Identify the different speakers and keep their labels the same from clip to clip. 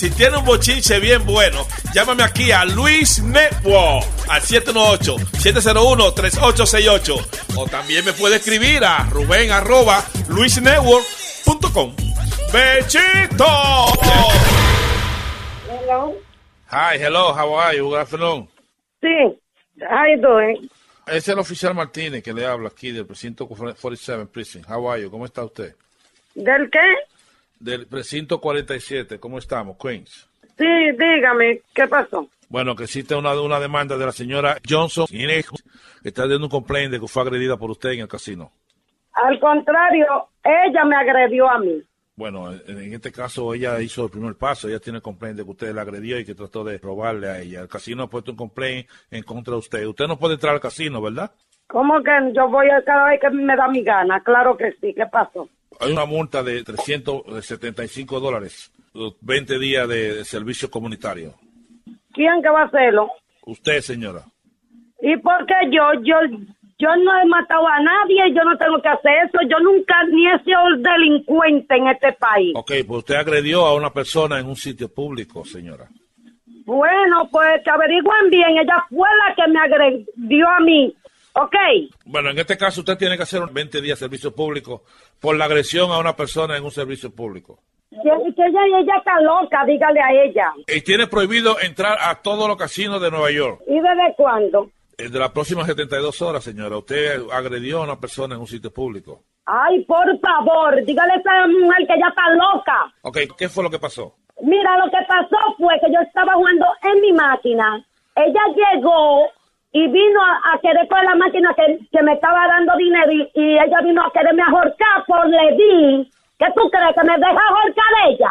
Speaker 1: Si
Speaker 2: tiene un bochinche bien bueno, llámame aquí a Luis Network al 718-701-3868. O también me puede escribir a Rubén arroba luisnetwork.com. ¡Bechito!
Speaker 3: Hello.
Speaker 2: Hi, hello, how are you? Good.
Speaker 3: Sí, how you doing?
Speaker 2: Es el oficial Martínez que le habla aquí del precinto 47 Prison. How are you? ¿Cómo está usted?
Speaker 3: ¿Del qué?
Speaker 2: del precinto 47. ¿Cómo estamos, Queens?
Speaker 3: Sí, dígame, ¿qué pasó?
Speaker 2: Bueno, que existe una, demanda de la señora Johnson que está dando un complaint de que fue agredida por usted en el casino.
Speaker 3: Al contrario, ella me agredió a mí.
Speaker 2: Bueno, en este caso ella hizo el primer paso, ella tiene el complaint de que usted la agredió y que trató de robarle a ella. El casino ha puesto un complaint en contra de usted. Usted no puede entrar al casino, ¿verdad?
Speaker 3: ¿Cómo que yo voy a cada vez que me da mi gana? Claro que sí, ¿qué pasó?
Speaker 2: Hay una multa de 375 dólares, los 20 días de, de servicio comunitario.
Speaker 3: ¿Quién que va a hacerlo?
Speaker 2: Usted, señora.
Speaker 3: ¿Y por qué yo? Yo yo no he matado a nadie, yo no tengo que hacer eso. Yo nunca ni he sido delincuente en este país.
Speaker 2: Ok, pues usted agredió a una persona en un sitio público, señora.
Speaker 3: Bueno, pues que averigüen bien. Ella fue la que me agredió a mí. ¿Ok?
Speaker 2: Bueno, en este caso usted tiene que hacer un 20 días de servicio público por la agresión a una persona en un servicio público.
Speaker 3: Que, que ella, ella está loca, dígale a ella.
Speaker 2: Y tiene prohibido entrar a todos los casinos de Nueva York.
Speaker 3: ¿Y desde cuándo?
Speaker 2: Eh, De las próximas 72 horas, señora, usted agredió a una persona en un sitio público.
Speaker 3: Ay, por favor, dígale a esa mujer que ella está loca.
Speaker 2: Ok, ¿qué fue lo que pasó?
Speaker 3: Mira, lo que pasó fue que yo estaba jugando en mi máquina. Ella llegó y vino a, a querer con la máquina que, que me estaba dando dinero y, y ella vino a quererme ahorcar por le di. ¿Qué tú crees? ¿Que me deja ahorcar ella?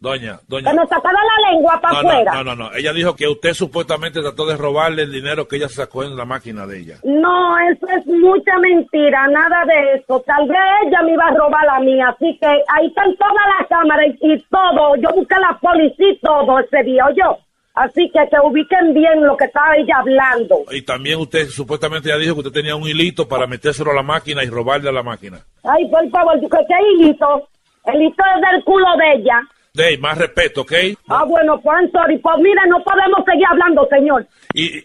Speaker 2: Doña,
Speaker 3: Que
Speaker 2: doña.
Speaker 3: me sacara la lengua para
Speaker 2: No,
Speaker 3: afuera.
Speaker 2: no, no, no. Ella dijo que usted supuestamente trató de robarle el dinero que ella sacó en la máquina de ella.
Speaker 3: No, eso es mucha mentira, nada de eso. Tal vez ella me iba a robar la mía, así que ahí están todas las cámaras y, y todo. Yo busqué la policía y todo ese día, yo. Así que que ubiquen bien lo que estaba ella hablando.
Speaker 2: Y también usted supuestamente ya dijo que usted tenía un hilito para metérselo a la máquina y robarle a la máquina.
Speaker 3: Ay, por favor, ¿qué, qué hilito? El hito es del culo de ella.
Speaker 2: Dey, más respeto, ¿ok?
Speaker 3: Ah, bueno, pues sorry. Pues mira, no podemos seguir hablando, señor.
Speaker 2: Y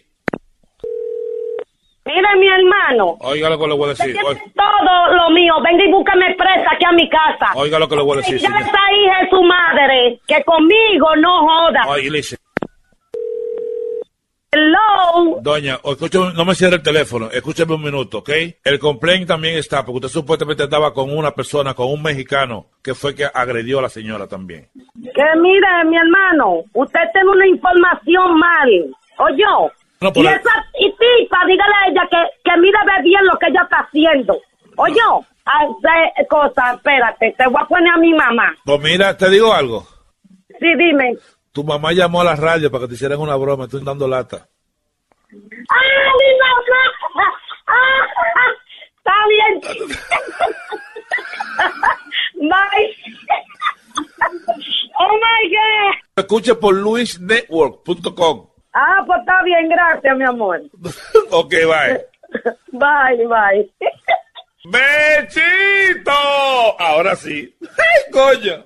Speaker 3: Mire, mi hermano.
Speaker 2: oiga lo que le voy a decir.
Speaker 3: todo lo mío. Venga y búscame presa aquí a mi casa.
Speaker 2: oiga lo que le voy a decir.
Speaker 3: ya
Speaker 2: señor.
Speaker 3: esa hija es su madre. Que conmigo no joda.
Speaker 2: Oye, Lice,
Speaker 3: Hello.
Speaker 2: Doña, o escúcheme, no me cierre el teléfono, escúcheme un minuto, ¿ok? El complaint también está, porque usted supuestamente andaba con una persona, con un mexicano, que fue que agredió a la señora también.
Speaker 3: Que mire, mi hermano, usted tiene una información mal. ¿Oyó?
Speaker 2: No, por
Speaker 3: y
Speaker 2: la-
Speaker 3: esa y tipa, dígale a ella que, que mire ve bien lo que ella está haciendo. ¿Oyó? Hace cosas, espérate, te voy a poner a mi mamá.
Speaker 2: Pues mira, te digo algo.
Speaker 3: Sí, dime.
Speaker 2: Tu mamá llamó a la radio para que te hicieran una broma, estoy dando lata.
Speaker 3: ¡Ah, mi mamá! ¡Ah, está bien! Oh my God.
Speaker 2: Escuche por luisnetwork.com.
Speaker 3: Ah, pues está bien, gracias, mi amor.
Speaker 2: ok, bye.
Speaker 3: Bye, bye.
Speaker 2: ¡Bechito! Ahora sí. ¡Ay, coño!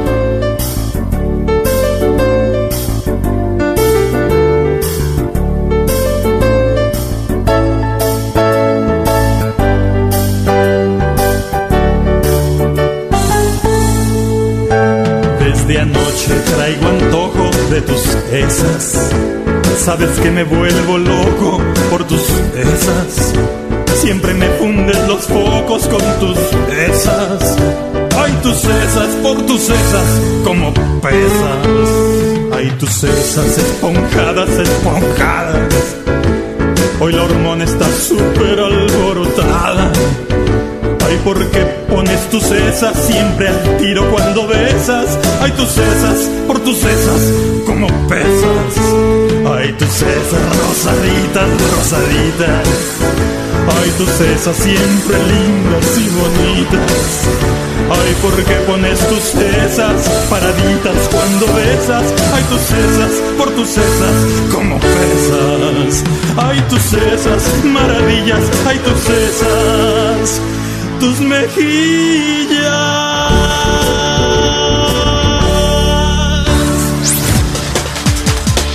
Speaker 4: Traigo antojo de tus esas. Sabes que me vuelvo loco por tus esas. Siempre me fundes los focos con tus esas. Ay, tus esas, por tus esas, como pesas. Ay, tus esas esponjadas, esponjadas. Hoy la hormona está súper alborotada. Ay, ¿por qué pones tus cesas siempre al tiro cuando besas? Ay, tus cesas, por tus cesas, como pesas. Ay, tus cesas rosaditas, rosaditas. Ay, tus cesas siempre lindas y bonitas. Ay, ¿por qué pones tus cesas paraditas cuando besas? Ay, tus cesas, por tus cesas, como pesas. Ay, tus cesas, maravillas. Ay, tus cesas, tus mejillas.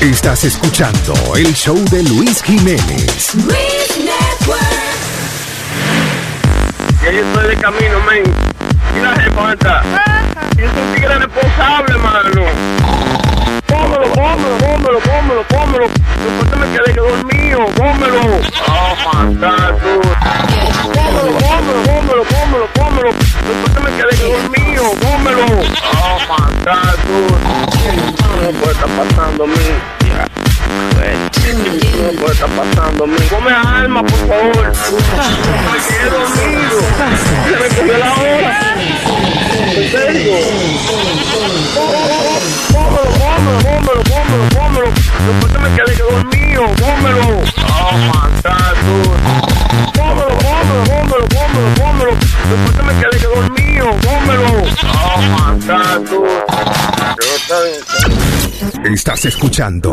Speaker 5: Estás escuchando el show de Luis Jiménez.
Speaker 6: Luis Network.
Speaker 7: Ya yo estoy de camino, men. Y la está. Yo soy un tigre responsable, mano. Pómelo, pómelo, pómelo, pómelo, pómelo. Después me quedé que dormido, pómelo. Oh, fantástico. Pómelo, pómelo, pómelo, pómelo. Después me quedé dormido, pómelo. Oh, fantástico. No puede estar pasando a mí. No puede estar pasando a mí. Come alma, por favor. Me quedé dormido. Se me cogió la hora. ¿En serio? Pómelo, pómelo, pómelo, pómelo, pómelo. Después me quedé dormido. Oh, pómelo. Después que me quedé dormido, pómelo. Oh.
Speaker 8: Estás escuchando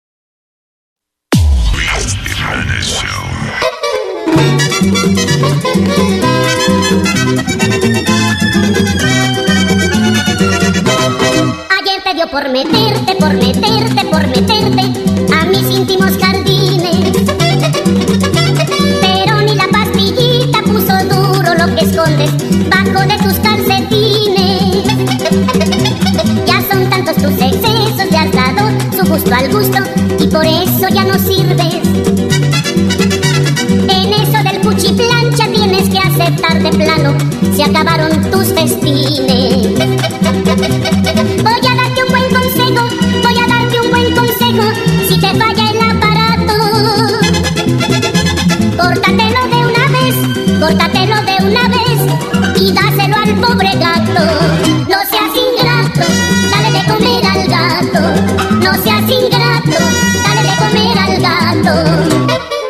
Speaker 9: Ayer te dio por meterte, por meterte, por meterte a mis íntimos jardines. Pero ni la pastillita puso duro lo que escondes bajo de tus calcetines. Ya son tantos tus excesos, le has dado su gusto al gusto y por eso ya no sirves. Cuchiplancha tienes que aceptar de plano, se acabaron tus festines. Voy a darte un buen consejo, voy a darte un buen consejo, si te falla el aparato. Córtatelo de una vez, córtatelo de una vez y dáselo al pobre gato. No seas ingrato, dale de comer al gato. No seas ingrato, dale de comer al gato.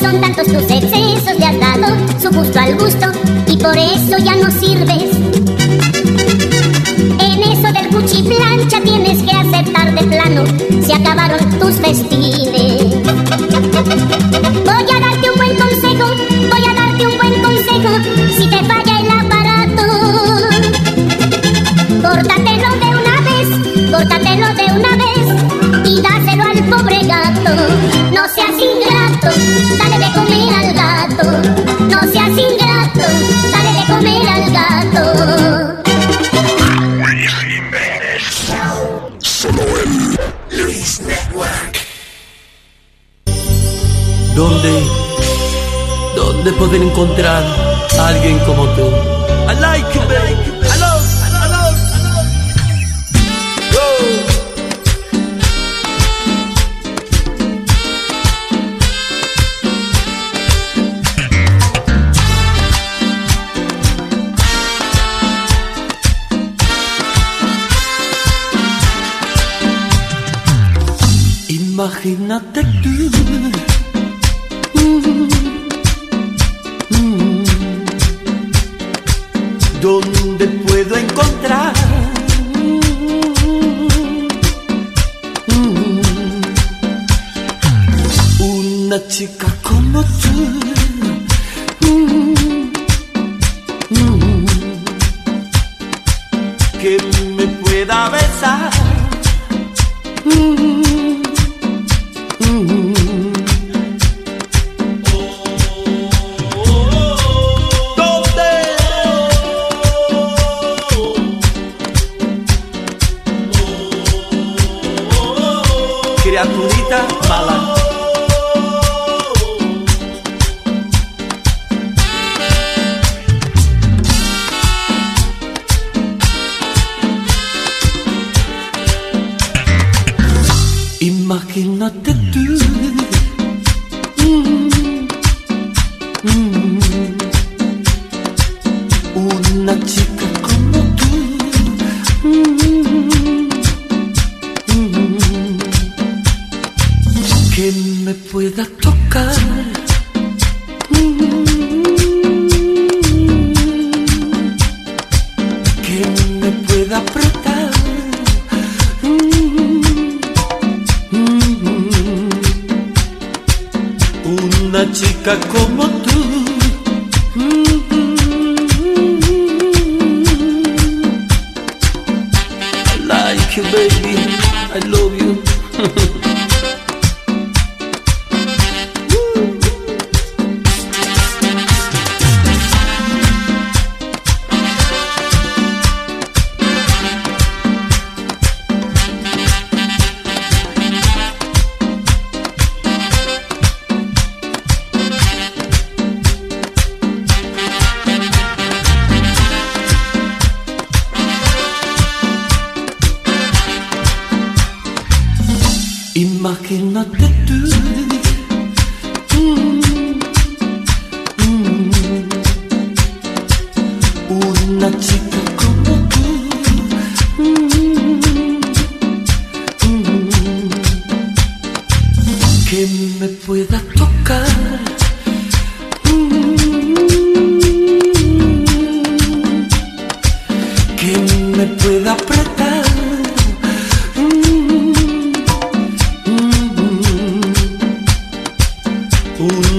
Speaker 9: Son tantos tus excesos, le has dado su gusto al gusto y por eso ya no sirves. En eso del cuchiplancha tienes que aceptar de plano, se acabaron tus festines. Voy a darte un buen consejo, voy a darte un buen consejo, si te falla el aparato. Córtatelo de una vez, córtatelo de una vez y dáselo al pobre gato. No seas ingrato, dale de comer al gato. No seas ingrato, dale de comer al gato.
Speaker 10: ¿Dónde, dónde poder encontrar a alguien como tú? I like you, baby. Imagínate tú. ¿Dónde puedo encontrar una chica como tú? Que me pueda besar.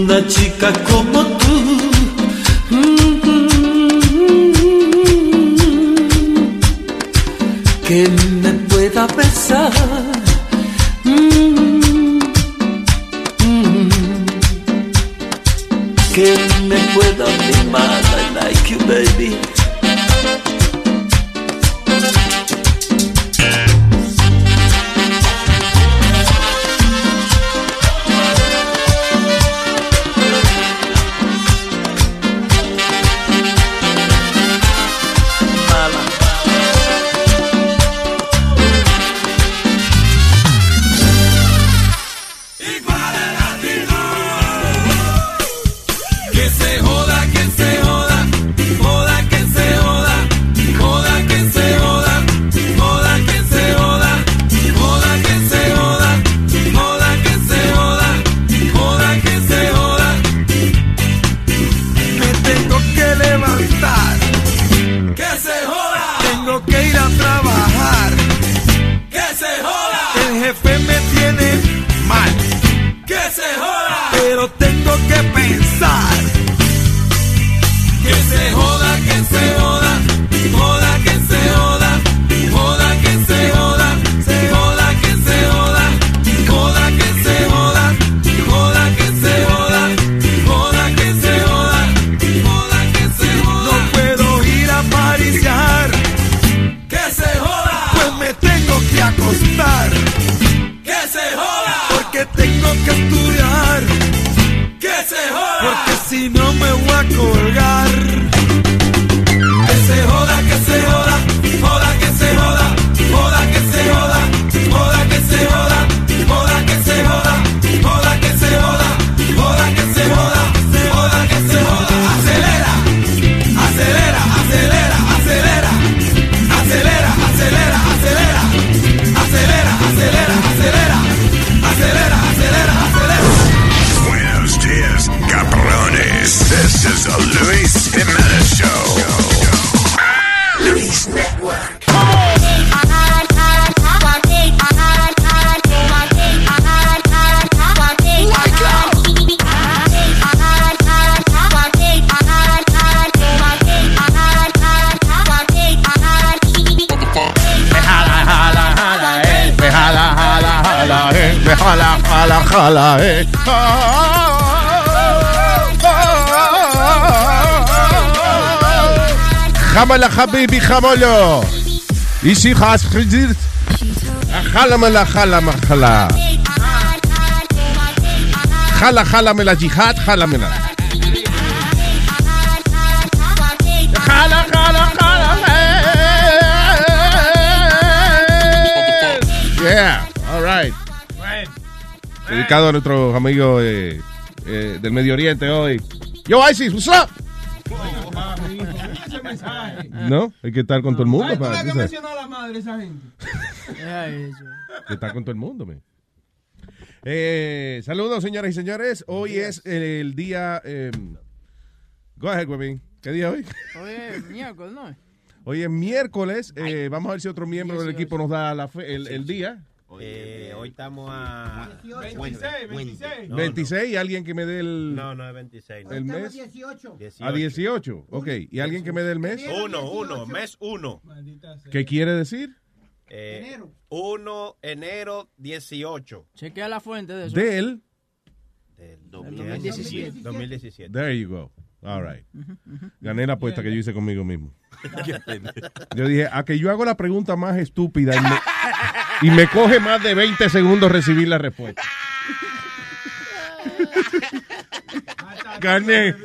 Speaker 11: Una chica como tú. Mm-hmm. Que me pueda besar. Mm-hmm. Que me pueda mimar. I like you, baby.
Speaker 12: Y si has Jálamela, jálame, jala. Jala, jálamela, yihad, jálamela. Jala, jala. Yeah, all. Dedicado a nuestro amigo eh, eh, del Medio Oriente hoy. Yo, Isis, what's up? No, hay que estar con todo el mundo. Para, tú sabes.
Speaker 13: a la madre esa gente.
Speaker 12: Hay que estar con todo el mundo, man. Eh, saludos, señoras y señores. Hoy es el, el día. eh, go ahead, Webin. ¿Qué día es hoy?
Speaker 14: Oye, miércoles, ¿no?
Speaker 12: Hoy es miércoles. eh, vamos a ver si otro miembro del equipo nos da la fe- el, el día.
Speaker 15: Eh, hoy estamos a
Speaker 13: 26, 26.
Speaker 12: 26, alguien que me dé el,
Speaker 15: No, no es 26. no.
Speaker 12: el mes.
Speaker 15: 18.
Speaker 12: A 18, ok. ¿Y alguien que me dé el mes?
Speaker 15: Uno, uno, mes uno.
Speaker 12: ¿Qué quiere decir?
Speaker 15: Eh, 1 enero 18.
Speaker 14: Chequea la fuente de eso.
Speaker 12: Del.
Speaker 15: Del 2017. 2017.
Speaker 12: There you go. All right. Gané la apuesta que yo hice conmigo mismo. Yo dije, a que yo hago la pregunta más estúpida y me, y me coge más de 20 segundos recibir la respuesta. Gané.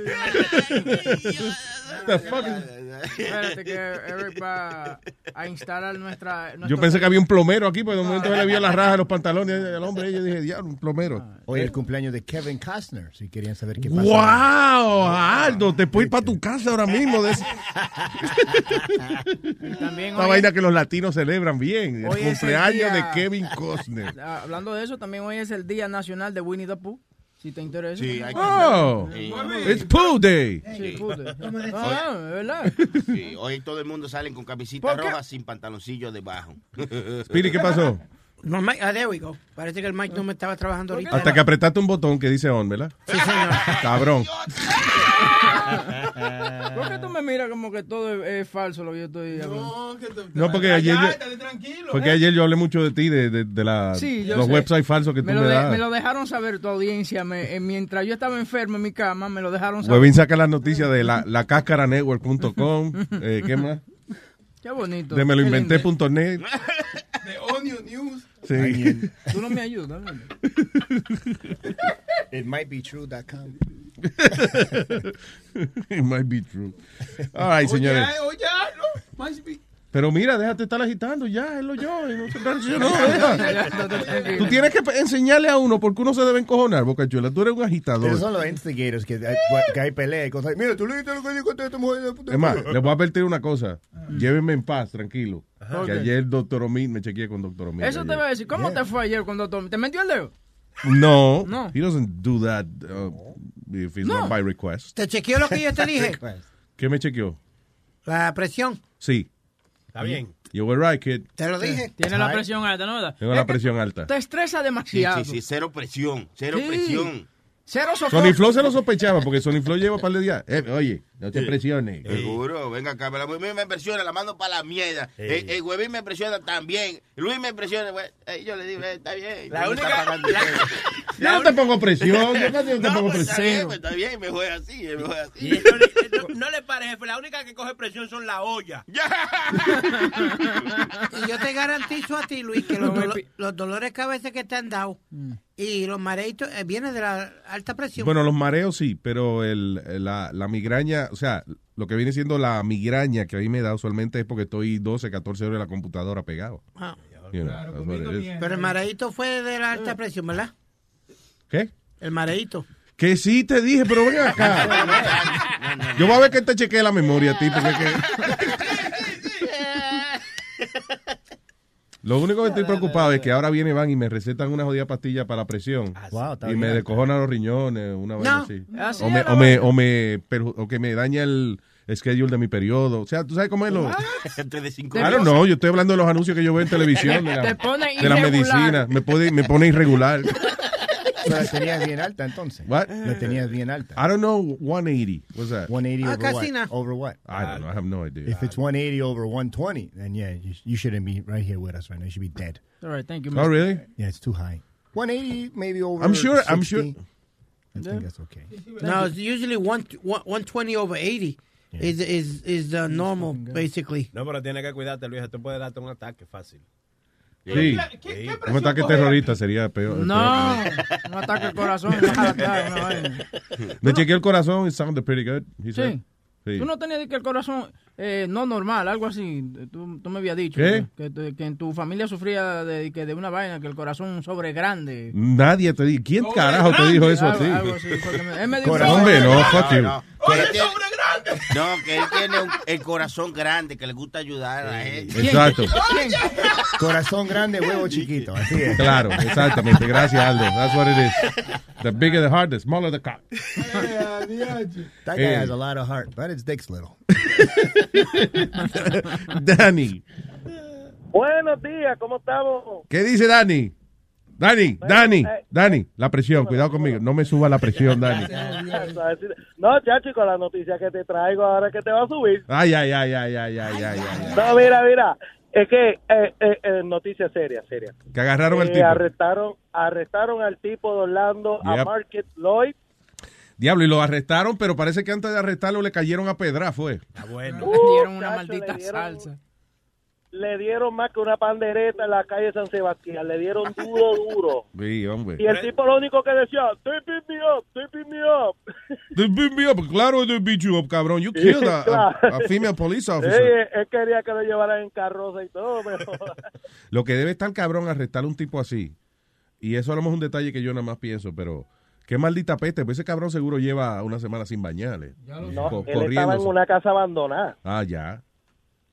Speaker 12: The fuck is-
Speaker 14: Espérate que Eric va a instalar nuestra...
Speaker 12: Yo pensé que había un plomero aquí, pero de momento se le vio la raja de los pantalones al hombre y yo dije, diablo, un plomero.
Speaker 16: Hoy es el cumpleaños de Kevin Costner, si querían saber qué pasa.
Speaker 12: ¡Wow! Aldo, te puedo ir para tu casa ahora mismo. De Una vaina que los latinos celebran bien. El cumpleaños de Kevin Costner.
Speaker 14: Ah, Hablando de eso, también hoy es el Día Nacional de Winnie the Pooh. Si te interesa.
Speaker 17: Sí, hay que
Speaker 12: Oh,
Speaker 17: Sí.
Speaker 12: it's Pooh Day.
Speaker 14: Sí. Ah, es verdad.
Speaker 17: Sí, hoy todo el mundo sale con camisita roja sin pantaloncillo debajo.
Speaker 12: Speedy, ¿qué pasó?
Speaker 18: No, Mike, ah, there we go. Parece que el Mike no me estaba trabajando ahorita.
Speaker 12: Hasta que apretaste un botón que dice on, ¿verdad?
Speaker 18: Sí, señor.
Speaker 12: Cabrón.
Speaker 14: ¿Por qué tú me miras como que todo es, es falso lo que yo estoy hablando?
Speaker 12: No, porque ayer yo, porque ayer yo hablé mucho de ti, de, de, de la,
Speaker 14: Sí,
Speaker 12: los
Speaker 14: sé.
Speaker 12: websites falsos que tú
Speaker 14: me
Speaker 12: me,
Speaker 14: lo, de-
Speaker 12: das.
Speaker 14: me lo dejaron saber tu audiencia. me- eh, mientras yo estaba enfermo en mi cama, me lo dejaron saber.
Speaker 12: Webin saca las noticias de la, la cascaranetwork.com. Eh, ¿Qué más?
Speaker 14: Qué bonito.
Speaker 12: De me lo
Speaker 14: Qué
Speaker 12: inventé
Speaker 14: lindo.
Speaker 12: punto net.
Speaker 13: De Onion News.
Speaker 12: Sí.
Speaker 14: Tú no me ayudas. ¿no?
Speaker 16: It might be true.com.
Speaker 12: It might be true. All right, señores.
Speaker 13: Oye, no. Must be-
Speaker 12: Pero mira, déjate estar agitando ya, él lo yo, y no se reaccionó, deja. Tú tienes que enseñarle a uno porque uno se debe encojonar, Boca Chula. Tú eres un agitador.
Speaker 16: Esos son los instigators que hay, que hay pelea y cosas. Mira, tú le dijiste lo que dijo esta mujer. de puta
Speaker 12: Es más, les voy a advertir una cosa. Llévenme en paz, tranquilo.
Speaker 14: Ajá.
Speaker 12: Que
Speaker 14: Ok.
Speaker 12: ayer doctor Omid, me chequeé con doctor Omid.
Speaker 14: Eso te voy a decir. ¿Cómo te fue ayer cuando te, te metió el dedo?
Speaker 12: No,
Speaker 14: No.
Speaker 12: he doesn't do that uh, if it's
Speaker 18: No.
Speaker 12: not by request.
Speaker 18: ¿Te chequeó lo que yo te dije?
Speaker 12: ¿Qué me chequeó?
Speaker 18: La presión.
Speaker 12: Sí.
Speaker 15: Está bien.
Speaker 12: You were right, kid.
Speaker 18: Te lo dije.
Speaker 14: Tiene la presión alta, ¿no?
Speaker 12: Tengo la presión alta.
Speaker 14: Te estresa
Speaker 17: Sí,
Speaker 14: demasiado.
Speaker 17: sí, sí, cero presión, cero
Speaker 14: Sí.
Speaker 17: presión.
Speaker 14: Cero
Speaker 12: Sony. Flow se lo sospechaba porque Sony Flow lleva un par de días. Eh, oye, no te
Speaker 17: Sí.
Speaker 12: presiones.
Speaker 17: Seguro, venga acá, me presiona, la mando para la mierda. El, el huevín me presiona también. Luis me presiona, güey. Eh, yo le digo, eh, está bien.
Speaker 15: La
Speaker 17: no me
Speaker 15: única- la-.
Speaker 12: Yo no te pongo presión, yo casi no te
Speaker 17: No,
Speaker 12: pongo
Speaker 17: pues, Está bien,
Speaker 12: presión.
Speaker 17: pues, está bien, mejor así, mejor así.
Speaker 15: No, no le parece, jefe. La única que coge presión son la olla.
Speaker 18: Y yo te garantizo a ti, Luis, que los, dolo- los dolores de cabeza que te han dado y los mareitos eh, vienen de la alta presión.
Speaker 12: Bueno, los mareos sí, pero el, la, la migraña, o sea, lo que viene siendo la migraña que a mí me da usualmente es porque estoy 12, 14 horas en la computadora pegado.
Speaker 18: Ah.
Speaker 12: You know.
Speaker 18: Pero el mareito fue de la alta presión, ¿verdad?
Speaker 12: ¿Qué?
Speaker 18: El mareito.
Speaker 12: Que sí te dije, pero ven acá. Yo voy a ver que te chequee la memoria a ti, porque es que... Lo único que estoy preocupado es que ahora viene van y me recetan una jodida pastilla para la presión.
Speaker 16: Wow, está
Speaker 12: y me descojonan los riñones, una vaina
Speaker 18: No.
Speaker 12: así.
Speaker 14: Así
Speaker 12: O me, o, me, o, me o que me daña el schedule de mi periodo. O sea, ¿tú sabes cómo es lo...?
Speaker 17: De cinco
Speaker 12: Claro, no, yo estoy hablando de los anuncios que yo veo en televisión, de la,
Speaker 14: Te pone
Speaker 12: de la
Speaker 14: irregular.
Speaker 12: medicina. Me, pone, me pone irregular.
Speaker 16: La tenías bien alta entonces.
Speaker 12: What?
Speaker 16: La tenías bien alta.
Speaker 12: I don't know 180. What's that?
Speaker 16: 180
Speaker 18: Ah,
Speaker 16: over
Speaker 18: casi
Speaker 16: what? Over what?
Speaker 12: I don't know. I have no idea.
Speaker 16: If it's 180 over 120, then yeah, you, you shouldn't be right here with us right now. You should be dead.
Speaker 14: All right, thank you.
Speaker 12: Oh, really?
Speaker 16: Yeah, it's too high. 180 maybe over
Speaker 12: I'm sure- I'm sure-
Speaker 16: I think that's okay.
Speaker 18: No, it's usually one, one, 120 over 80 is, is, is uh, normal, basically.
Speaker 15: No, pero tiene que cuidarte, Luis. Esto puede darte un ataque fácil.
Speaker 12: Sí. Un ataque terrorista sería peor.
Speaker 14: No,
Speaker 12: peor.
Speaker 14: un ataque al corazón.
Speaker 12: Me chequeé el corazón. It sounded pretty good. He said.
Speaker 14: Sí.
Speaker 12: Sí.
Speaker 14: Tú no tenías que el corazón eh, no normal, algo así. Tú, tú me habías dicho
Speaker 12: ¿Qué?
Speaker 14: Que, que- que en tu familia sufría de, que de una vaina, que el corazón sobre grande.
Speaker 12: Nadie te dijo. ¿Quién carajo te dijo eso a ti?
Speaker 14: algo así, me- él me dijo-
Speaker 12: Hombre, no, fuck you.
Speaker 17: No, tiene- no, que él tiene un- el corazón grande, que le gusta ayudar a la gente.
Speaker 12: Exacto.
Speaker 16: Corazón grande, huevo chiquito. Así es.
Speaker 12: Claro, exactamente. Gracias, Aldo. That's what it is. The bigger the heart, the smaller the cock.
Speaker 16: That guy
Speaker 12: Eh.
Speaker 16: has a lot of heart, but his dick's little.
Speaker 12: Dani.
Speaker 19: Buenos días, ¿cómo estamos?
Speaker 12: ¿Qué dice Dani? Dani, Dani, Dani, la presión, cuidado conmigo. No me suba la presión, Dani.
Speaker 19: No, chacho, con la noticia que te traigo ahora que te va a subir.
Speaker 12: Ay, ay, ay, ay, ay, ay, ay, ay.
Speaker 19: No, mira, mira, es que eh, eh, eh, noticia seria, seria.
Speaker 12: Que agarraron al
Speaker 19: Eh,
Speaker 12: tipo.
Speaker 19: Arrestaron, arrestaron al tipo de Orlando, a. Market Lloyd.
Speaker 12: Diablo, y lo arrestaron, pero parece que antes de arrestarlo le cayeron a pedra, fue.
Speaker 14: bueno.
Speaker 19: Uh,
Speaker 14: Le dieron una
Speaker 19: chacho,
Speaker 14: maldita
Speaker 19: dieron-
Speaker 14: salsa.
Speaker 19: Le dieron más que una pandereta en la calle San Sebastián, le dieron duro, duro.
Speaker 12: Sí, hombre.
Speaker 19: Y el tipo lo único que decía, they beat me up, they beat me up.
Speaker 12: They beat me up. Claro, they beat you up, cabrón. You killed a, a- a female police officer.
Speaker 19: Sí, él quería que lo llevaran en carroza y todo, pero...
Speaker 12: Lo que debe estar cabrón arrestar a un tipo así. Y eso a lo mejor es un detalle que yo nada más pienso, pero qué maldita peste. Pues ese cabrón seguro lleva una semana sin bañarle.
Speaker 19: No,
Speaker 12: Co-
Speaker 19: él estaba en una casa abandonada.
Speaker 12: Ah, ya.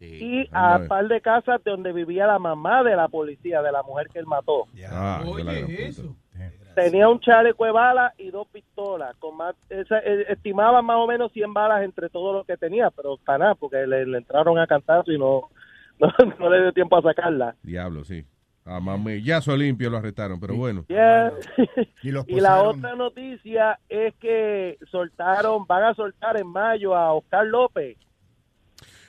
Speaker 19: Y a par de casas de donde vivía la mamá de la policía, de la mujer que él mató.
Speaker 12: Ah, gran puta.
Speaker 19: Tenía un chaleco de balas y dos pistolas. Con más, esa, eh, estimaban más o menos 100 balas entre todo lo que tenía, pero para nada, porque le, le entraron a cantar y no, no, no le dio tiempo a sacarla.
Speaker 12: Diablo, sí. A mamillazo limpio lo arrestaron, pero bueno.
Speaker 19: Yeah.
Speaker 16: Y los
Speaker 19: Y la otra noticia es que soltaron, van a soltar en mayo a Oscar López.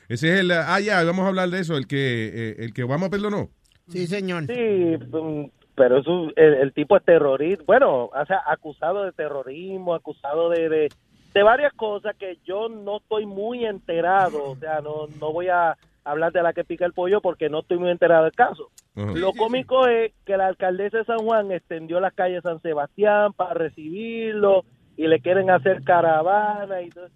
Speaker 12: Ese es el. Ah, ya, vamos a hablar de eso. El que, eh, el que Obama perdonó.
Speaker 18: Sí, señor.
Speaker 19: Sí, mm, pero eso, el, el tipo es terrorista, bueno, o sea, acusado de terrorismo, acusado de, de, de varias cosas que yo no estoy muy enterado, o sea, no, no voy a hablar de la que pica el pollo porque no estoy muy enterado del caso.
Speaker 12: Ajá.
Speaker 19: Lo cómico es que la alcaldesa de San Juan extendió las calles San Sebastián para recibirlo y le quieren hacer caravana y todo.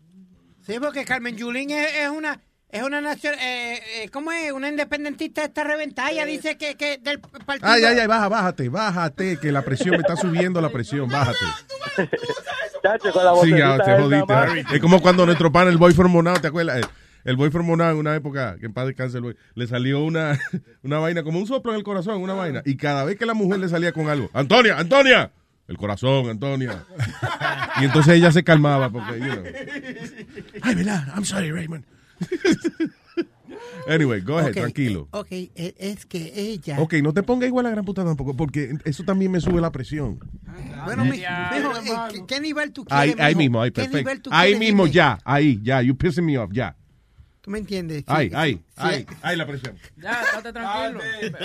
Speaker 18: Sí, porque Carmen Yulín es, es una es una nación, eh, eh, ¿cómo es? Una independentista esta reventada. Ella dice que, que del partido.
Speaker 12: Ay, ay, ay, baja, bájate, bájate, que la presión me está subiendo la presión, bájate.
Speaker 19: Chacho, con la
Speaker 12: Sí, ya te jodiste. Es como cuando nuestro pan, el boy from Monao, ¿te acuerdas? El, el boy from Monao en una época, que en paz descanse el boy, le salió una, una vaina, como un soplo en el corazón, una vaina. Y cada vez que la mujer le salía con algo, Antonia, Antonia, el corazón, Antonia. Y entonces ella se calmaba porque, you know. Ay, verdad, I'm sorry, Raymond. Anyway, go ahead, tranquilo.
Speaker 18: Ok, eh, es que ella.
Speaker 12: Ok, no te ponga igual a la gran puta tampoco, porque eso también me sube la presión.
Speaker 18: Bueno, mi, mijo, eh, ¿qué, qué nivel tú quieres?
Speaker 12: ahí mismo, ahí,
Speaker 18: ¿Qué
Speaker 12: perfecto. Ahí mismo, ya, ahí, ya, you pissing me off, ya.
Speaker 18: ¿Tú me entiendes?
Speaker 12: Ahí,
Speaker 18: sí,
Speaker 12: ahí,
Speaker 18: sí.
Speaker 12: ahí, ahí la presión.
Speaker 14: Ya, estate tranquilo.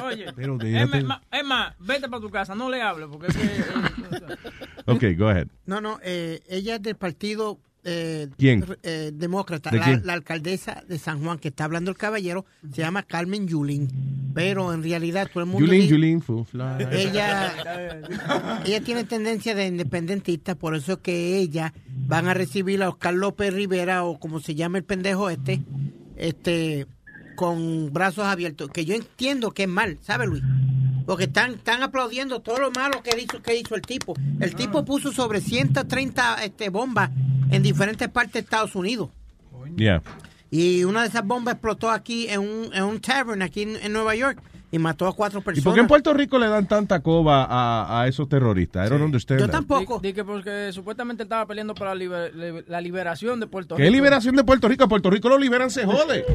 Speaker 14: Oye,
Speaker 12: Pero
Speaker 14: es más, es más, vete para tu casa, no le hables, porque es que... eh,
Speaker 12: Ok, go ahead.
Speaker 18: No, no, eh, ella es del partido eh,
Speaker 12: ¿Quién?
Speaker 18: eh, demócrata,
Speaker 12: ¿De
Speaker 18: la,
Speaker 12: quién?
Speaker 18: la alcaldesa de San Juan, que está hablando el caballero, se llama Carmen Yulín, pero en realidad todo el mundo...
Speaker 12: Yulín, Yulín.
Speaker 18: Ella, ella tiene tendencia de independentista, por eso es que ella van a recibir a Oscar López Rivera, o como se llama el pendejo este, este con brazos abiertos, que yo entiendo que es mal, ¿sabe Luis? Porque están, están aplaudiendo todo lo malo que hizo, que hizo el tipo. El tipo puso sobre 130 este, bombas en diferentes partes de Estados Unidos.
Speaker 12: Yeah.
Speaker 18: Y una de esas bombas explotó aquí en un, en un tavern aquí en, en Nueva York y mató a cuatro
Speaker 12: ¿Y
Speaker 18: personas.
Speaker 12: por qué en Puerto Rico le dan tanta coba a, a esos terroristas? I don't understand
Speaker 18: Yo
Speaker 12: that.
Speaker 18: tampoco.
Speaker 14: Di, di que porque supuestamente estaba peleando por la, liber- li- la liberación de Puerto
Speaker 12: ¿Qué
Speaker 14: Rico.
Speaker 12: liberación de Puerto Rico? Puerto Rico lo liberan, se jode.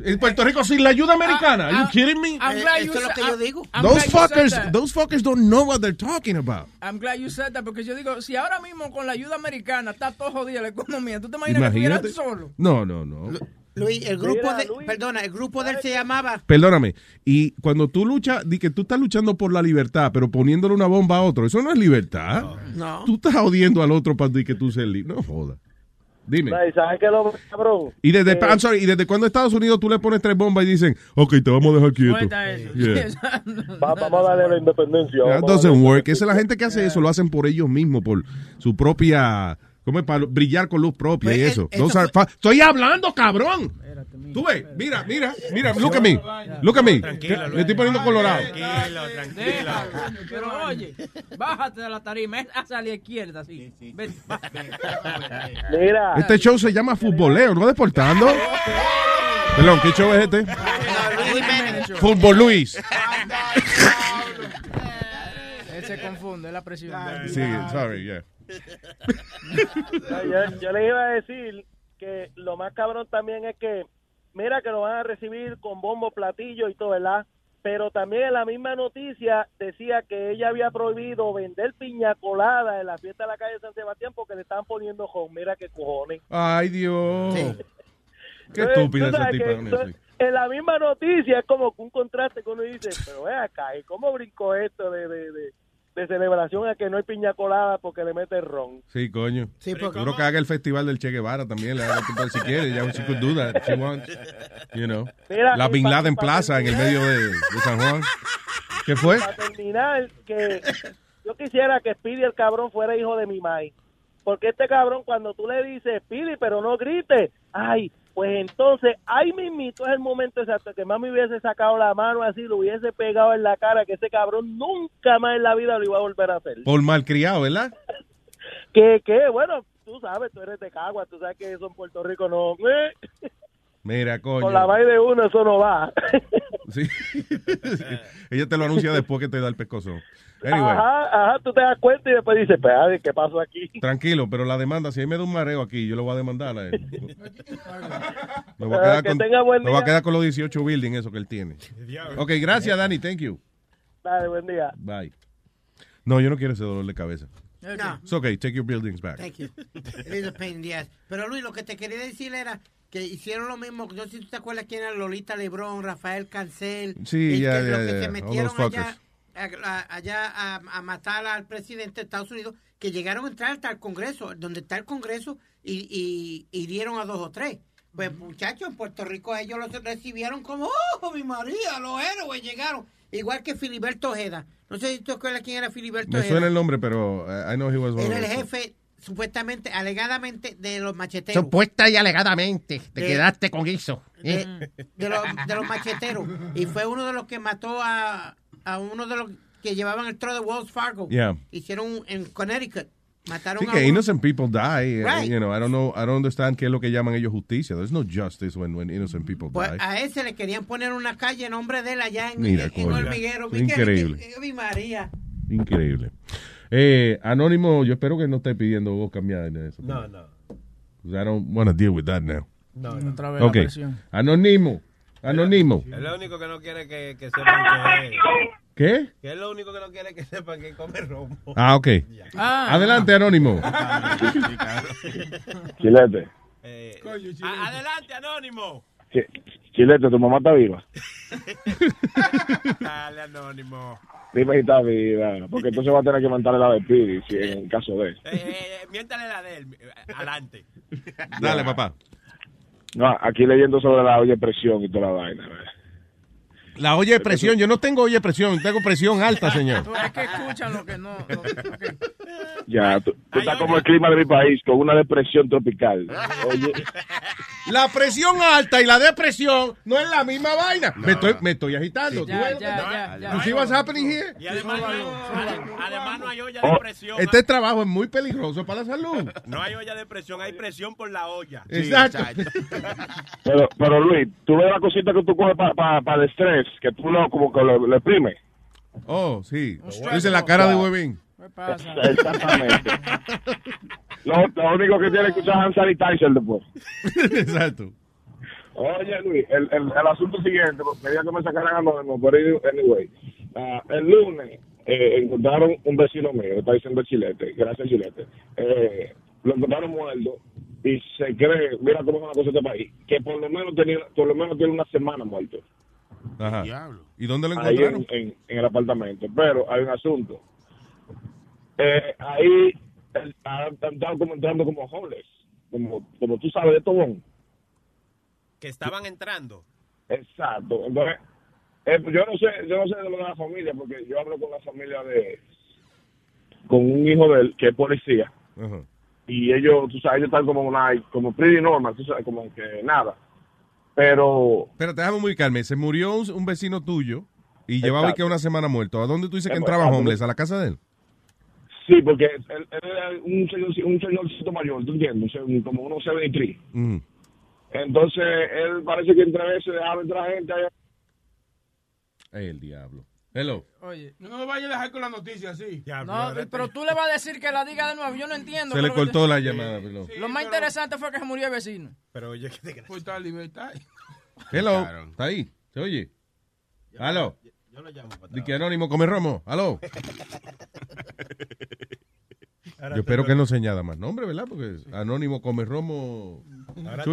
Speaker 12: En Puerto Rico sin la ayuda americana. Are you kidding me?
Speaker 14: I'm glad you
Speaker 18: es lo
Speaker 14: said-
Speaker 18: que yo digo.
Speaker 14: I'm
Speaker 12: Those fuckers, those fuckers don't know what they're talking about.
Speaker 14: I'm glad you said that, porque yo digo, si ahora mismo con la ayuda americana está todo jodida la economía, ¿tú te imaginas que
Speaker 12: Imagínate.
Speaker 14: estuvieran solo?
Speaker 12: No, no, no.
Speaker 18: Luis, el grupo
Speaker 19: Mira,
Speaker 18: de,
Speaker 19: Luis.
Speaker 18: perdona, el grupo de él se llamaba
Speaker 12: Perdóname. Y cuando tú luchas, di que tú estás luchando por la libertad, pero poniéndole una bomba a otro, eso no es libertad.
Speaker 18: No.
Speaker 12: Tú estás odiando al otro para que tú seas libre. No joda. Dime.
Speaker 19: ¿Y ¿Sabes qué es lo más cabrón?
Speaker 12: Y desde,
Speaker 19: Eh,
Speaker 12: I'm sorry, y desde cuando Estados Unidos tú le pones tres bombas y dicen, ok, te vamos a dejar quieto.
Speaker 14: Cuenta eso.
Speaker 12: Yeah.
Speaker 19: va- vamos a darle la independencia.
Speaker 12: That doesn't work. Esa es la gente que hace eso, lo hacen por ellos mismos, por su propia ¿Cómo es para brillar con luz propia
Speaker 18: Pues,
Speaker 12: y eso?
Speaker 18: eso
Speaker 12: Those are fa- Estoy hablando, cabrón. Tú ves, mira, mira, mira, look at me. Look at me.
Speaker 14: Tranquilo,
Speaker 12: Me estoy poniendo colorado.
Speaker 14: Deja, Pero oye, bájate de la tarima, es hacia la izquierda, así. Ven,
Speaker 19: Mira.
Speaker 12: Este show se llama Futboleo, ¿no deportando? Perdón, ¿qué show es este? Fútbol Luis.
Speaker 14: Él se confunde, es la presión.
Speaker 12: Sí, sorry, yeah.
Speaker 19: No, yo, yo le iba a decir que lo más cabrón también es que, mira que lo van a recibir con bombo, platillo y todo, ¿verdad? Pero también en la misma noticia decía que ella había prohibido vender piña colada en la fiesta de la calle San Sebastián porque le estaban poniendo home. Mira qué cojones.
Speaker 12: Ay, Dios. Qué
Speaker 19: Entonces,
Speaker 12: estúpida
Speaker 19: tú
Speaker 12: esa tipa.
Speaker 19: que, entonces, en la misma noticia es como que un contraste que uno dice, pero ve acá, ¿y cómo brincó esto de, de, de, de celebración a que no hay piña colada porque le mete ron?
Speaker 12: Sí, coño.
Speaker 19: Sí, porque-
Speaker 12: Seguro que haga el festival del Che Guevara también. Le haga tipo, si quiere, ya she could do that. She wants. You know.
Speaker 19: Mira,
Speaker 12: La Bin Laden
Speaker 19: pa-
Speaker 12: Plaza en el medio de, de San Juan. ¿Qué fue?
Speaker 19: Para terminar, que yo quisiera que Speedy el cabrón fuera hijo de mi mai. Porque este cabrón, cuando tú le dices, Speedy, pero no grites, ay, pues entonces, ahí mismito es el momento exacto que mami hubiese sacado la mano así, lo hubiese pegado en la cara, que ese cabrón nunca más en la vida lo iba a volver a hacer.
Speaker 12: Por malcriado, ¿verdad?
Speaker 19: Que, que, bueno, tú sabes, tú eres de Cagua, tú sabes que eso en Puerto Rico no...
Speaker 12: Mira, coño.
Speaker 19: con la vaina de uno eso no va.
Speaker 12: Sí. Ella te lo anuncia después que te da el pescozo. Anyway,
Speaker 19: Ajá, ajá, tú te das cuenta y después dices, espérate, ¿qué pasó aquí?
Speaker 12: tranquilo, pero la demanda, si a mí me da un mareo aquí, yo lo voy a demandar a él. Me voy a
Speaker 19: Ah,
Speaker 12: quedar,
Speaker 19: que
Speaker 12: con,
Speaker 19: tenga buen
Speaker 12: me voy a quedar con los 18 building eso que él tiene. Ok, gracias, Dani. Thank you.
Speaker 19: Dale, buen día.
Speaker 12: Bye. No, yo no quiero ese dolor de cabeza.
Speaker 18: No.
Speaker 12: It's okay, take your buildings back.
Speaker 18: Thank you. It is a pain in the ass. Pero Luis, lo que te quería decir era que hicieron lo mismo. Yo si tú te acuerdas quién era Lolita Lebrón, Rafael Cancel.
Speaker 12: Sí,
Speaker 18: y
Speaker 12: ya,
Speaker 18: que
Speaker 12: ya,
Speaker 18: los que
Speaker 12: ya,
Speaker 18: se metieron allá, a, allá a, a matar al presidente de Estados Unidos, que llegaron a entrar hasta el Congreso, donde está el Congreso, y, y hirieron a dos o tres. Pues muchachos, en Puerto Rico ellos los recibieron como, ¡oh, mi María! Los héroes llegaron. Igual que Filiberto Ojeda. No sé si tú acuerdas quién era Filiberto
Speaker 12: Me
Speaker 18: Ojeda.
Speaker 12: suena el nombre, pero uh, I know he was one
Speaker 18: Era el jefe, supuestamente, alegadamente, de los macheteros.
Speaker 20: Supuesta y alegadamente. Te
Speaker 18: De-
Speaker 20: quedaste con eso. ¿eh?
Speaker 18: de, de los, de los macheteros. Y fue uno de los que mató a, a uno de los que llevaban el tro de Wells Fargo.
Speaker 12: Yeah.
Speaker 18: Hicieron en Connecticut. Mataron
Speaker 12: Sí,
Speaker 18: a
Speaker 12: que
Speaker 18: uno.
Speaker 12: innocent people die. eh,
Speaker 18: Right.
Speaker 12: You know, I don't know, I don't understand qué es lo que llaman ellos justicia. There's no justice when, when innocent people
Speaker 18: Pues
Speaker 12: die.
Speaker 18: a ese le querían poner una calle en nombre de él allá en,
Speaker 12: Mira,
Speaker 18: en-. Hormiguero.
Speaker 12: Increíble.
Speaker 18: Mi María.
Speaker 12: Increíble. Eh, Anónimo, yo espero que no esté pidiendo vos cambiar en eso.
Speaker 15: No, no.
Speaker 12: I don't want to deal with that now.
Speaker 15: No, no.
Speaker 14: Otra vez la
Speaker 12: Ok.
Speaker 14: presión.
Speaker 12: Anónimo. Anónimo.
Speaker 15: Es lo único que no quiere que, que sepan que es.
Speaker 12: ¿Qué?
Speaker 15: Que es lo único que no quiere que sepan que come romo.
Speaker 12: Ah, ok.
Speaker 15: Ah.
Speaker 12: Adelante, Anónimo.
Speaker 7: Chilete,
Speaker 15: Eh, a- adelante, Anónimo.
Speaker 7: Chi- Chilete, tu mamá está viva.
Speaker 15: Dale, Anónimo.
Speaker 7: Dime viva, porque entonces va a tener que mandarle la de Pidi, si en el caso de.
Speaker 15: Eh, eh, miéntale la de él. eh, Adelante.
Speaker 12: Dale, papá.
Speaker 7: No, aquí leyendo sobre la olla de presión y toda la vaina.
Speaker 12: La olla de presión. Yo no tengo olla de presión, tengo presión alta, señor.
Speaker 14: Tú es que escuchan lo que no. lo- ok.
Speaker 7: Ya, tú, tú estás como el clima de mi país, con una depresión tropical. Oye,
Speaker 12: La presión alta y la depresión no es la misma vaina. me, estoy, me estoy agitando.
Speaker 15: Ya,
Speaker 12: ¿Tú
Speaker 15: ya, ya, ya.
Speaker 12: You see what's happening here?
Speaker 15: Y además, no hay, además no hay olla
Speaker 12: Oh,
Speaker 15: de presión.
Speaker 12: este trabajo es muy peligroso para la salud.
Speaker 15: No hay olla de presión, hay presión por la olla.
Speaker 12: Exacto.
Speaker 7: pero, pero Luis, tú ves la cosita que tú coges para el estrés, que tú lo, como que lo, lo exprimes.
Speaker 12: Oh, sí. Dice la cara de huevín.
Speaker 7: Exactamente. Lo, lo único que tiene que usar es hand sanitizer después.
Speaker 12: Exacto.
Speaker 7: Oye, Luis, el, el, el asunto siguiente, porque quería que me sacaran anónimo, pero anyway. Ah, el lunes eh, encontraron un vecino mío, está diciendo Chilete, gracias Chilete. Eh, lo encontraron muerto y se cree, mira cómo es una cosa de este país, que por lo menos tenía, por lo menos tiene una semana muerto.
Speaker 12: Ajá. ¿Y dónde lo
Speaker 7: Ahí
Speaker 12: encontraron?
Speaker 7: en, en, en el apartamento. Pero hay un asunto. Eh, ahí estado como entrando como homeless, como, como tú sabes de Tobón.
Speaker 15: Que estaban entrando.
Speaker 7: Exacto. Entonces, eh, yo no sé, yo no sé de lo de la familia, porque yo hablo con la familia de, con un hijo de él que es policía, y ellos, tú sabes, ellos están como una, como pretty normal, tú sabes, como que nada. Pero
Speaker 12: Pero te déjame ubicarme. Se murió un, un vecino tuyo y llevaba que una semana muerto. ¿A dónde tú dices que
Speaker 7: Eh,
Speaker 12: entraba homeless? ¿A la casa de él?
Speaker 7: Sí, porque él, él era un señor, un señorcito mayor, ¿tú entiendes? Un se- Como unos 73.
Speaker 12: Mm.
Speaker 7: Entonces, él parece que entre veces dejaba entrar gente allá.
Speaker 12: El diablo. Hello.
Speaker 14: Oye.
Speaker 13: No me vayas a dejar con la noticia así.
Speaker 14: No, pero tú le vas a decir que la diga de nuevo. Yo no entiendo.
Speaker 12: Se le
Speaker 14: que
Speaker 12: cortó la llamada.
Speaker 14: Lo más interesante fue que se murió el vecino.
Speaker 16: Pero oye, ¿qué te
Speaker 13: Por tal libertad.
Speaker 12: Hello. ¿Está ahí? ¿Se oye? ¿Aló?
Speaker 17: Yo lo llamo para
Speaker 12: ¿De que Anónimo come romo? ¿Aló? Yo espero que no se añada más nombre, ¿verdad? Porque Anónimo come romo
Speaker 21: Ahora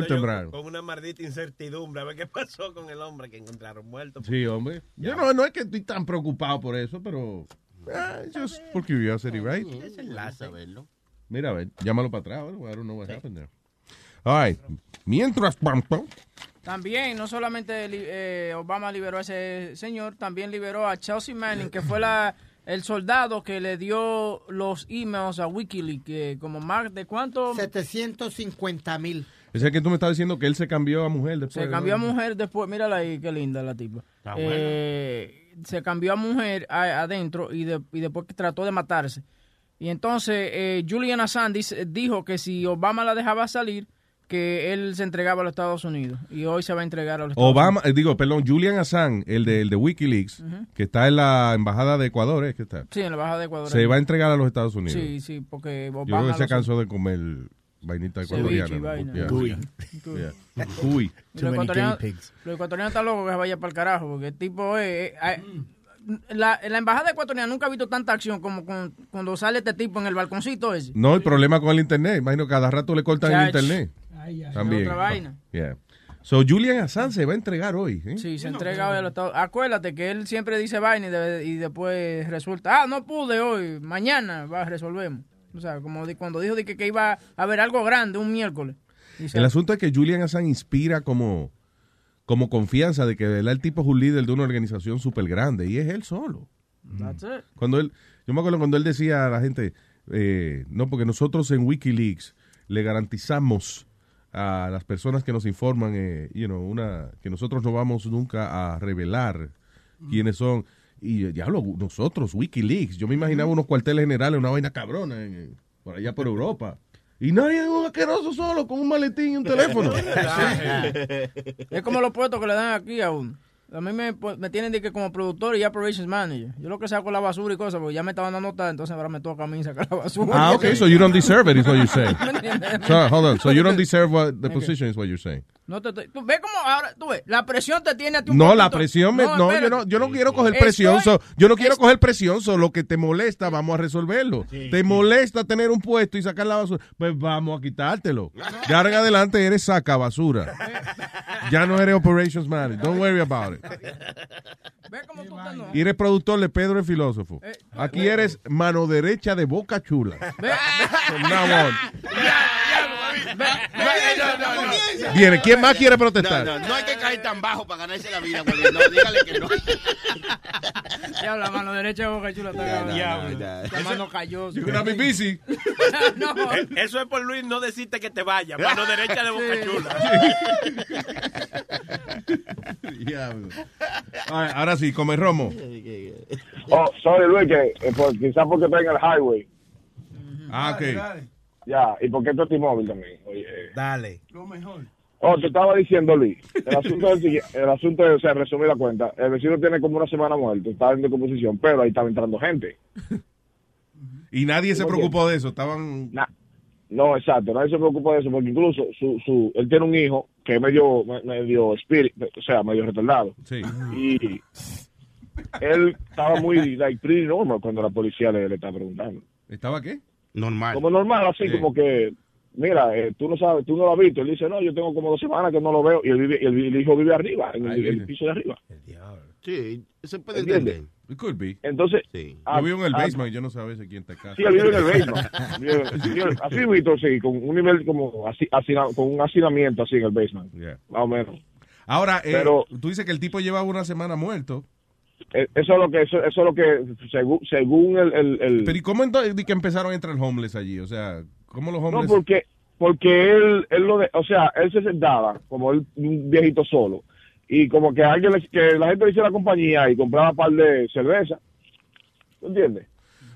Speaker 21: con una maldita incertidumbre. A ver qué pasó con el hombre que encontraron muerto.
Speaker 12: Sí, hombre. Yo no, no es que estoy tan preocupado por eso, pero... ah, just for curiosity, right?
Speaker 17: Es enlace, verlo.
Speaker 12: Mira, a ver, llámalo para atrás. I don't know what happened there. All right. Mientras tanto...
Speaker 14: También, no solamente eh, Obama liberó a ese señor, también liberó a Chelsea Manning, que fue la, el soldado que le dio los emails a Wikileaks, que como más de cuánto
Speaker 18: 750 mil.
Speaker 12: Es el que tú me estabas diciendo que él se cambió a mujer después.
Speaker 14: se cambió a mujer después. Mírala ahí, qué linda la tipa.
Speaker 12: Está buena.
Speaker 14: Eh, se cambió a mujer a- adentro y, de- y después que trató de matarse. Y entonces eh, Julian Assange dice- dijo que si Obama la dejaba salir, que él se entregaba a los Estados Unidos. Y hoy se va a entregar a los Estados
Speaker 12: Obama, eh, digo, perdón, Julian Assange, el de, el de Wikileaks, que está en la embajada de Ecuador, ¿es que está?
Speaker 14: Sí, en la Embajada de Ecuador.
Speaker 12: Se va a entregar a los Estados Unidos.
Speaker 14: Sí, sí, porque
Speaker 12: Yo
Speaker 14: Obama...
Speaker 12: creo que se cansó de comer vainita ecuatoriana.
Speaker 14: Cuy.
Speaker 12: Cuy.
Speaker 14: Los ecuatorianos, están locos que se vaya para el carajo, porque el tipo es... eh, eh, la, la embajada ecuatoriana nunca ha visto tanta acción como con- cuando sale este tipo en el balconcito ese.
Speaker 12: No, el problema con el internet. Imagino que cada rato le cortan el internet.
Speaker 14: Ay, ay.
Speaker 12: También.
Speaker 14: Otra vaina.
Speaker 12: Yeah. So, Julian Assange se va a entregar hoy. ¿eh?
Speaker 14: Sí, se entrega hoy a los Estados Acuérdate que él siempre dice vaina y, de- y después resulta, ah, no pude hoy, mañana va, resolvemos. O sea, como cuando dijo de que, que iba a haber algo grande un miércoles. Dice,
Speaker 12: El asunto es que Julian Assange inspira como, como confianza de que ¿verdad? el tipo es un líder de una organización súper grande y es él solo.
Speaker 14: That's it.
Speaker 12: Cuando él, yo me acuerdo cuando él decía a la gente, eh, no, porque nosotros en Wikileaks le garantizamos a las personas que nos informan, eh, you know, una, que nosotros no vamos nunca a revelar quiénes son. Y eh, diablo, nosotros, Wikileaks, yo me imaginaba unos cuarteles generales, una vaina cabrona, en- en- por allá por Europa. Y nadie es un asqueroso solo con un maletín y un teléfono.
Speaker 14: Es como los puestos que le dan aquí a uno. A mí me, me tienen de que como productor y operations manager. Yo lo que saco es la basura y cosas, porque ya me estaban dando nota, entonces ahora me toca a mí sacar la basura.
Speaker 12: Ah, okay, so you don't deserve it, is what you're saying. So, hold on, so you don't deserve what the
Speaker 14: Ok.
Speaker 12: position is what you're saying.
Speaker 14: No te estoy- tú ves cómo ahora, tú ves, la presión te tiene a ti un
Speaker 12: No, la presión, me- no, yo
Speaker 14: espérate.
Speaker 12: no, yo no quiero coger
Speaker 14: Estoy-
Speaker 12: presión, so- yo no quiero coger presión, solo lo que te molesta, vamos a resolverlo. Te molesta tener un puesto y sacar la basura, pues vamos a quitártelo. En adelante eres saca basura. Ya no eres operations manager, don't worry about it.
Speaker 14: Ve cómo tú no.
Speaker 12: Y eres productor de Pedro el Filósofo. Aquí eres mano derecha de Boca Chula.
Speaker 14: Ve,
Speaker 12: From now on. Viene, ¿quién más quiere protestar?
Speaker 17: No, no, no hay que caer tan bajo para ganarse la vida, güey. No, dígale que no.
Speaker 14: Ya la mano derecha de Boca Chula está
Speaker 17: no.
Speaker 14: La mano cayó.
Speaker 12: Busy.
Speaker 14: no.
Speaker 21: Eh, Eso es por Luis no decirte que te vayas. Mano derecha de Boca Chula.
Speaker 12: Diablo. Ahora sí, come romo.
Speaker 7: Oh, sorry, Luis, que eh, por- quizás porque está en el highway.
Speaker 12: Ah, ok.
Speaker 7: Ya, y porque esto es T-Mobile también. Oye.
Speaker 21: Dale.
Speaker 13: Lo mejor.
Speaker 7: Oh, te estaba diciendo, Luis. El asunto es el siguiente- el asunto es, o sea, resumir la cuenta. El vecino tiene como una semana muerto, estaba en decomposición, pero ahí estaba entrando gente.
Speaker 12: Y nadie se
Speaker 7: ¿Cómo
Speaker 12: preocupó de eso, estaban...
Speaker 7: No, exacto, nadie se preocupa de eso, porque incluso su, su, él tiene un hijo que es medio, me- medio spirit, o sea, medio retardado.
Speaker 12: Sí.
Speaker 7: Y él estaba muy, like, pretty normal cuando la policía le, le estaba preguntando.
Speaker 12: ¿Estaba qué?
Speaker 17: Normal.
Speaker 7: Como normal, así
Speaker 12: Sí.
Speaker 7: como que, mira, eh, tú no sabes, tú no lo has visto. Él dice, no, yo tengo como dos semanas que no lo veo. Y el, vive- el, el hijo vive arriba, en el, el piso de arriba.
Speaker 17: Sí, se puede entender.
Speaker 12: It could be.
Speaker 7: Entonces,
Speaker 17: Sí.
Speaker 7: ah,
Speaker 12: Yo vivo en el
Speaker 7: ah,
Speaker 12: basement, yo no veces quién está acá.
Speaker 7: Sí, él vive en el basement. Así visto, sí, con un nivel como así, con un hacinamiento así en el basement,
Speaker 12: Yeah.
Speaker 7: más o menos.
Speaker 12: Ahora, eh,
Speaker 7: Pero-
Speaker 12: tú dices que el tipo llevaba una semana muerto.
Speaker 7: Eh, Eso es lo que, eso, eso es lo que, según, según el, el, el-
Speaker 12: Pero ¿y cómo entonces que empezaron a entrar homeless allí? O sea, ¿Cómo los
Speaker 7: No,
Speaker 12: hombres?
Speaker 7: porque, porque él, él lo de, o sea, él se sentaba como él, un viejito solo. Y como que alguien que la gente le hiciera compañía y compraba un par de cerveza. ¿Tú entiendes?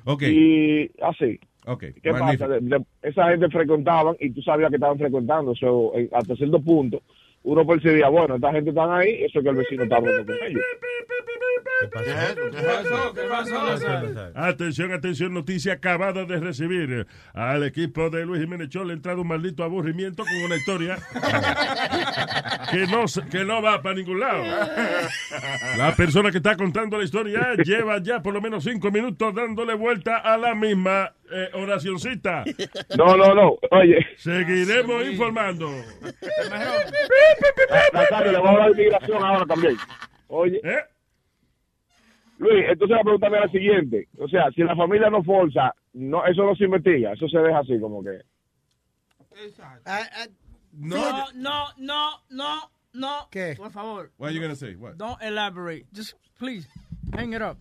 Speaker 12: Ok.
Speaker 7: Y así.
Speaker 12: Ok,
Speaker 7: ¿Qué
Speaker 12: magnífico.
Speaker 7: pasa? De- de- esa gente frecuentaban y tú sabías que estaban frecuentando. So, en- hasta cierto punto, uno percibía, bueno, esta gente están ahí, eso es que el vecino está hablando con ellos.
Speaker 21: ¿Qué pasó? ¿Qué pasó?
Speaker 22: Atención, atención, noticia acabada de recibir. Al equipo de Luis Jiménez Show le ha entrado un maldito aburrimiento con una historia que no, que no va para ningún lado. La persona que está contando la historia lleva ya por lo menos cinco minutos dándole vuelta a la misma eh, oracioncita.
Speaker 7: No, no, no. Oye.
Speaker 22: Seguiremos informando.
Speaker 7: Nazario, le voy a hablar de inmigración ahora también. Oye.
Speaker 22: ¿Eh?
Speaker 7: Luis, entonces la pregunta es la siguiente. O sea, si la familia no forza, no, eso no se investiga, eso se deja así como que...
Speaker 14: No, no, no, no, no.
Speaker 18: ¿Qué?
Speaker 14: Por favor.
Speaker 12: What are you gonna say? What?
Speaker 14: Don't elaborate. Just please hang it up.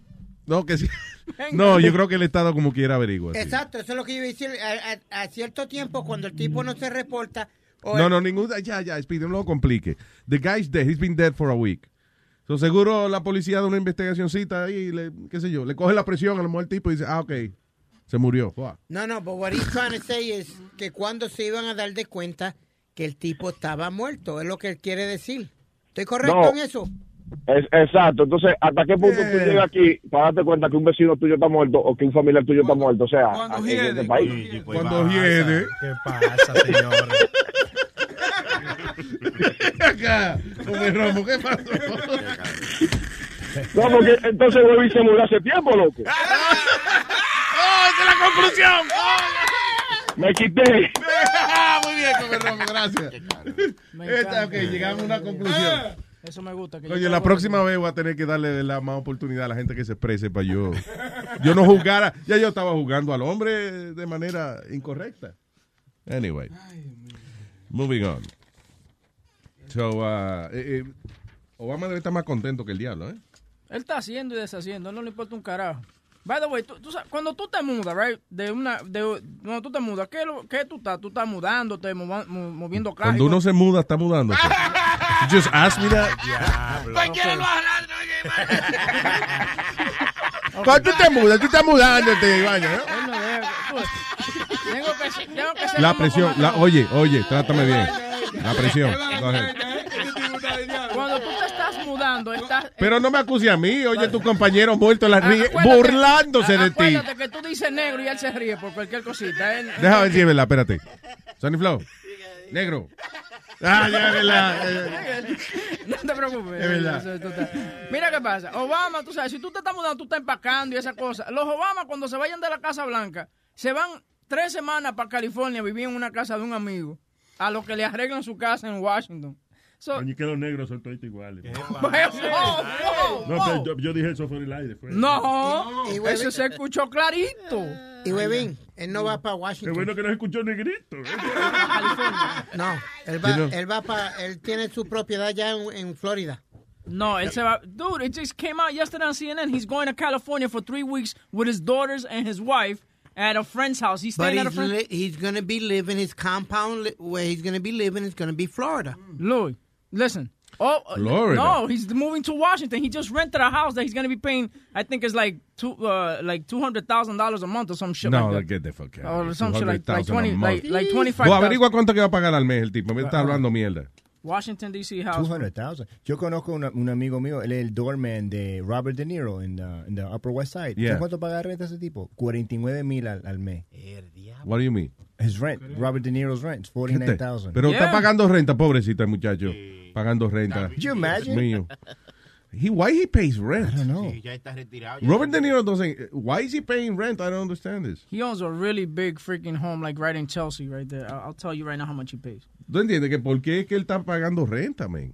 Speaker 12: No, que sí. No, yo creo que el Estado como quiera averigua. sí.
Speaker 18: Exacto, eso es lo que yo iba a decir. A, a- a cierto tiempo, cuando el tipo no se reporta. o
Speaker 12: No,
Speaker 18: el-
Speaker 12: no, ningún. Ya, ya, Speedy, no lo complique. The guy's dead. He's been dead for a week. So, seguro la policía da una investigacioncita ahí, y le, qué sé yo, le coge la presión a lo mejor el tipo y dice, ah, ok, se murió.
Speaker 18: No, no, but what he's trying to say es que cuando se iban a dar de cuenta que el tipo estaba muerto, es lo que él quiere decir. ¿Estoy correcto
Speaker 7: No.
Speaker 18: en eso?
Speaker 7: Es, exacto, entonces, ¿hasta qué punto tú llegas aquí para darte cuenta que un vecino tuyo está muerto o que un familiar tuyo está muerto? O sea, aquí en este país.
Speaker 12: Cuando hiede.
Speaker 21: ¿Qué pasa, señor?
Speaker 12: Acá, come romo, ¿qué pasó?
Speaker 7: No, porque entonces Webby se murió hace tiempo, loco.
Speaker 12: ¡Oh, esa es la conclusión!
Speaker 7: Me quité.
Speaker 12: Ah, Muy bien, come romo, gracias. Esta, ok, llegamos a una conclusión.
Speaker 14: Eso me gusta. Que
Speaker 12: Oye, la próxima vez voy a tener que darle la más oportunidad a la gente que se exprese para yo. Yo no juzgara. Ya yo estaba jugando al hombre de manera incorrecta. Anyway. Moving on. So, uh, eh, eh, Obama debe estar más contento que el diablo, ¿eh?
Speaker 14: Él está haciendo y deshaciendo, no le importa un carajo. By the way, tú, tú sabes, cuando tú te mudas, right, de una, de, cuando tú te mudas, ¿qué, qué tú estás? Tú estás mudándote, moviendo cajas.
Speaker 12: Cuando uno se muda, está mudándose. You just ask me that.
Speaker 14: Cualquiera lo
Speaker 12: Cuando tú te mudas, tú estás mudándote, vaya, ¿no?
Speaker 14: Tengo que, ser- tengo que ser
Speaker 12: La presión, la, oye, oye, trátame bien. La presión. Go ahead.
Speaker 14: Cuando tú te estás...
Speaker 12: Pero no me acuse a mí, oye, tu compañero muerto la ríe,
Speaker 14: Acuérdate-
Speaker 12: burlándose de ti.
Speaker 14: Acuérdate que tú dices negro y él se ríe por cualquier cosita. Él-
Speaker 12: Déjame ver si es verdad, espérate. Sonny Flow, negro. Ah, ya, es verdad.
Speaker 14: No te preocupes.
Speaker 12: Es verdad.
Speaker 14: Mira qué pasa. Obama, tú sabes, si tú te estás mudando, tú estás empacando y esas cosas. Los Obama, cuando se vayan de la Casa Blanca, se van tres semanas para California a vivir en una casa de un amigo, a lo que le arreglan su casa en Washington. So,
Speaker 22: Coño, que los negros son todos iguales. No, yo, yo dije eso fuera el aire. fue.
Speaker 14: no,
Speaker 18: Y
Speaker 14: eso se escuchó clarito.
Speaker 18: Y Webin, él no va para
Speaker 22: Qué
Speaker 18: Washington.
Speaker 22: bueno que no escuchó negrito. ¿eh?
Speaker 18: No, él va,
Speaker 14: ¿Qué no?
Speaker 18: él va para, él tiene su propiedad ya en, en Florida.
Speaker 14: No, él se va. Dude, it just came out yesterday on CNN. He's going to California for three weeks with his daughters and his wife at a friend's house. He's
Speaker 18: But
Speaker 14: staying at a
Speaker 18: he's,
Speaker 14: friend.
Speaker 18: li- he's going to be living, his compound li- where he's going to be living is going to be Florida.
Speaker 14: Louis, listen. Oh, uh,
Speaker 18: Florida.
Speaker 14: no, he's moving to Washington. He just rented a house that he's going to be paying. I think it's like two, uh, like two hundred thousand dollars a month or some shit
Speaker 12: No,
Speaker 14: like that.
Speaker 12: get the fuck out.
Speaker 14: Or some shit like, like
Speaker 12: 200,000 a
Speaker 14: twenty, like,
Speaker 12: month.
Speaker 14: like twenty five.
Speaker 12: Vos averigua cuánto que va a pagar al mes el tipo. Me
Speaker 14: Uh,
Speaker 12: está hablando mierda.
Speaker 14: Washington D.C. house.
Speaker 16: 200,000. Yo conozco una- un amigo mío, él es el doorman de Robert De Niro en the, in the Upper West Side.
Speaker 12: Yeah.
Speaker 16: ¿Sabes cuánto paga renta ese tipo? 49 mil al, al mes.
Speaker 12: What do you mean?
Speaker 16: His rent, Robert De Niro's rent,
Speaker 12: ¿Qué te-
Speaker 16: 49,000.
Speaker 12: Pero está pagando renta, pobrecita el muchacho. Pagando renta.
Speaker 16: Could you imagine?
Speaker 12: Mío. He, why he pays rent?
Speaker 16: I don't know.
Speaker 17: Ya está retirado.
Speaker 12: Robert De Niro doesn't. Why is he paying rent? I don't understand this.
Speaker 14: He owns a really big freaking home, like right in Chelsea, right there. I'll, I'll tell you right now how much he pays.
Speaker 12: ¿Tú entiendes que por qué es que él está pagando renta, man?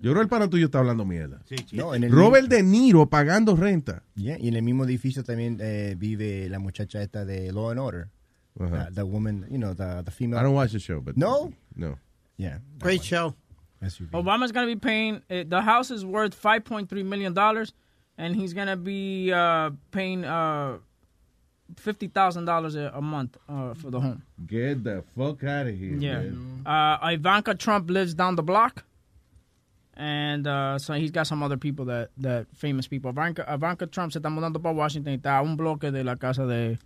Speaker 12: Yo creo que el pana tuyo está hablando mierda.
Speaker 16: No, en el
Speaker 12: Robert De Niro pagando renta.
Speaker 16: Yeah, y en el mismo edificio también eh, vive la muchacha esta de Law and Order.
Speaker 12: Ajá.
Speaker 16: The, the woman, you know, the, the female.
Speaker 12: I don't watch the show, but
Speaker 16: No?
Speaker 12: no.
Speaker 16: Yeah.
Speaker 18: Great show.
Speaker 16: SUV.
Speaker 14: Obama's going to be paying, uh, the house is worth $5.3 million, and he's going to be uh, paying uh, fifty thousand dollars a a month uh, for the home.
Speaker 12: Get the fuck out of here.
Speaker 14: Yeah.
Speaker 12: man.
Speaker 14: Uh, Ivanka Trump lives down the block. And uh, so he's got some other people that, that famous people. Ivanka, Ivanka Trump se está mudando para Washington y está a un bloque de la casa de,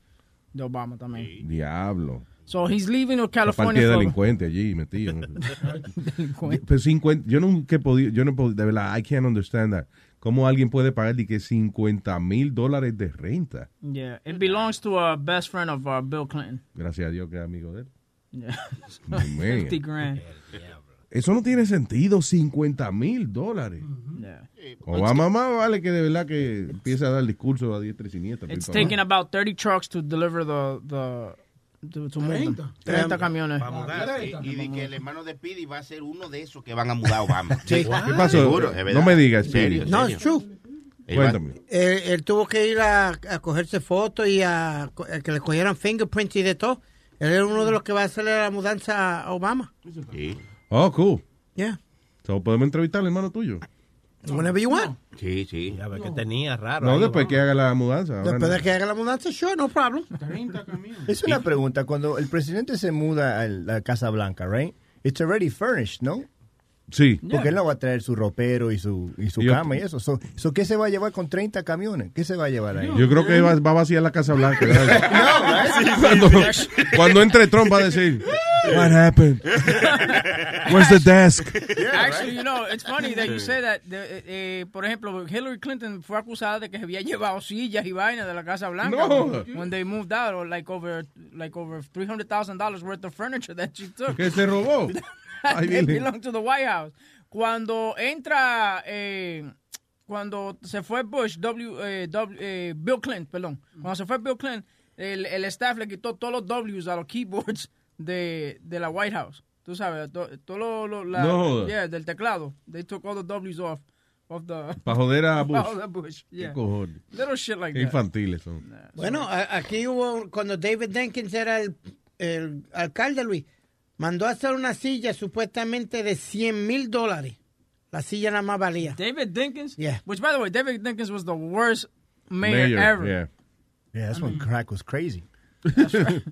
Speaker 14: de Obama también.
Speaker 12: Diablo.
Speaker 14: So he's leaving California.
Speaker 12: de delincuente allí metido. Pero 50, yo nunca he podido, yo no podido, de verdad, I can't understand that. ¿Cómo alguien puede pagar de que 50 mil dólares de renta?
Speaker 14: Yeah, it belongs to a best friend of uh, Bill Clinton.
Speaker 12: Gracias a Dios que es amigo de él.
Speaker 14: Yeah.
Speaker 12: Man.
Speaker 14: 50 grand.
Speaker 12: Eso no tiene sentido, 50 mil dólares.
Speaker 14: Yeah.
Speaker 12: Obama más vale que de verdad que empiece a dar discurso a diestra y siniestra.
Speaker 14: It's taking about 30 trucks to deliver the, the, to, to move them. 30 camiones.
Speaker 17: Para mudar, sí. Y de que el hermano de Speedy va a ser uno de esos que van a mudar a Obama.
Speaker 18: Sí.
Speaker 12: ¿Qué pasó?
Speaker 17: Seguro, es
Speaker 12: no me digas, Speedy.
Speaker 18: No, it's true.
Speaker 17: Él va-
Speaker 12: Cuéntame.
Speaker 18: Él, él tuvo que ir a, a cogerse fotos y a, a que le cogieran fingerprints y de todo. Él era uno de los que va a hacerle la mudanza a Obama.
Speaker 17: Sí.
Speaker 12: Oh, cool.
Speaker 18: Yeah.
Speaker 12: So, ¿Podemos entrevistar al hermano tuyo?
Speaker 18: Whenever you want.
Speaker 17: Sí, sí.
Speaker 21: Ya ves que tenía raro.
Speaker 12: No,
Speaker 21: ahí,
Speaker 12: después que haga la mudanza.
Speaker 18: Después
Speaker 12: no.
Speaker 18: de que haga la mudanza, sure, no problem.
Speaker 16: Es una pregunta. Cuando el presidente se muda a la Casa Blanca, right? It's already furnished, ¿no?
Speaker 12: Sí.
Speaker 16: Porque él no va a traer su ropero y su, y su
Speaker 12: Yo-
Speaker 16: cama y eso. So, so, ¿Qué se va a llevar con 30 camiones? ¿Qué se va a llevar ahí?
Speaker 12: Yo creo que va, va a vaciar la Casa Blanca. ¿verdad?
Speaker 16: No, right?
Speaker 12: cuando, cuando entre Trump va a decir, What happened? Where's the desk?
Speaker 14: Actually, you know, it's funny that you say that. eh, eh, por ejemplo, Hillary Clinton fue acusada de que se había llevado sillas y vainas de la Casa Blanca
Speaker 12: No.
Speaker 14: when they moved out, or like over like over three hundred thousand dollars worth of furniture that she took.
Speaker 12: Que se robó. Ay,
Speaker 14: They
Speaker 12: Virgen.
Speaker 14: belong to the White House. Cuando entra, eh, cuando se fue Bush, W, eh, W- eh, Bill Clinton, perdón. Cuando se fue Bill Clinton, el, el staff le quitó todos los W's a los keyboards de, de la White House. Tú sabes, to- todo lo, lo- la,
Speaker 12: No joda.
Speaker 14: yeah, del teclado. They took all the W's off. Of the,
Speaker 12: Pa' joder a Bush.
Speaker 14: Pa' joder a Bush,
Speaker 12: ¿Qué
Speaker 14: yeah.
Speaker 12: cojones?
Speaker 14: Little shit like
Speaker 12: Qué
Speaker 14: that.
Speaker 12: infantiles son.
Speaker 18: Bueno, a- aquí hubo, cuando David Jenkins era el, el alcalde, Luis, mandó a hacer una silla supuestamente de 100 mil dólares. La silla nada más valía.
Speaker 14: David Dinkins?
Speaker 18: Yeah.
Speaker 14: Which, by the way, David Dinkins was the worst mayor,
Speaker 12: Mayor,
Speaker 14: ever.
Speaker 12: yeah.
Speaker 16: Yeah, that's when crack was crazy.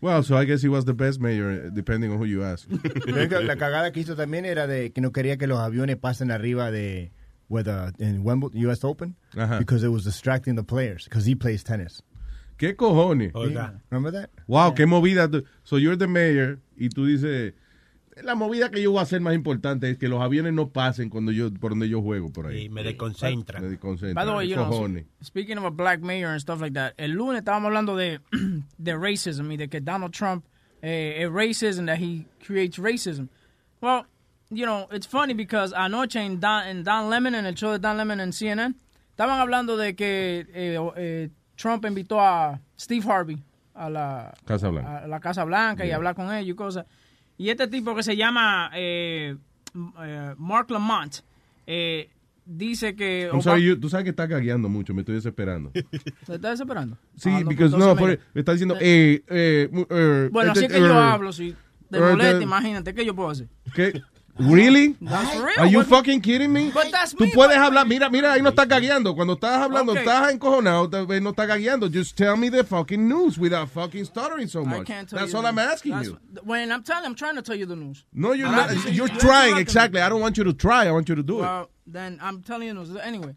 Speaker 12: Well, so I guess he was the best mayor, depending on who you ask.
Speaker 16: La cagada que hizo también era de que no quería que los aviones pasen arriba de with, uh, en Wimbledon, US Open
Speaker 12: Ajá.
Speaker 16: because it was distracting the players because he plays tennis.
Speaker 12: ¿Qué cojones?
Speaker 16: Oiga. Remember that?
Speaker 12: Wow, qué movida. So you're the mayor y tú dices, la movida que yo voy a hacer más importante es que los aviones no pasen cuando yo por donde yo juego por ahí.
Speaker 21: Y me desconcentra.
Speaker 12: Me desconcentra.
Speaker 14: By the way, you know, speaking of a black mayor and stuff like that, el lunes estábamos hablando de, de racism y de que Donald Trump eh, es racism, that he creates racism. Well, you know, it's funny because anoche en Don, en Don Lemon, en el show de Don Lemon en CNN, estaban hablando de que eh, eh, Trump invitó a Steve Harvey a la
Speaker 12: Casa Blanca.
Speaker 14: a la Casa Blanca y hablar con ellos y cosas. Y este tipo que se llama eh, eh, Mark Lamont eh, dice que...
Speaker 12: I'm sorry, you- tú sabes que estás gagueando mucho, me estoy desesperando.
Speaker 14: ¿Se está desesperando?
Speaker 12: Sí,
Speaker 14: Ah, entonces
Speaker 12: no, me está diciendo, eh, eh, eh,
Speaker 14: Bueno,
Speaker 12: este,
Speaker 14: así es que yo
Speaker 12: eh,
Speaker 14: hablo, si te
Speaker 12: eh,
Speaker 14: molesta, imagínate, ¿qué yo puedo hacer?
Speaker 12: ¿Qué? Really?
Speaker 14: That's real,
Speaker 12: Are you
Speaker 14: but-
Speaker 12: fucking kidding me?
Speaker 14: But that's
Speaker 12: Tú
Speaker 14: me,
Speaker 12: puedes
Speaker 14: but-
Speaker 12: hablar, mira, mira, ahí no estás gagueando. Cuando estás hablando,
Speaker 14: Okay.
Speaker 12: estás encojonado, tal vez no estás gagueando. Just tell me the fucking news without fucking stuttering so
Speaker 14: I
Speaker 12: much.
Speaker 14: can't tell
Speaker 12: That's
Speaker 14: you
Speaker 12: all
Speaker 14: the
Speaker 12: I'm
Speaker 14: news.
Speaker 12: asking
Speaker 14: That's-
Speaker 12: you.
Speaker 14: When I'm telling, I'm trying to tell you the news.
Speaker 12: No, you're
Speaker 14: But
Speaker 12: not.
Speaker 14: obviously
Speaker 12: You're
Speaker 14: you
Speaker 12: trying,
Speaker 14: interrupted me.
Speaker 12: exactly. I don't want you to try. I want you to do it.
Speaker 14: Well, then I'm telling you the news. Anyway,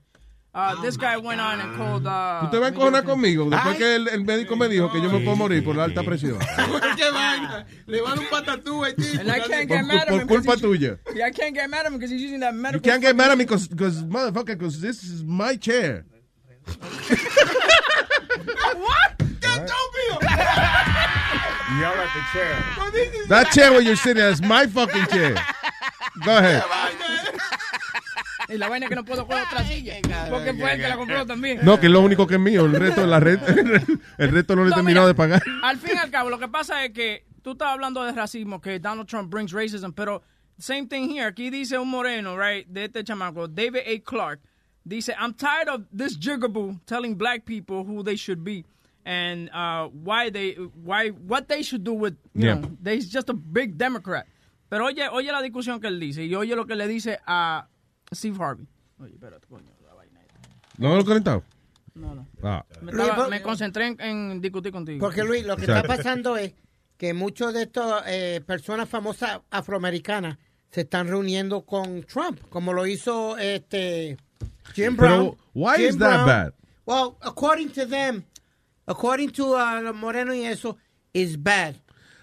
Speaker 14: uh, this guy went on and called... Uh,
Speaker 12: Tú te vas a encojonar conmigo después
Speaker 14: Ay.
Speaker 12: que el, el médico me dijo que yo me puedo morir por la alta presión.
Speaker 13: ¿Qué vaina? Le van un patatú al tipo.
Speaker 14: And I can't
Speaker 12: Por,
Speaker 14: get mad at
Speaker 12: por
Speaker 14: him. 'cause
Speaker 12: culpa tuya.
Speaker 14: Yeah, I can't get mad at him because he's using that medical...
Speaker 12: You can't get mad at me because, motherfucker, because this is my chair.
Speaker 13: What? ¡Qué estúpido!
Speaker 16: Yell at the chair.
Speaker 12: That chair where you're sitting is my fucking chair. Go ahead.
Speaker 14: Y la vaina es que no puedo coger otra silla. Porque fue el que la compró también.
Speaker 12: No, que es lo único que es mío. El resto, la red, el resto no lo he
Speaker 14: No,
Speaker 12: terminado
Speaker 14: mira,
Speaker 12: de pagar.
Speaker 14: Al fin y al cabo, lo que pasa es que tú estás hablando de racismo, que Donald Trump brings racism, pero same thing here. Aquí dice un moreno, right, de este chamaco, David A. Clark. Dice, I'm tired of this jigaboo telling black people who they should be and uh, why they, why, what they should do with, you
Speaker 12: Yeah.
Speaker 14: know, he's just a big Democrat. Pero oye, oye la discusión que él dice y oye lo que le dice a Steve Harvey. Oye, espérate, coño.
Speaker 12: ¿No lo he conectado?
Speaker 14: No, no.
Speaker 12: Ah.
Speaker 14: Me, estaba- concentré en, en discutir contigo.
Speaker 18: Porque Luis, lo que está pasando es que muchos de estas eh, personas famosas afroamericanas se están reuniendo con Trump, como lo hizo este Jim
Speaker 12: Pero,
Speaker 18: Brown.
Speaker 12: why
Speaker 18: Jim
Speaker 12: is that
Speaker 18: Brown.
Speaker 12: bad?
Speaker 18: Well, according to them, according to uh, los morenos y eso, is bad.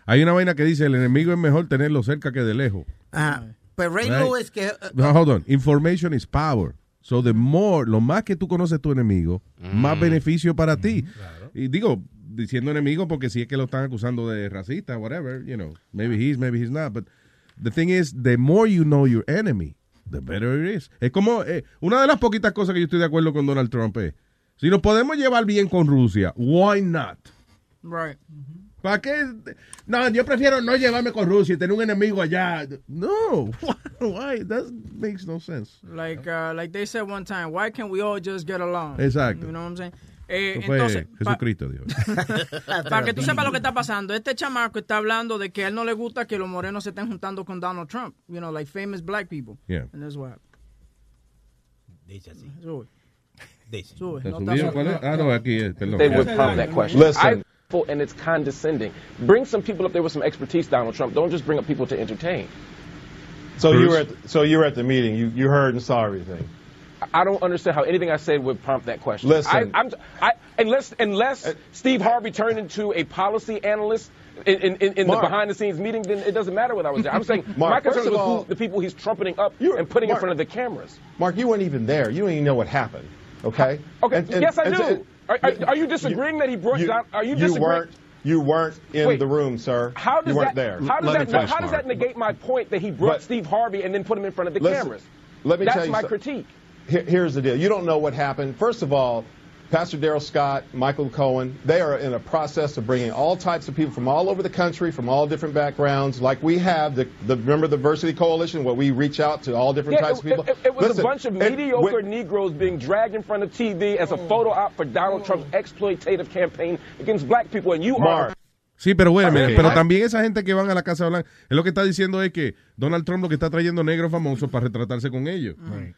Speaker 12: Hay una vaina que dice, el enemigo es mejor tenerlo cerca que de lejos.
Speaker 18: Ajá. Pero Ray
Speaker 12: Right.
Speaker 18: Lewis que uh,
Speaker 12: No, hold on. Information is power. So the more, lo más que tú conoces tu enemigo, más beneficio para ti. Y digo, diciendo enemigo porque si es que lo están acusando de racista, whatever, you know, maybe he's, maybe he's not. But the thing is, the more you know your enemy, the better it is. Es como, eh, una de las poquitas cosas que yo estoy de acuerdo con Donald Trump es, si nos podemos llevar bien con Rusia, why not?
Speaker 14: Right.
Speaker 12: ¿Para qué? No, yo prefiero no llevarme con Rusia y tener un enemigo allá. No, why? That makes no sense.
Speaker 14: Like, uh, like they said one time, why can't we all just get along?
Speaker 12: Exacto.
Speaker 14: You know what I'm saying? Eh,
Speaker 12: Eso fue
Speaker 14: entonces, pa-
Speaker 12: Jesucristo, Dios.
Speaker 14: para que tú sepas lo que está pasando, este chamaco está hablando de que a él no le gusta que los morenos se estén juntando con Donald Trump. You know, like famous black people.
Speaker 12: Yeah.
Speaker 14: And that's what happened.
Speaker 21: Dice así.
Speaker 14: Sube.
Speaker 21: Dice.
Speaker 14: Sube.
Speaker 12: ¿Está
Speaker 14: No está.
Speaker 12: ¿Cuál es? Ah, no, aquí es, perdón.
Speaker 23: They would prompt that question.
Speaker 12: Listen.
Speaker 23: I, and it's condescending. Bring some people up there with some expertise, Donald Trump. Don't just bring up people to entertain.
Speaker 24: So you were at so you were at the meeting. You you heard and saw everything.
Speaker 23: I don't understand how anything I said would prompt that question.
Speaker 24: Listen.
Speaker 23: I, I'm, I, unless unless uh, Steve Harvey turned into a policy analyst in, in, in, in the behind the scenes meeting, then it doesn't matter whether I was there. I'm saying
Speaker 24: Mark,
Speaker 23: my concern
Speaker 24: first
Speaker 23: was
Speaker 24: all-
Speaker 23: who, the people he's trumpeting up and putting
Speaker 24: Mark.
Speaker 23: in front of the cameras.
Speaker 24: Mark, you weren't even there. You don't even know what happened. Okay.
Speaker 23: Okay,
Speaker 24: And- and-
Speaker 23: yes, I
Speaker 24: and-
Speaker 23: do. Are, are, are you disagreeing that he brought down? Are you,
Speaker 24: You
Speaker 23: disagreeing?
Speaker 24: weren't. You weren't in
Speaker 23: Wait.
Speaker 24: the room, sir.
Speaker 23: How does
Speaker 24: you weren't
Speaker 23: that,
Speaker 24: there.
Speaker 23: How does that,
Speaker 24: finish,
Speaker 23: how does that negate my point that he brought
Speaker 24: But-
Speaker 23: Steve Harvey and then put him in front of the
Speaker 24: Listen,
Speaker 23: cameras?
Speaker 24: Let me
Speaker 23: That's
Speaker 24: tell you
Speaker 23: my
Speaker 24: so-
Speaker 23: critique.
Speaker 24: Here- here's the deal. You don't know what happened. First of all, Pastor Daryl Scott, Michael Cohen, they are in a process of bringing all types of people from all over the country, from all different backgrounds, like we have. The, the remember the Diversity Coalition, where we reach out to all different
Speaker 23: Yeah,
Speaker 24: types
Speaker 23: it,
Speaker 24: of people.
Speaker 23: it- it was
Speaker 24: Listen,
Speaker 23: a bunch of mediocre
Speaker 24: when-
Speaker 23: Negroes being dragged in front of TV as a photo op for Donald Trump's exploitative campaign against black people, and you are.
Speaker 12: Sí, pero bueno,
Speaker 23: Okay.
Speaker 12: pero también esa gente que van a la Casa Blanca, es lo que está diciendo es que Donald Trump lo que está trayendo negros famosos para retratarse con ellos.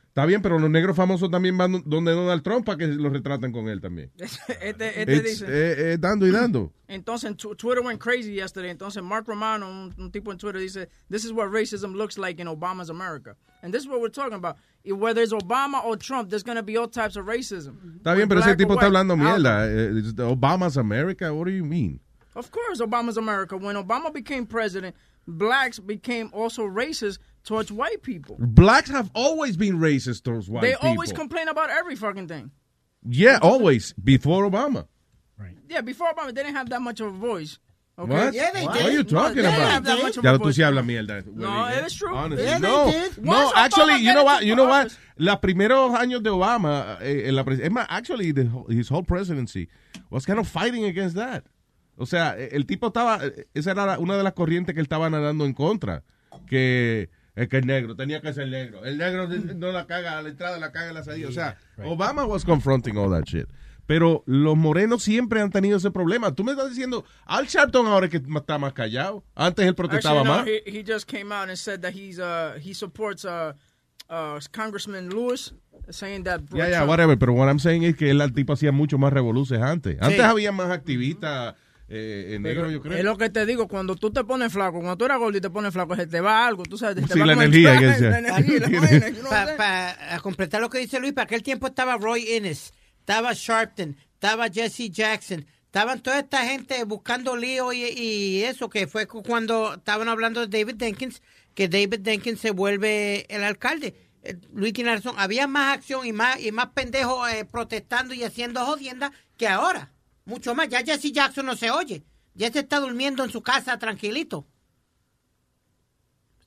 Speaker 12: Está bien, pero los negros famosos también van donde Donald Trump para que los retraten con él también.
Speaker 14: Este, este dice.
Speaker 12: eh, eh, dando y dando.
Speaker 14: Entonces, Twitter went crazy yesterday. Entonces, Mark Romano, un, un tipo en Twitter, dice, This is what racism looks like in Obama's America. And this is what we're talking about. Y Whether it's Obama or Trump, there's going to be all types of racism.
Speaker 12: Está bien, pero ese tipo está hablando mierda. Eh, Obama's America, what do you mean?
Speaker 14: Of course, Obama's America. When Obama became president, blacks became also racist towards white people.
Speaker 12: Blacks have always been racist towards white
Speaker 14: they
Speaker 12: people.
Speaker 14: They always complain about every fucking thing.
Speaker 12: yeah, always. Before Obama. Right.
Speaker 14: Yeah, before Obama, they didn't have that much of a voice. Okay?
Speaker 12: What?
Speaker 14: Yeah, they
Speaker 12: What
Speaker 14: did.
Speaker 12: are you talking
Speaker 14: they didn't
Speaker 12: about?
Speaker 14: have that much of
Speaker 12: Ya tú sí hablas mierda.
Speaker 14: No, it is true.
Speaker 12: Honestly,
Speaker 14: Yeah,
Speaker 12: no, no,
Speaker 14: Once
Speaker 12: actually,
Speaker 14: Obama
Speaker 12: you know what, you know what,
Speaker 14: office-
Speaker 12: los primeros años de Obama, eh, en la pres- es más, actually, the his whole presidency was kind of fighting against that. O sea, eh, el tipo estaba, eh, esa era la- una de las corrientes que él estaba nadando en contra, que es que el negro, tenía que ser negro. El negro no la caga a la entrada, la caga a la salida. O sea, Obama was confronting all that shit. Pero los morenos siempre han tenido ese problema. Tú me estás diciendo, Al Sharpton ahora es que está más callado. Antes él protestaba
Speaker 14: Actually, no,
Speaker 12: más.
Speaker 14: he, he just came out and said that he's uh he supports uh uh Congressman Lewis, saying that
Speaker 12: Ya, ya,
Speaker 14: Trump-
Speaker 12: whatever. Pero what I'm saying es que al tipo hacía mucho más revoluciones antes. Antes
Speaker 14: Sí.
Speaker 12: había más activistas eh, en negro, yo creo.
Speaker 14: Es lo que te digo, cuando tú te pones flaco, cuando tú eras gordo y te pones flaco, se te va algo, tú sabes, te
Speaker 12: Sí,
Speaker 14: va
Speaker 12: la
Speaker 14: el
Speaker 12: energía, que
Speaker 14: la la saying?
Speaker 18: Para completar lo que dice Luis, para aquel tiempo estaba Roy Innes, estaba Sharpton, estaba Jesse Jackson, estaban toda esta gente buscando lío y, y eso, que fue cu- cuando estaban hablando de David Jenkins, que David Jenkins se vuelve el alcalde. Eh, Luis tiene razón, había más acción y más, y más pendejos eh, protestando y haciendo jodienda que ahora. Mucho más. Ya Jesse Jackson no se oye. Ya se está durmiendo en su casa tranquilito.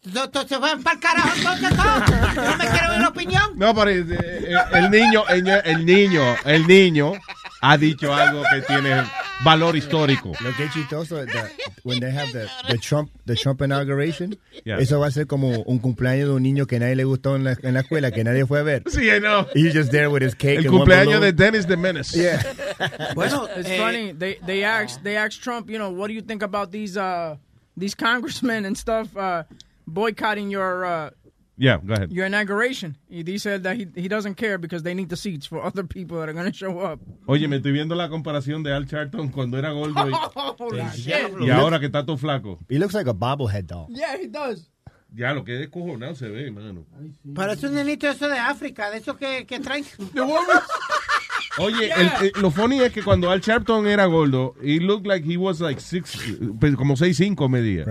Speaker 18: Entonces van para el carajo entonces todos. No me quiero ver la opinión.
Speaker 12: No, pero eh, eh, el, niño- el niño, el niño ha dicho algo que tiene valor histórico.
Speaker 16: Lo que es chistoso, the- when they have the, the Trump, the Trump inauguration,
Speaker 12: Yeah.
Speaker 16: eso va a ser como un cumpleaños de un niño que nadie le gustó en la, en la escuela, que nadie fue a ver.
Speaker 12: Sí, I know.
Speaker 16: He's just there with his cake.
Speaker 12: El
Speaker 16: and
Speaker 12: cumpleaños de Dennis the Menace.
Speaker 16: Yeah.
Speaker 14: Bueno,
Speaker 18: eh,
Speaker 14: it's funny. They they asked they asked Trump, you know, what do you think about these uh these congressmen and stuff uh boycotting your uh
Speaker 12: Yeah, go ahead.
Speaker 14: Your inauguration. Y dice that he, he doesn't care because they need the seats for other people that are going to show up.
Speaker 12: Oye, me estoy viendo la comparación de Al Charlton cuando era gordo y,
Speaker 14: Holy shit.
Speaker 12: y ahora que está todo flaco.
Speaker 16: He looks like a bobblehead doll.
Speaker 14: Yeah, he does.
Speaker 12: Ya, lo que es descojonado se ve, mano.
Speaker 18: Parece un nenito eso de África, de esos que, que traen.
Speaker 12: Oye, el- el- lo funny es que cuando Al Sharpton era gordo, he looked like he was like six, pues, como 6'5 medía.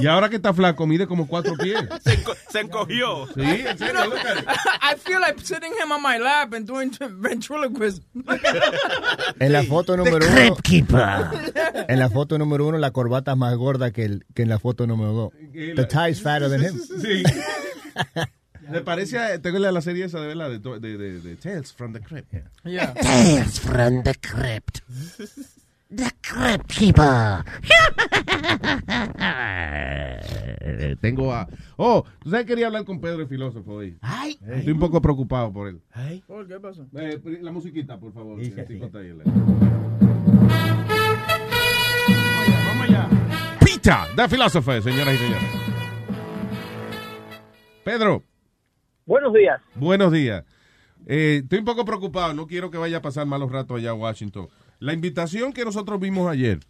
Speaker 12: Y ahora que está flaco, mide como 4 pies.
Speaker 21: Se, enco- se encogió.
Speaker 12: Sí, en serio, look at it.
Speaker 14: I feel like sitting him on my lap and doing ventriloquism.
Speaker 16: En la foto número uno.
Speaker 18: Keeper.
Speaker 16: En la foto número uno, la corbata es más gorda que, el, que en la foto número dos. The tie is fatter than him.
Speaker 12: Sí. Le parece a, tengo la, la serie esa de verdad, de, de, de, de Tales from the Crypt.
Speaker 14: Yeah.
Speaker 18: Tales from the Crypt. The Crypt Keeper.
Speaker 12: Tengo a... Oh, tú sabes que quería hablar con Pedro el filósofo hoy.
Speaker 18: Ay.
Speaker 12: Estoy un poco preocupado por él.
Speaker 14: ¿Por qué pasó?
Speaker 12: Eh, la musiquita, por favor.
Speaker 14: Vamos allá.
Speaker 12: Pita, the philosopher, señoras y señores. Pedro,
Speaker 25: Buenos días.
Speaker 12: buenos días. Eh, estoy un poco preocupado, no quiero que vaya a pasar malos ratos allá a Washington. La invitación que nosotros vimos ayer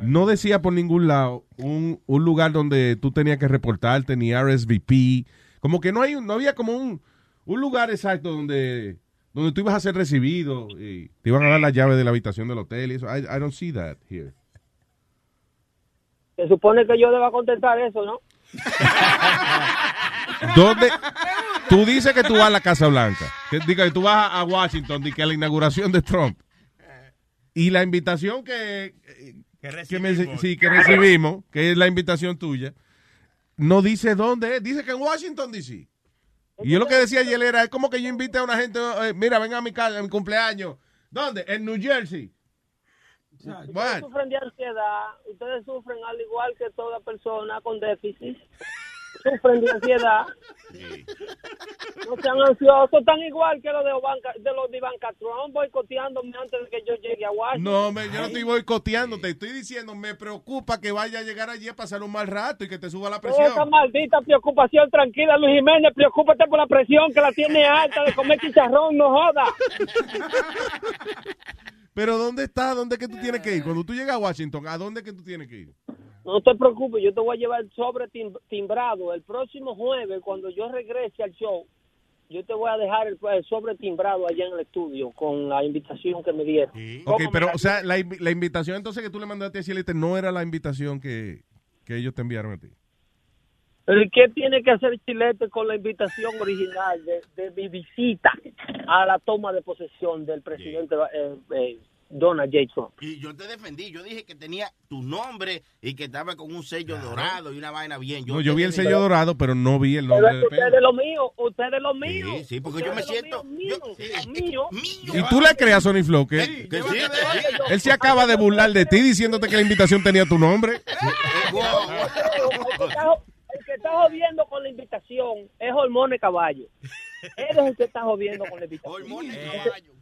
Speaker 12: no decía por ningún lado un, un lugar donde tú tenías que reportarte, ni RSVP. Como que no, hay, un- no había como un, un lugar exacto donde, donde tú ibas a ser recibido y te iban a dar la llave de la habitación del hotel y eso. I, I don't see that here.
Speaker 25: Se supone que yo deba contestar eso, ¿no?
Speaker 12: ¿Dónde? Tú dices que tú vas a la Casa Blanca. Que, diga que tú vas a Washington, di que a la inauguración de Trump. Y la invitación que, que, me- sí, que recibimos, que es la invitación tuya, no dice dónde es. Dice que en Washington, D.C. Y yo lo que decía ayer era, es como que yo invite a una gente, eh, mira, venga a mi casa, a mi cumpleaños. ¿Dónde? En New Jersey.
Speaker 25: Ustedes
Speaker 12: What?
Speaker 25: sufren de ansiedad, ustedes sufren al igual que toda persona con déficit. Sufren de ansiedad. No sean ansiosos, tan igual que los de, los de Ivanka Trump boicoteándome antes de que yo llegue a Washington.
Speaker 12: No, me, yo no estoy boicoteando, te estoy diciendo, me preocupa que vaya a llegar allí a pasar un mal rato y que te suba la presión.
Speaker 25: Esa maldita preocupación, tranquila, Luis Jiménez, preocúpate por la presión que la tiene alta de comer chicharrón, no joda.
Speaker 12: Pero ¿dónde está? ¿Dónde es que tú tienes que ir? Cuando tú llegas a Washington, ¿a dónde es que tú tienes que ir?
Speaker 25: No te preocupes, yo te voy a llevar el sobre tim- timbrado. El próximo jueves, cuando yo regrese al show, yo te voy a dejar el, el sobre timbrado allá en el estudio con la invitación que me dieron.
Speaker 12: Ok, pero, o sea, la, invi- la invitación entonces que tú le mandaste a Chilete no era la invitación que, que ellos te enviaron a ti.
Speaker 25: Pero ¿y qué tiene que hacer Chilete con la invitación original de, de mi visita a la toma de posesión del presidente eh, eh, Donald J. Trump?
Speaker 17: Y yo te defendí, yo dije que tenía tu nombre y que estaba con un sello dorado y una vaina bien.
Speaker 12: No, yo vi el sello dorado, pero no vi el
Speaker 25: Pero
Speaker 12: nombre
Speaker 25: es que ustedes
Speaker 12: Pedro.
Speaker 25: lo mío, ustedes lo mío.
Speaker 17: Sí, sí, porque yo me siento...
Speaker 25: mío, mío, mío.
Speaker 12: Y tú le creas, Sony Flow, que
Speaker 17: Que sí,
Speaker 12: él se acaba de burlar de ti diciéndote que la invitación tenía tu nombre.
Speaker 25: Que está- jodiendo con la invitación es Hormone Caballo. Él es el que está jodiendo con la invitación.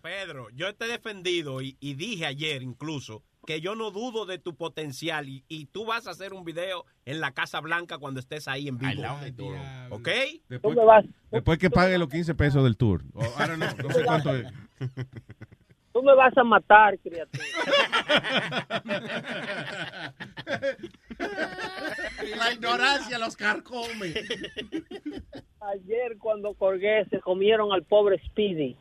Speaker 21: Pedro, yo te he defendido y, y dije ayer incluso que yo no dudo de tu potencial y, y tú vas a hacer un video en la Casa Blanca cuando estés ahí en vivo. ¿Ok?
Speaker 12: Después, después que pague los 15 pesos del tour. O, I don't know, no sé cuánto es.
Speaker 25: Tú me vas a matar, criatura.
Speaker 12: La ignorancia los carcome.
Speaker 25: Ayer cuando colgué se comieron al pobre Speedy.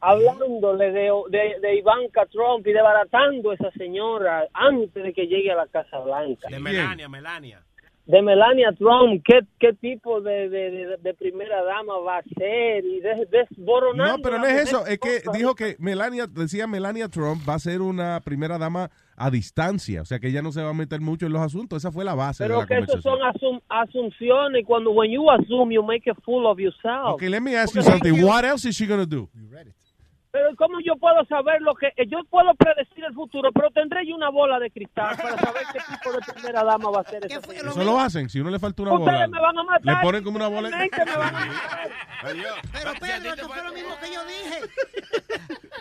Speaker 25: Hablándole de, de, de Ivanka Trump y desbaratando a esa señora antes de que llegue a la Casa Blanca.
Speaker 21: De Melania, Melania.
Speaker 25: de Melania Trump, ¿qué, qué tipo de, de, de- de primera dama va a ser? Y des- desboronando
Speaker 12: No, pero no es eso. Es que dijo que Melania, decía Melania Trump va a ser una primera dama a distancia. O sea que ella no se va a meter mucho en los asuntos. Esa fue la base de
Speaker 25: Pero
Speaker 12: la
Speaker 25: que eso
Speaker 12: conversación.
Speaker 25: son asum- asunciones. Cuando when you assume, you make a fool of yourself.
Speaker 12: Okay, let me ask you something. What else is she gonna do?
Speaker 25: Pero ¿cómo yo puedo saber lo que... Yo puedo predecir el futuro, pero tendré yo una bola de cristal para saber qué tipo de primera dama va a ser esa.
Speaker 12: Eso lo hacen. Si uno le falta una
Speaker 25: Ustedes
Speaker 12: bola,
Speaker 25: me van a matar.
Speaker 12: le ponen como una bola.
Speaker 25: Me van a matar.
Speaker 18: Pero Pedro, eso fue lo mismo que yo dije.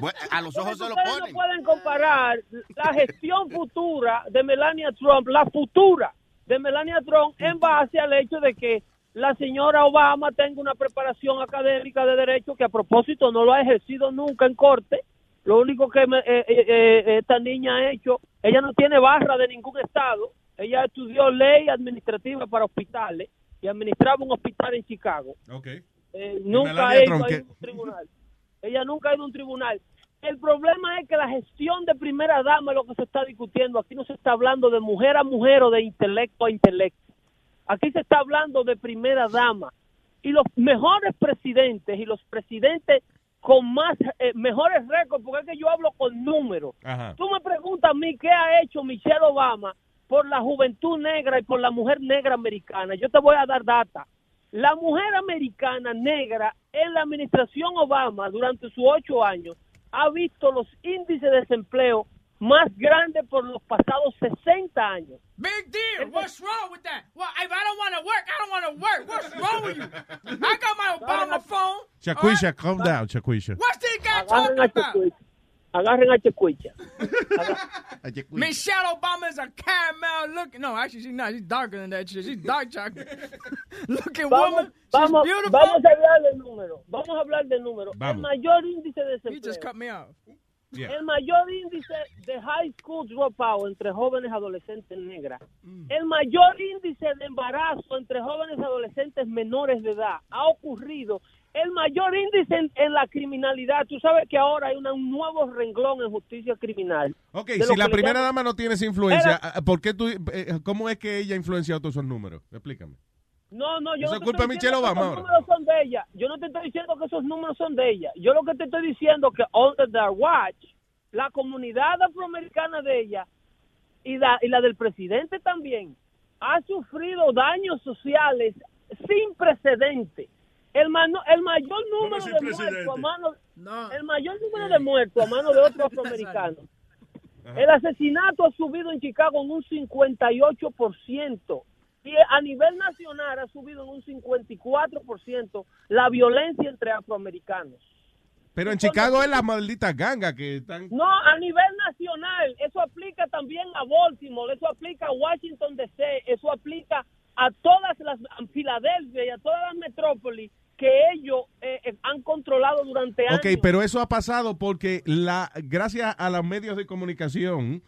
Speaker 17: a los ojos se lo
Speaker 25: Ustedes
Speaker 17: ponen.
Speaker 25: no pueden comparar la gestión futura de Melania Trump, la futura de Melania Trump, en base al hecho de que la señora Obama tenga una preparación académica de derecho que a propósito no lo ha ejercido nunca en corte. Lo único que me- eh, eh, eh, esta niña ha hecho, ella no tiene barra de ningún estado. Ella estudió ley administrativa para hospitales y administraba un hospital en Chicago.
Speaker 12: Okay.
Speaker 25: Eh, nunca ha ido a un tribunal. Ella nunca ha ido a un tribunal. El problema es que la gestión de primera dama es lo que se está discutiendo. Aquí no se está hablando de mujer a mujer o de intelecto a intelecto. Aquí se está hablando de primera dama. Y los mejores presidentes y los presidentes con más eh, mejores récords, porque es que yo hablo con números.
Speaker 12: Ajá.
Speaker 25: Tú me preguntas a mí qué ha hecho Michelle Obama por la juventud negra y por la mujer negra americana. Yo te voy a dar data. La mujer americana negra en la administración Obama durante sus ocho años ha visto los índices de desempleo más grandes por los pasados 60 años.
Speaker 14: Big deal. What's wrong with that? Well, if I don't want to work, I don't want to work. What's wrong with you? I got my Obama phone.
Speaker 12: Chacuisha, calm down, Chacuisha.
Speaker 14: What's this guy
Speaker 25: Agarren
Speaker 14: talking
Speaker 25: a
Speaker 14: about?
Speaker 25: Checuicha. Agarren a Checuicha.
Speaker 14: Michelle Obama is a caramel looking. No, actually, she's not. She's darker than that shit. She's dark chocolate looking
Speaker 25: Vamos,
Speaker 14: woman. She's
Speaker 25: vamos,
Speaker 14: beautiful.
Speaker 25: vamos a hablar de números. Vamos a hablar de números. El mayor índice de desempleo.
Speaker 14: You just cut me off.
Speaker 25: El mayor índice de high school dropout entre jóvenes adolescentes negras.
Speaker 14: Mm.
Speaker 25: El mayor índice de embarazo entre jóvenes adolescentes menores de edad ha ocurrido. El mayor índice en, en la criminalidad. Tú sabes que ahora hay una- un nuevo renglón en justicia criminal.
Speaker 12: Ok, si la primera
Speaker 25: llaman-
Speaker 12: dama no tiene esa influencia,
Speaker 25: Era-
Speaker 12: ¿por qué tú, eh, ¿cómo es que ella ha influenciado todos esos números? Explícame.
Speaker 25: No, no, yo
Speaker 12: Eso
Speaker 25: no
Speaker 12: es culpa de Michelle Obama
Speaker 25: esos números son de ella. Yo no te estoy diciendo que esos números son de ella. Yo lo que te estoy diciendo que under their watch, la comunidad afroamericana de ella y la, y la del presidente también ha sufrido daños sociales sin precedente. El, mano- el mayor número de muertos a mano, el mayor número de muertos a mano de otros afroamericanos. El asesinato ha subido en Chicago en un 58% y a nivel nacional ha subido en un 54% la violencia entre afroamericanos.
Speaker 12: Pero en Chicago es la maldita ganga que están...
Speaker 25: No, a nivel nacional, eso aplica también a Baltimore, eso aplica a Washington DC, eso aplica a todas las, a Filadelfia y a todas las metrópolis que ellos eh, eh, han controlado durante años.
Speaker 12: Ok, pero eso ha pasado porque la gracias a los medios de comunicación,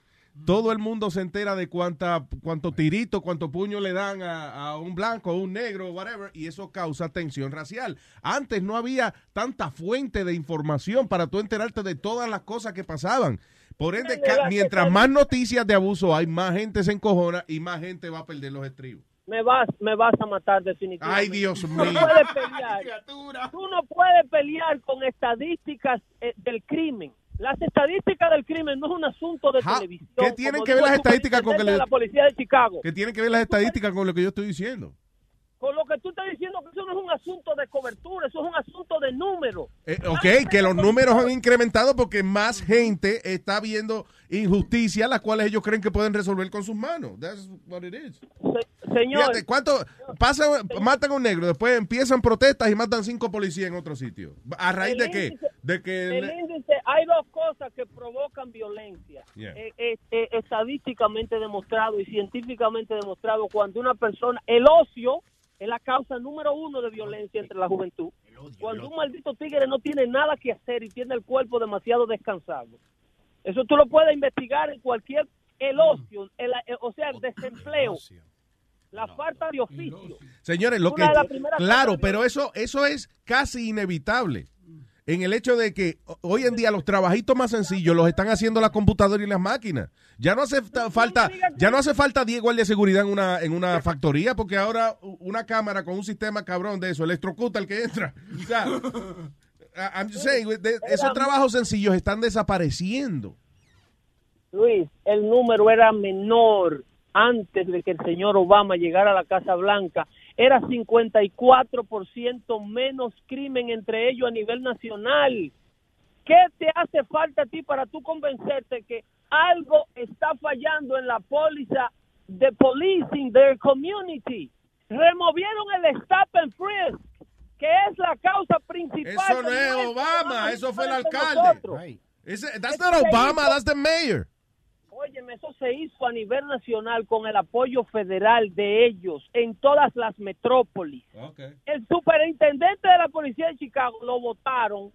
Speaker 12: todo el mundo se entera de cuánta, cuánto tirito, cuánto puño le dan a, a un blanco, a un negro, whatever, y eso causa tensión racial. Antes no había tanta fuente de información para tú enterarte de todas las cosas que pasaban. Por ende, mientras más noticias de abuso hay, más gente se encojona y más gente va a perder los estribos.
Speaker 25: me vas, me vas a matar definitivamente.
Speaker 12: Ay, Dios
Speaker 25: Tú
Speaker 12: mío.
Speaker 25: no puedes pelear. Tú no puedes pelear con estadísticas eh, del crimen. Las estadísticas del crimen no es un asunto de televisión.
Speaker 12: ¿Qué tienen que ver las estadísticas con que le-
Speaker 25: la policía de Chicago?
Speaker 12: ¿Qué tienen que ver las estadísticas con lo que yo estoy diciendo?
Speaker 25: Con lo que tú estás diciendo que eso no es un asunto de cobertura, eso es un asunto de número.
Speaker 12: Eh, ok, que los números han incrementado porque más gente está viendo injusticias las cuales ellos creen que pueden resolver con sus manos. That's what it is.
Speaker 25: Señor,
Speaker 12: Fíjate, ¿cuánto pasa, matan a un negro, después empiezan protestas y matan cinco policías en otro sitio? ¿A raíz
Speaker 25: El
Speaker 12: de qué?
Speaker 25: índice-
Speaker 12: De que
Speaker 25: el
Speaker 12: le-
Speaker 25: índice, hay dos cosas que provocan violencia.
Speaker 12: Yeah.
Speaker 25: Eh, eh, eh, estadísticamente demostrado y científicamente demostrado cuando una persona, el ocio es la causa número uno de violencia entre la juventud. Cuando un maldito tigre no tiene nada que hacer y tiene el cuerpo demasiado descansado. Eso tú lo puedes investigar en cualquier, el ocio, el- o sea, el desempleo, la falta de oficio.
Speaker 12: Señores, lo que
Speaker 25: Una las
Speaker 12: claro, pero eso eso es casi inevitable. En el hecho de que ho- hoy en día los trabajitos más sencillos los están haciendo la computadora y las máquinas. Ya no hace ta- falta, ya no hace falta 10 guardias de seguridad en una, en una factoría, porque ahora una cámara con un sistema cabrón de eso electrocuta al que entra. O sea, I- I'm just saying, de- esos trabajos sencillos están desapareciendo.
Speaker 25: Luis, el número era menor antes de que el señor Obama llegara a la Casa Blanca. Era 54% menos crimen entre ellos a nivel nacional. ¿Qué te hace falta a ti para tú convencerte que algo está fallando en la póliza de policing their community? Removieron el stop and frisk, que es la causa principal.
Speaker 12: Eso no es. Obama, eso fue el alcalde. Ese- that's
Speaker 25: Eso
Speaker 12: not Obama, that's the mayor.
Speaker 25: Óyeme, eso se hizo a nivel nacional con el apoyo federal de ellos en todas las metrópolis. El superintendente de la policía de Chicago lo votaron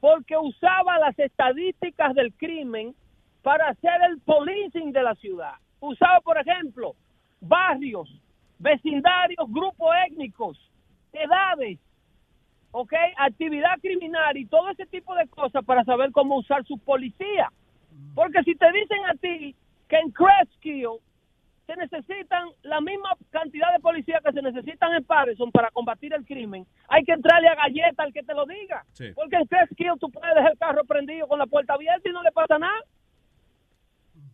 Speaker 25: porque usaba las estadísticas del crimen para hacer el policing de la ciudad. Usaba, por ejemplo, barrios, vecindarios, grupos étnicos, edades, ¿ok? Actividad criminal y todo ese tipo de cosas para saber cómo usar su policía. Porque si te dicen a ti que en Cresskill se necesitan la misma cantidad de policías que se necesitan en Patterson para combatir el crimen, hay que entrarle a galleta al que te lo diga.
Speaker 12: Sí.
Speaker 25: Porque en Cresskill tú puedes dejar el carro prendido con la puerta abierta y no le pasa nada.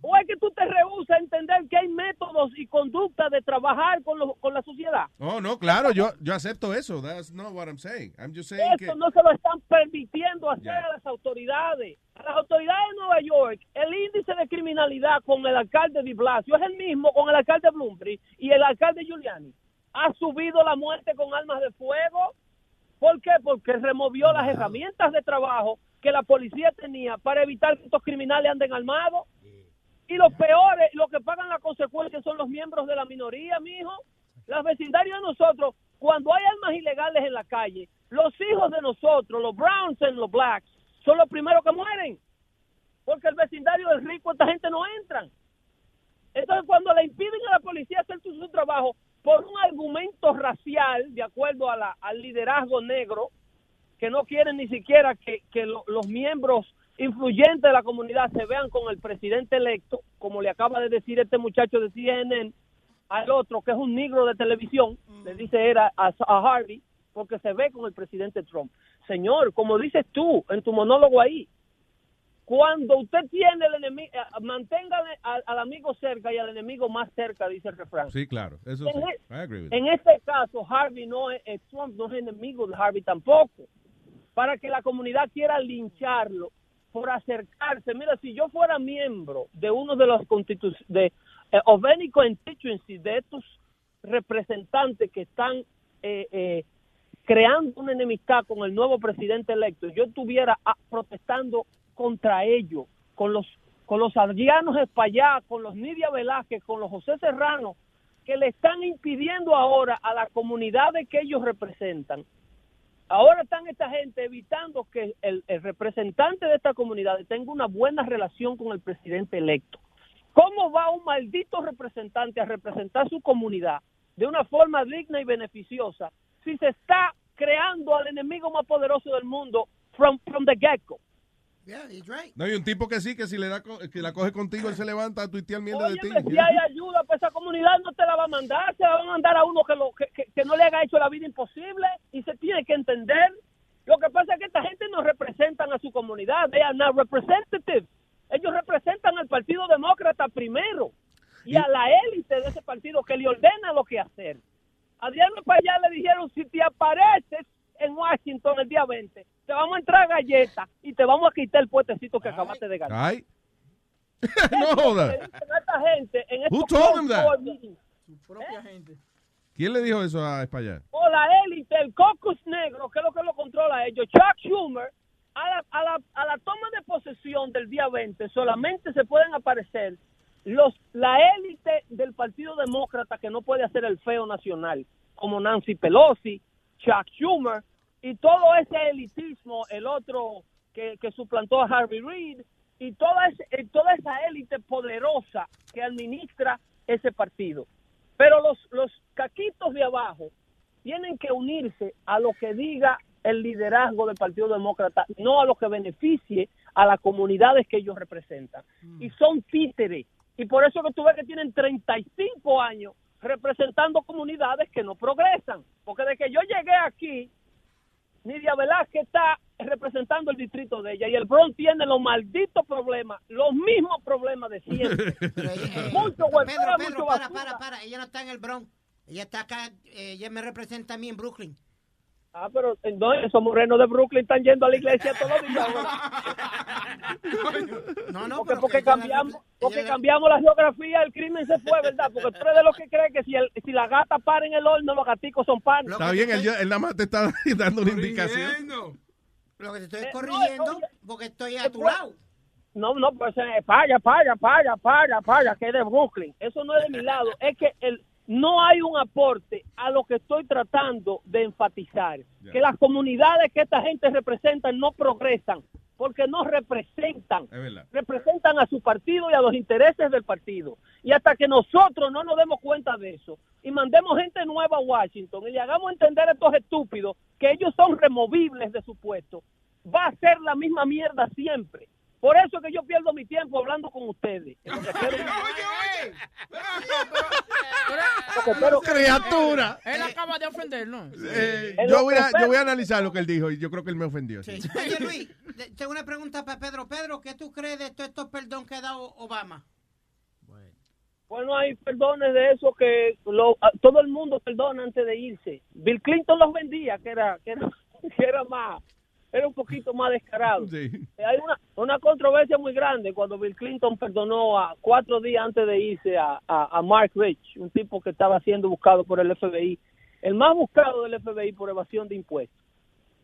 Speaker 25: ¿O es que tú te rehusas a entender que hay métodos y conductas de trabajar con, los- con la sociedad?
Speaker 12: Oh, no, claro, yo, yo acepto eso. That's not what I'm saying. I'm just saying que...
Speaker 25: No se lo están permitiendo hacer a las autoridades. A las autoridades de Nueva York, el índice de criminalidad con el alcalde de Blasio es el mismo con el alcalde Bloomberg y el alcalde Giuliani. Ha subido la muerte con armas de fuego. ¿Por qué? Porque removió las herramientas de trabajo que la policía tenía para evitar que estos criminales anden armados. Y los peores, los que pagan las consecuencias son los miembros de la minoría, mijo. Las vecindarios de nosotros, cuando hay armas ilegales en la calle, los hijos de nosotros, los browns y los blacks, son los primeros que mueren. Porque el vecindario del rico, esta gente no entran. Entonces, cuando le impiden a la policía hacer su, trabajo por un argumento racial, de acuerdo a la- al liderazgo negro, que no quieren ni siquiera que, que lo- los miembros influyentes de la comunidad se vean con el presidente electo, como le acaba de decir este muchacho de CNN al otro, que es un negro de televisión, le dice era a, a Harvey, porque se ve con el presidente Trump. Señor, como dices tú en tu monólogo ahí, cuando usted tiene el enemigo, mantenga al, al amigo cerca y al enemigo más cerca, dice el refrán.
Speaker 12: Sí, claro, eso sí.
Speaker 25: En, e-
Speaker 12: I agree with
Speaker 25: en este caso, Harvey no es, eh, Trump no es enemigo de Harvey tampoco. Para que la comunidad quiera lincharlo por acercarse. Mira, si yo fuera miembro de uno de los constitu- de eh, of constituency de estos representantes que están eh, eh, creando una enemistad con el nuevo presidente electo, yo estuviera ah, protestando contra ellos, con los con los Adrianos Espallá, con los Nidia Velázquez, con los José Serrano, que le están impidiendo ahora a la comunidad de que ellos representan. Ahora están esta gente evitando que el, representante de esta comunidad tenga una buena relación con el presidente electo. ¿Cómo va un maldito representante a representar su comunidad de una forma digna y beneficiosa si se está creando al enemigo más poderoso del mundo from, from the get-go?
Speaker 18: Yeah, he's right.
Speaker 12: No, hay un tipo que sí, que si le da co- que la coge contigo, él se levanta a tuitear mierda de ti.
Speaker 25: Si hay ayuda para esa comunidad, no te la va a mandar, se la van a mandar a uno que, lo, que, que- que no le haga hecho la vida imposible y se tiene que entender. Lo que pasa es que esta gente no representan a su comunidad, they are not representatives. Ellos representan al Partido Demócrata primero y a la élite de ese partido que le ordena lo que hacer. A Adriano allá le dijeron, si te apareces en Washington el día 20, te vamos a entrar galletas y te vamos a quitar el puestecito que acabaste de ganar.
Speaker 12: Ay. no joda.
Speaker 25: Le dicen a esta gente en
Speaker 12: Who
Speaker 25: estos
Speaker 12: told him that?
Speaker 25: board meetings,
Speaker 14: Su propia gente.
Speaker 12: ¿Quién le dijo eso a España?
Speaker 25: o la élite, el caucus negro, que es lo que lo controla a ellos, Chuck Schumer, a la, a, la, a la toma de posesión del día 20 solamente se pueden aparecer los la élite del Partido Demócrata que no puede hacer el feo nacional, como Nancy Pelosi, Chuck Schumer y todo ese elitismo, el otro que, que suplantó a Harvey Reid y toda, ese- toda esa élite poderosa que administra ese partido. Pero los, los caquitos de abajo tienen que unirse a lo que diga el liderazgo del Partido Demócrata, no a lo que beneficie a las comunidades que ellos representan. Y son títeres. Y por eso que tú ves que tienen 35 años representando comunidades que no progresan. Porque desde que yo llegué aquí, Nidia Velázquez está representando el distrito de ella y el Bronx tiene los malditos problemas, los mismos problemas de siempre. mucho
Speaker 18: Pedro,
Speaker 25: huevera,
Speaker 18: Pedro,
Speaker 25: mucho
Speaker 18: para, para, para. Ella no está en el Bronx. Ella está acá. eh, ella me representa a mí en Brooklyn.
Speaker 25: Ah, pero no, esos morenos de Brooklyn están yendo a la iglesia todos los días.
Speaker 18: No, no,
Speaker 25: porque, porque cambiamos, porque
Speaker 18: la-
Speaker 25: cambiamos la geografía, el crimen se fue, ¿verdad? Porque tú eres de los que cree que si, el, si la gata para en el horno, los gaticos son panes.
Speaker 12: Está bien, él, él nada más te está dando una indicación.
Speaker 18: Lo que te estoy
Speaker 25: Eh,
Speaker 18: corrigiendo porque estoy a tu lado.
Speaker 25: No, no, pues eh, para, para, para, para, para, que es de Brooklyn. Eso no es de mi lado. Es que el, no hay un aporte a lo que estoy tratando de enfatizar. Que las comunidades que esta gente representa no progresan porque no representan. Representan a su partido y a los intereses del partido. Y hasta que nosotros no nos demos cuenta de eso y mandemos gente nueva a Washington y le hagamos entender a estos estúpidos que ellos son removibles de su puesto, va a ser la misma mierda siempre. Por eso que yo pierdo mi tiempo hablando con ustedes.
Speaker 12: Pero, criatura.
Speaker 14: Él acaba de ofender, ¿no?
Speaker 12: Eh, yo, voy a, yo voy a analizar lo que él dijo y yo creo que él me ofendió. sí.
Speaker 18: Oye, Luis, tengo una pregunta para Pedro. Pedro, ¿qué tú crees de todos estos perdón que ha dado Obama?
Speaker 25: Bueno, hay perdones de eso que lo- todo el mundo perdona antes de irse. Bill Clinton los vendía, que era, que era, que era más, era un poquito más descarado. Eh, Hay una, una controversia muy grande cuando Bill Clinton perdonó a cuatro días antes de irse a, a, a Mark Rich, un tipo que estaba siendo buscado por el FBI, el más buscado del FBI por evasión de impuestos.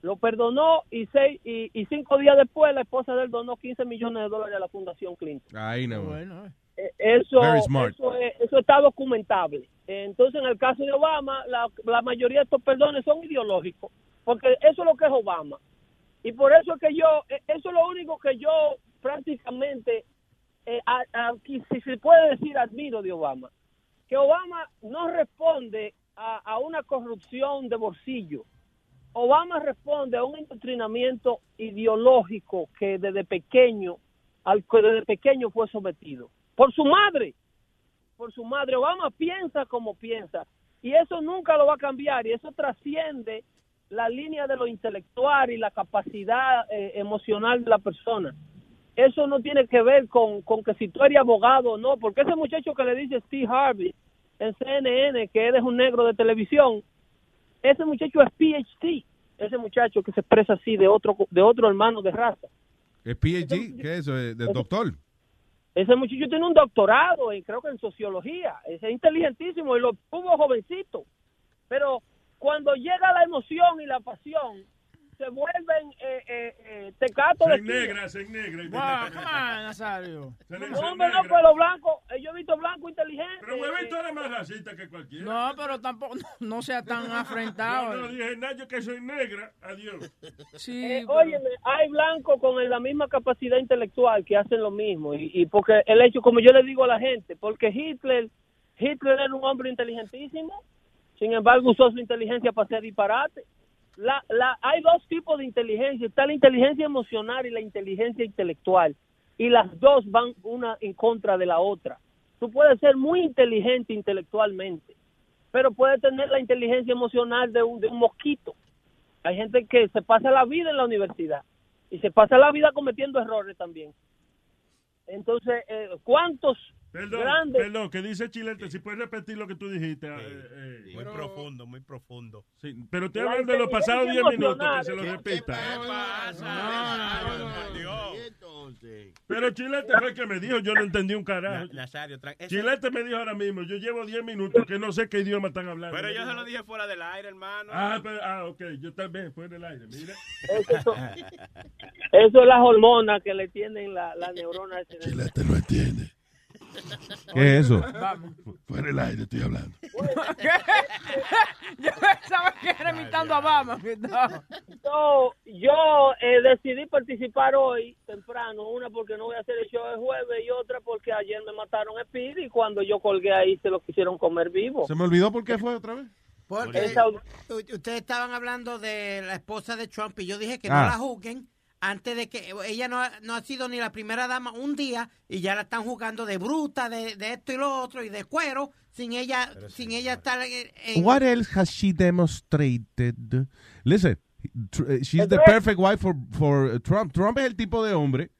Speaker 25: Lo perdonó y, seis, y, y cinco días después la esposa de él donó 15 millones de dólares a la Fundación Clinton.
Speaker 12: Ahí no.
Speaker 25: Eh, Eso,
Speaker 12: Very smart.
Speaker 25: eso, es- eso está documentable. Entonces, en el caso de Obama, la, la mayoría de estos perdones son ideológicos, porque eso es lo que es Obama. Y por eso es que yo, eh, eso es lo único que yo prácticamente, eh, si se puede decir, admiro de Obama. Que Obama no responde a, a una corrupción de bolsillo. Obama responde a un entrenamiento ideológico que desde pequeño, al que desde pequeño fue sometido. Por su madre, por su madre. Obama piensa como piensa. Y eso nunca lo va a cambiar. Y eso trasciende la línea de lo intelectual y la capacidad eh, emocional de la persona. Eso no tiene que ver con, con que si tú eres abogado o no, porque ese muchacho que le dice Steve Harvey en CNN, que él es un negro de televisión, ese muchacho es PhD, ese muchacho que se expresa así de otro, de otro hermano de raza.
Speaker 12: ¿Es PhD? ¿Qué es eso? ¿De doctor?
Speaker 25: Ese muchacho tiene un doctorado, creo que en sociología. Es inteligentísimo y lo tuvo jovencito. Pero cuando llega la emoción y la pasión, se vuelven eh, eh, eh, tecatos
Speaker 22: Se
Speaker 25: de
Speaker 22: negra, se negra.
Speaker 14: Wow, come on, Nazario.
Speaker 22: Se
Speaker 25: No, hombre, no, pero blanco, eh, yo he visto blanco inteligente.
Speaker 22: Pero huevito era más racista que cualquiera.
Speaker 14: No, pero tampoco, no, no sea tan
Speaker 22: No,
Speaker 14: afrentado.
Speaker 22: no dije nada, yo que soy negra. Adiós.
Speaker 14: Sí,
Speaker 25: Eh, óyeme, hay blancos con la misma capacidad intelectual que hacen lo mismo. Y, y porque el hecho, como yo le digo a la gente, porque Hitler, Hitler era un hombre inteligentísimo, sin embargo usó su inteligencia para hacer disparate. La, la, hay dos tipos de inteligencia, está la inteligencia emocional y la inteligencia intelectual. Y las dos van una en contra de la otra. Tú puedes ser muy inteligente intelectualmente, pero puedes tener la inteligencia emocional de un, de un mosquito. Hay gente que se pasa la vida en la universidad y se pasa la vida cometiendo errores también. Entonces, eh, ¿cuántos
Speaker 22: Perdón,
Speaker 25: grandes...
Speaker 22: perdón, que dice Chilete, si puedes repetir lo que tú dijiste. eh, eh,
Speaker 21: Muy profundo, muy profundo.
Speaker 22: Sí, pero estoy
Speaker 21: La
Speaker 22: hablando de los pasados 10
Speaker 21: inteligencia
Speaker 22: minutos, que se lo repita.
Speaker 21: Dios.
Speaker 22: Pero Chilete fue el que me dijo, yo no entendí un carajo.
Speaker 21: Nazario,
Speaker 22: Chilete me dijo ahora mismo, yo llevo 10 minutos que no sé qué idioma están hablando.
Speaker 21: Pero yo se lo dije fuera del aire, hermano.
Speaker 22: Ah, pero- ah, ok, yo también, fue en el aire, mira.
Speaker 25: Eso, eso es las hormonas que le tienen la, la neurona.
Speaker 22: Chilete no entiende.
Speaker 12: ¿Qué es eso?
Speaker 14: Vamos.
Speaker 22: Fuera del aire estoy hablando.
Speaker 14: ¿Qué? Yo pensaba que era imitando a Obama. No.
Speaker 25: Yo, yo eh, decidí participar hoy temprano, una porque no voy a hacer el show el jueves y otra porque ayer me mataron a Speedy y cuando yo colgué ahí se lo quisieron comer vivo.
Speaker 12: ¿Se me olvidó por qué fue otra vez?
Speaker 18: Porque
Speaker 25: Esa-
Speaker 18: ustedes estaban hablando de la esposa de Trump y yo dije que no
Speaker 12: Ah.
Speaker 18: la juzguen antes de que ella no ha, no ha sido ni la primera dama un día y ya la están jugando de bruta, de, de esto y lo otro y de cuero sin ella sin ella estar en, en-
Speaker 12: What else has she demonstrated? Listen, tr- eh, she's the perfect wife for, for Trump. Trump es el tipo de hombre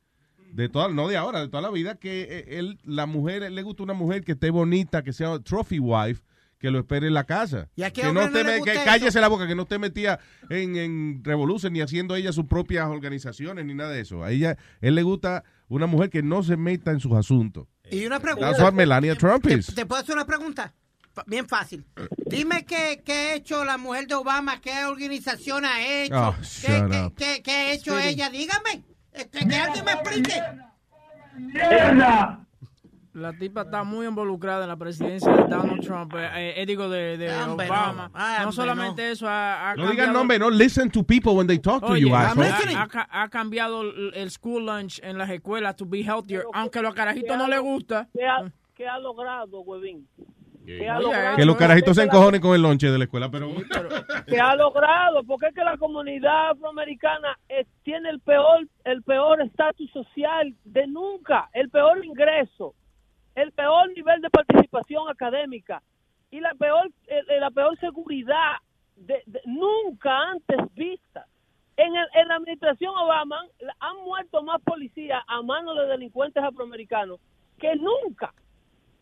Speaker 12: de toda, no de ahora, de toda la vida que eh, él, la mujer, él le gusta una mujer que esté bonita, que sea trophy wife, que lo espere en la casa.
Speaker 18: ¿Y a qué
Speaker 12: que no
Speaker 18: no
Speaker 12: me-
Speaker 18: gusta
Speaker 12: que
Speaker 18: eso?
Speaker 12: cállese la boca, que no esté metida en, en revolución ni haciendo ella sus propias organizaciones ni nada de eso. A ella, él le gusta una mujer que no se meta en sus asuntos.
Speaker 18: y una pregunta.
Speaker 12: That's what Melania Trump
Speaker 18: ¿Te,
Speaker 12: is.
Speaker 18: te puedo hacer una pregunta? Bien fácil. Dime qué, qué ha hecho la mujer de Obama, qué organización ha hecho,
Speaker 12: Oh,
Speaker 18: qué,
Speaker 12: shut
Speaker 18: qué-
Speaker 12: up.
Speaker 18: qué- qué ha hecho Speedy. ella. Dígame, este, que alguien me explique.
Speaker 25: ¡Mierda!
Speaker 14: La tipa está muy involucrada en la presidencia de Donald Trump, eh, eh, digo, de, Obama.
Speaker 18: no.
Speaker 14: Solamente eso, ha, ha
Speaker 12: No digan nombre, no. Listen to people when they talk to you,
Speaker 14: ha,
Speaker 12: asshole.
Speaker 14: ha- ha ca- ha cambiado el, school lunch en las escuelas to be healthier, aunque a los carajitos no les gusta.
Speaker 25: ¿Qué ha, qué ha logrado, huevín?
Speaker 12: Que los carajitos se encojonen con el lonche de la escuela, pero...
Speaker 25: ¿Qué ha logrado? Porque es que la comunidad afroamericana eh, tiene el peor el peor estatus social de nunca, el peor ingreso, el peor nivel de participación académica y la peor eh, la peor seguridad de, de- nunca antes vista. En, el- en la administración Obama han- muerto más policías a manos de delincuentes afroamericanos que nunca.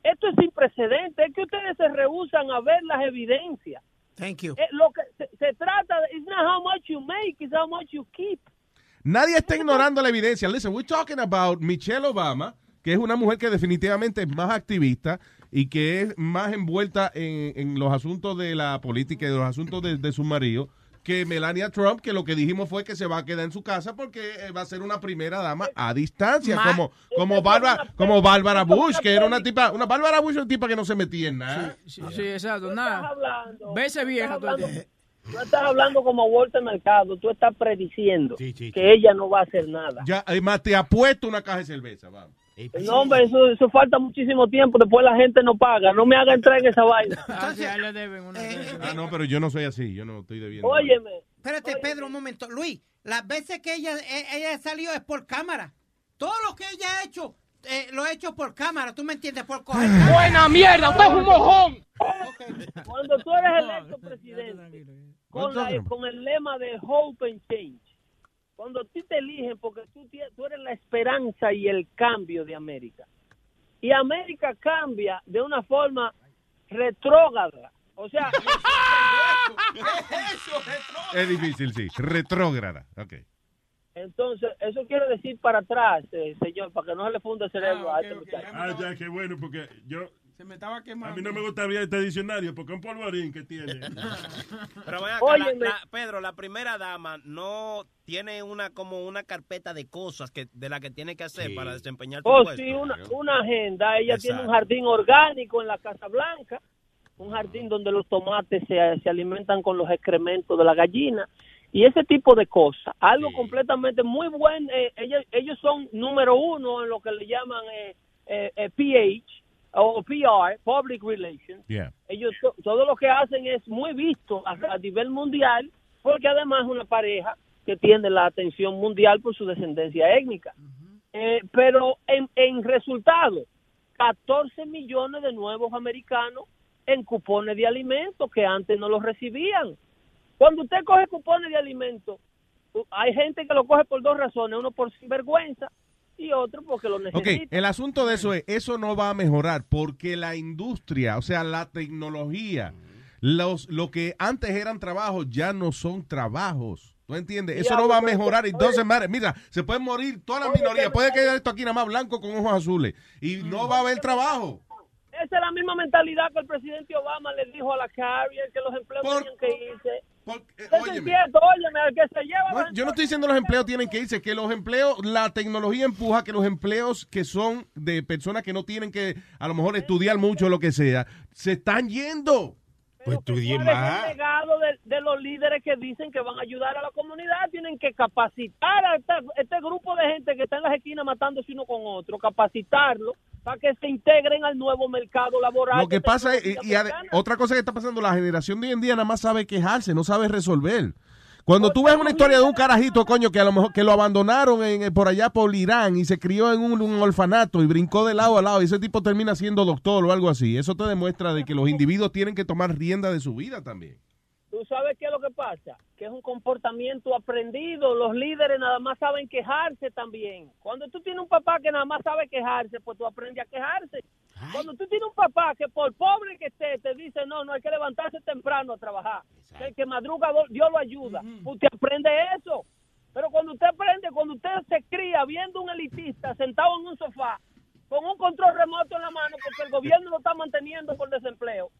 Speaker 25: Esto es sin precedente, es que ustedes se rehusan a ver las evidencias.
Speaker 18: Thank you.
Speaker 25: Eh, lo que se, se trata de, it's not how much you make, it's how much you keep.
Speaker 12: Nadie está ignorando la evidencia. Listen, we're talking about Michelle Obama, que es una mujer que definitivamente es más activista y que es más envuelta en, en los asuntos de la política y de los asuntos de, de su marido que Melania Trump, que lo que dijimos fue que se va a quedar en su casa porque eh, va a ser una primera dama a distancia,
Speaker 14: Ma-
Speaker 12: como como Bárbara, como Bárbara Bush, que era una tipa, una Bárbara Bush, una tipa que no se metía en nada.
Speaker 14: Sí, sí, exacto, nada. Vese vieja tiempo.
Speaker 25: No estás hablando como Walter Mercado, tú estás prediciendo que ella no va a hacer nada.
Speaker 12: Ya, además te apuesto una caja de cerveza, vamos.
Speaker 25: No, hombre, eso, eso falta muchísimo tiempo, después la gente no paga. No me haga entrar en esa vaina.
Speaker 14: Ah, sí, ahí le deben una
Speaker 12: Ah, no, pero yo no soy así, yo no estoy debiendo.
Speaker 25: Óyeme.
Speaker 18: Espérate, Pedro, un momento. Luis, las veces que ella, eh, ella salió es por cámara. Todo lo que ella ha hecho, eh, lo ha hecho por cámara. ¿Tú me entiendes? Por coger.
Speaker 13: ¡Buena mierda! ¡Usted es un mojón!
Speaker 25: Cuando tú eres electo presidente con, la- con el lema de Hope and Change, cuando a ti te eligen porque tú, tú eres la esperanza y el cambio de América, y América cambia de una forma retrógrada, o sea,
Speaker 12: Es difícil, sí. Retrógrada. Ok.
Speaker 25: entonces eso quiere decir para atrás, eh, señor, para que no se le funde el cerebro a este muchacho.
Speaker 22: Ah, ya, qué bueno, porque yo...
Speaker 13: Se me estaba quemando.
Speaker 22: A mí no me gusta abrir este diccionario porque es un polvorín que tiene.
Speaker 21: Pero acá, la- la- Pedro, la primera dama no tiene una como una carpeta de cosas que de la que tiene que hacer para desempeñar su
Speaker 25: Oh,
Speaker 21: puesto.
Speaker 25: sí, una, una agenda. Ella tiene un jardín orgánico en la Casa Blanca, un jardín donde los tomates se, se alimentan con los excrementos de la gallina y ese tipo de cosas. Algo completamente muy bueno. eh, ellos, ellos son número uno en lo que le llaman eh, eh, eh, PH o PR, Public Relations.
Speaker 12: Yeah.
Speaker 25: Ellos to- todo lo que hacen es muy visto a, a nivel mundial porque además es una pareja que tiene la atención mundial por su descendencia étnica. Eh, pero en, en resultado, 14 millones de nuevos americanos en cupones de alimentos que antes no los recibían. Cuando usted coge cupones de alimentos, hay gente que lo coge por dos razones, uno por sinvergüenza y otro porque lo
Speaker 12: Ok,
Speaker 25: necesita.
Speaker 12: el asunto de eso es, eso no va a mejorar porque la industria, o sea, la tecnología, los, lo que antes eran trabajos ya no son trabajos. ¿Tú entiendes? Eso no va a mejorar. Entonces, madre, mira, se puede morir toda la minoría. Puede quedar esto aquí nada más blanco con ojos azules. Y no va a haber trabajo.
Speaker 25: Esa es la misma mentalidad que el presidente Obama le dijo a la carrier que los empleos tenían que irse.
Speaker 12: Óyeme.
Speaker 25: que se lleva...
Speaker 12: No, yo no estoy diciendo los empleos tienen que irse, que los empleos, la tecnología empuja que los empleos que son de personas que no tienen que a lo mejor estudiar mucho o lo que sea, se están yendo.
Speaker 17: Pues estudie
Speaker 25: ¿Cuál es el legado de, de los líderes que dicen que van a ayudar a la comunidad? Tienen que capacitar a este, este grupo de gente que está en las esquinas matándose uno con otro, capacitarlo para que se integren al nuevo mercado laboral.
Speaker 12: Lo que pasa es, y, otra cosa que está pasando, la generación de hoy en día nada más sabe quejarse, no sabe resolver. Cuando tú ves una historia de un carajito, coño, que a lo mejor que lo abandonaron en, por allá por Irán y se crió en un, un orfanato y brincó de lado a lado y ese tipo termina siendo doctor o algo así, eso te demuestra de que los individuos tienen que tomar rienda de su vida también.
Speaker 25: ¿Tú sabes qué es lo que pasa? Que es un comportamiento aprendido. Los líderes nada más saben quejarse también. Cuando tú tienes un papá que nada más sabe quejarse, pues tú aprendes a quejarse. Cuando tú tienes un papá que por pobre que esté, te dice, no, no hay que levantarse temprano a trabajar. Que el que madruga, Dios lo ayuda. Usted aprende eso. Pero cuando usted aprende, cuando usted se cría viendo un elitista sentado en un sofá, con un control remoto en la mano, porque el gobierno lo está manteniendo por desempleo,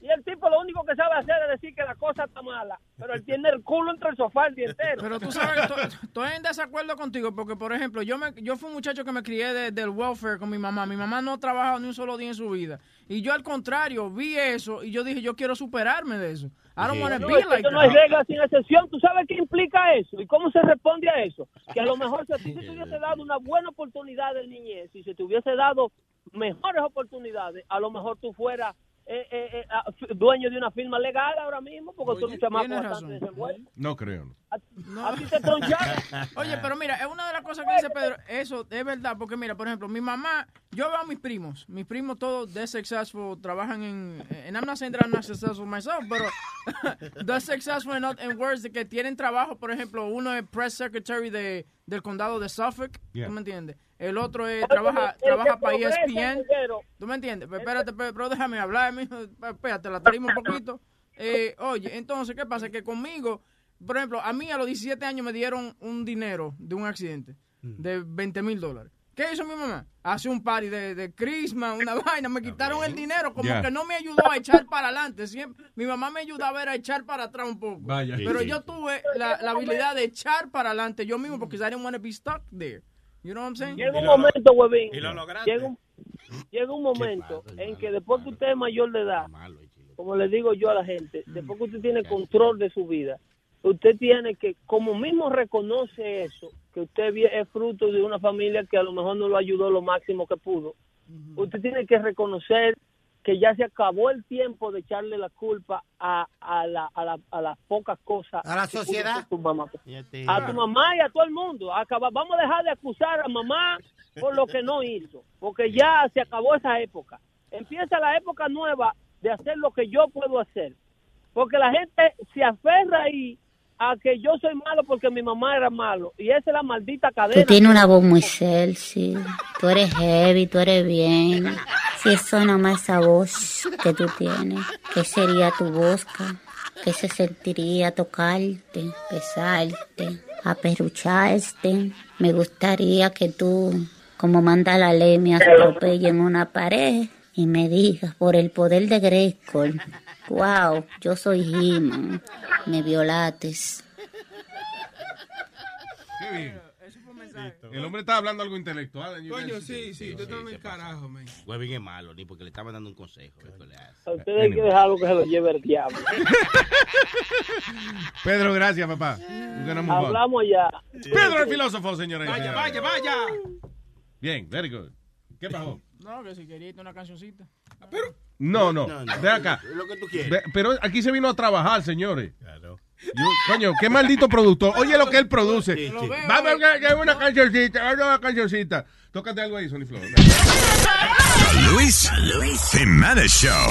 Speaker 25: Y el tipo lo único que sabe hacer es decir que la cosa está mala. Pero él tiene el culo entre el sofá el día entero.
Speaker 14: Pero tú sabes, to- estoy en desacuerdo contigo porque, por ejemplo, yo me, yo fui un muchacho que me crié de- del welfare con mi mamá. Mi mamá no ha trabajado ni un solo día en su vida. Y yo, al contrario, vi eso y yo dije, yo quiero superarme de eso. I don't want to
Speaker 25: No,
Speaker 14: be like
Speaker 25: no hay
Speaker 14: that.
Speaker 25: regla sin excepción. ¿Tú sabes qué implica eso? ¿Y cómo se responde a eso? Que a lo mejor si a ti se te hubiese dado una buena oportunidad de niñez, si se te hubiese dado mejores oportunidades, a lo mejor tú fueras eh, eh, eh, ah, dueño de una firma legal ahora mismo, porque tú eres un chamaco
Speaker 14: tienes
Speaker 25: bastante.
Speaker 12: No creo. No.
Speaker 25: A ti te troncharon.
Speaker 14: Oye, pero mira, es una de las cosas que dice Pedro, eso es verdad, porque mira, por ejemplo, mi mamá, yo veo a mis primos, mis primos todos de successful, trabajan en, and I'm not saying that I'm not successful myself, pero de successful in, in words de que tienen trabajo, por ejemplo, uno es press secretary de, del condado de Suffolk,
Speaker 12: Yeah.
Speaker 14: ¿tú me entiendes? El otro es, trabaja,
Speaker 25: el
Speaker 14: trabaja para E ESPN,
Speaker 25: Pedro.
Speaker 14: ¿tú me entiendes? Pero espérate, pero, déjame hablar, mijo, espérate, la tarima un poquito. Eh, oye, entonces, ¿qué pasa? Que conmigo, por ejemplo, a mí a los 17 años me dieron un dinero de un accidente de 20 mil dólares. ¿Qué hizo mi mamá? Hace un party de, de Christmas, una vaina, me quitaron el dinero, como que no me ayudó a echar para adelante. Siempre, mi mamá me ayudaba a echar para atrás un poco.
Speaker 12: Vaya.
Speaker 14: Pero
Speaker 12: Sí, sí.
Speaker 14: yo tuve la, la habilidad de echar para adelante yo mismo porque I didn't want to be stuck there. You know what I'm saying?
Speaker 25: Llega un momento, huevín.
Speaker 14: y lo lograste.
Speaker 25: Llega un, llega un momento en que después que usted es mayor de edad, como le digo yo a la gente, después que usted tiene control de su vida, usted tiene que, como mismo reconoce eso, que usted es fruto de una familia que a lo mejor no lo ayudó lo máximo que pudo, usted tiene que reconocer que ya se acabó el tiempo de echarle la culpa a, a, la, a, la- a las pocas cosas.
Speaker 18: A la sociedad.
Speaker 25: tu mamá. A tu mamá y a todo el mundo. Acaba- vamos a dejar de acusar a mamá por lo que no hizo, porque ya se acabó esa época. Empieza la época nueva de hacer lo que yo puedo hacer. Porque la gente se aferra ahí a que yo soy malo porque mi mamá era malo. Y esa es la maldita cadena.
Speaker 26: Tú tienes una voz muy sexy. Tú eres heavy, tú eres bien. Si eso nomás esa voz que tú tienes, ¿qué sería tu voz? ¿Qué se sentiría tocarte, besarte, aperrucharte? Me gustaría que tú, como manda la ley, me atropelle en una pared y me digas por el poder de Grayskull. Wow, yo soy He-Man. Me violates.
Speaker 12: Qué bien. El hombre está hablando algo intelectual.
Speaker 27: Coño, sí, sí, tú estás en el carajo, man.
Speaker 17: Huevín es malo, ni porque le estaban dando un consejo. eso le hace.
Speaker 25: A ustedes hay que dejarlo que se lo lleve el diablo.
Speaker 12: Pedro, gracias, papá.
Speaker 25: Hablamos ya.
Speaker 12: Pedro el filósofo, señora. y
Speaker 27: Vaya,
Speaker 12: señores.
Speaker 27: vaya, vaya.
Speaker 12: Bien, very good. ¿Qué pasó?
Speaker 14: No, que si querías una cancioncita.
Speaker 12: No, no,
Speaker 17: No, no.
Speaker 12: ve acá.
Speaker 17: Lo que tú quieres.
Speaker 12: Ve- Pero aquí se vino a trabajar, señores. Yo- coño, qué maldito productor. Oye lo que él produce.
Speaker 17: Sí, sí.
Speaker 12: Vamos a una cancioncita, vamos a una cancioncita. Tócate algo ahí, Sony Flow.
Speaker 28: Luis Jiménez Show.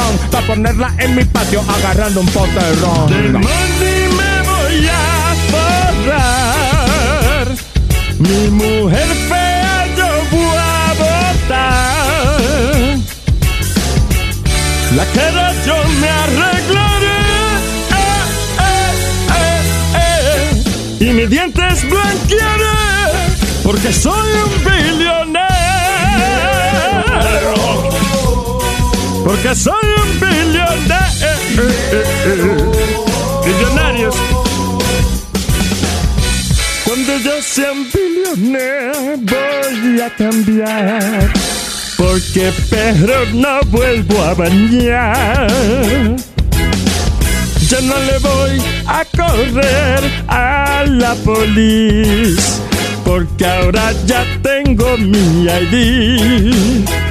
Speaker 29: para ponerla en mi patio agarrando un pote de ron.
Speaker 22: Del money me voy a borrar. Mi mujer fea yo voy a botar. La cara yo me arreglaré. Eh, eh, eh, eh. Y mis dientes blanquearé. Porque soy un billonero. Porque soy un billonero. Billonarios. Cuando yo sea un billonero voy a cambiar. Porque perro no vuelvo a bañar. Yo no le voy a correr a la policía. Porque ahora ya tengo mi ID.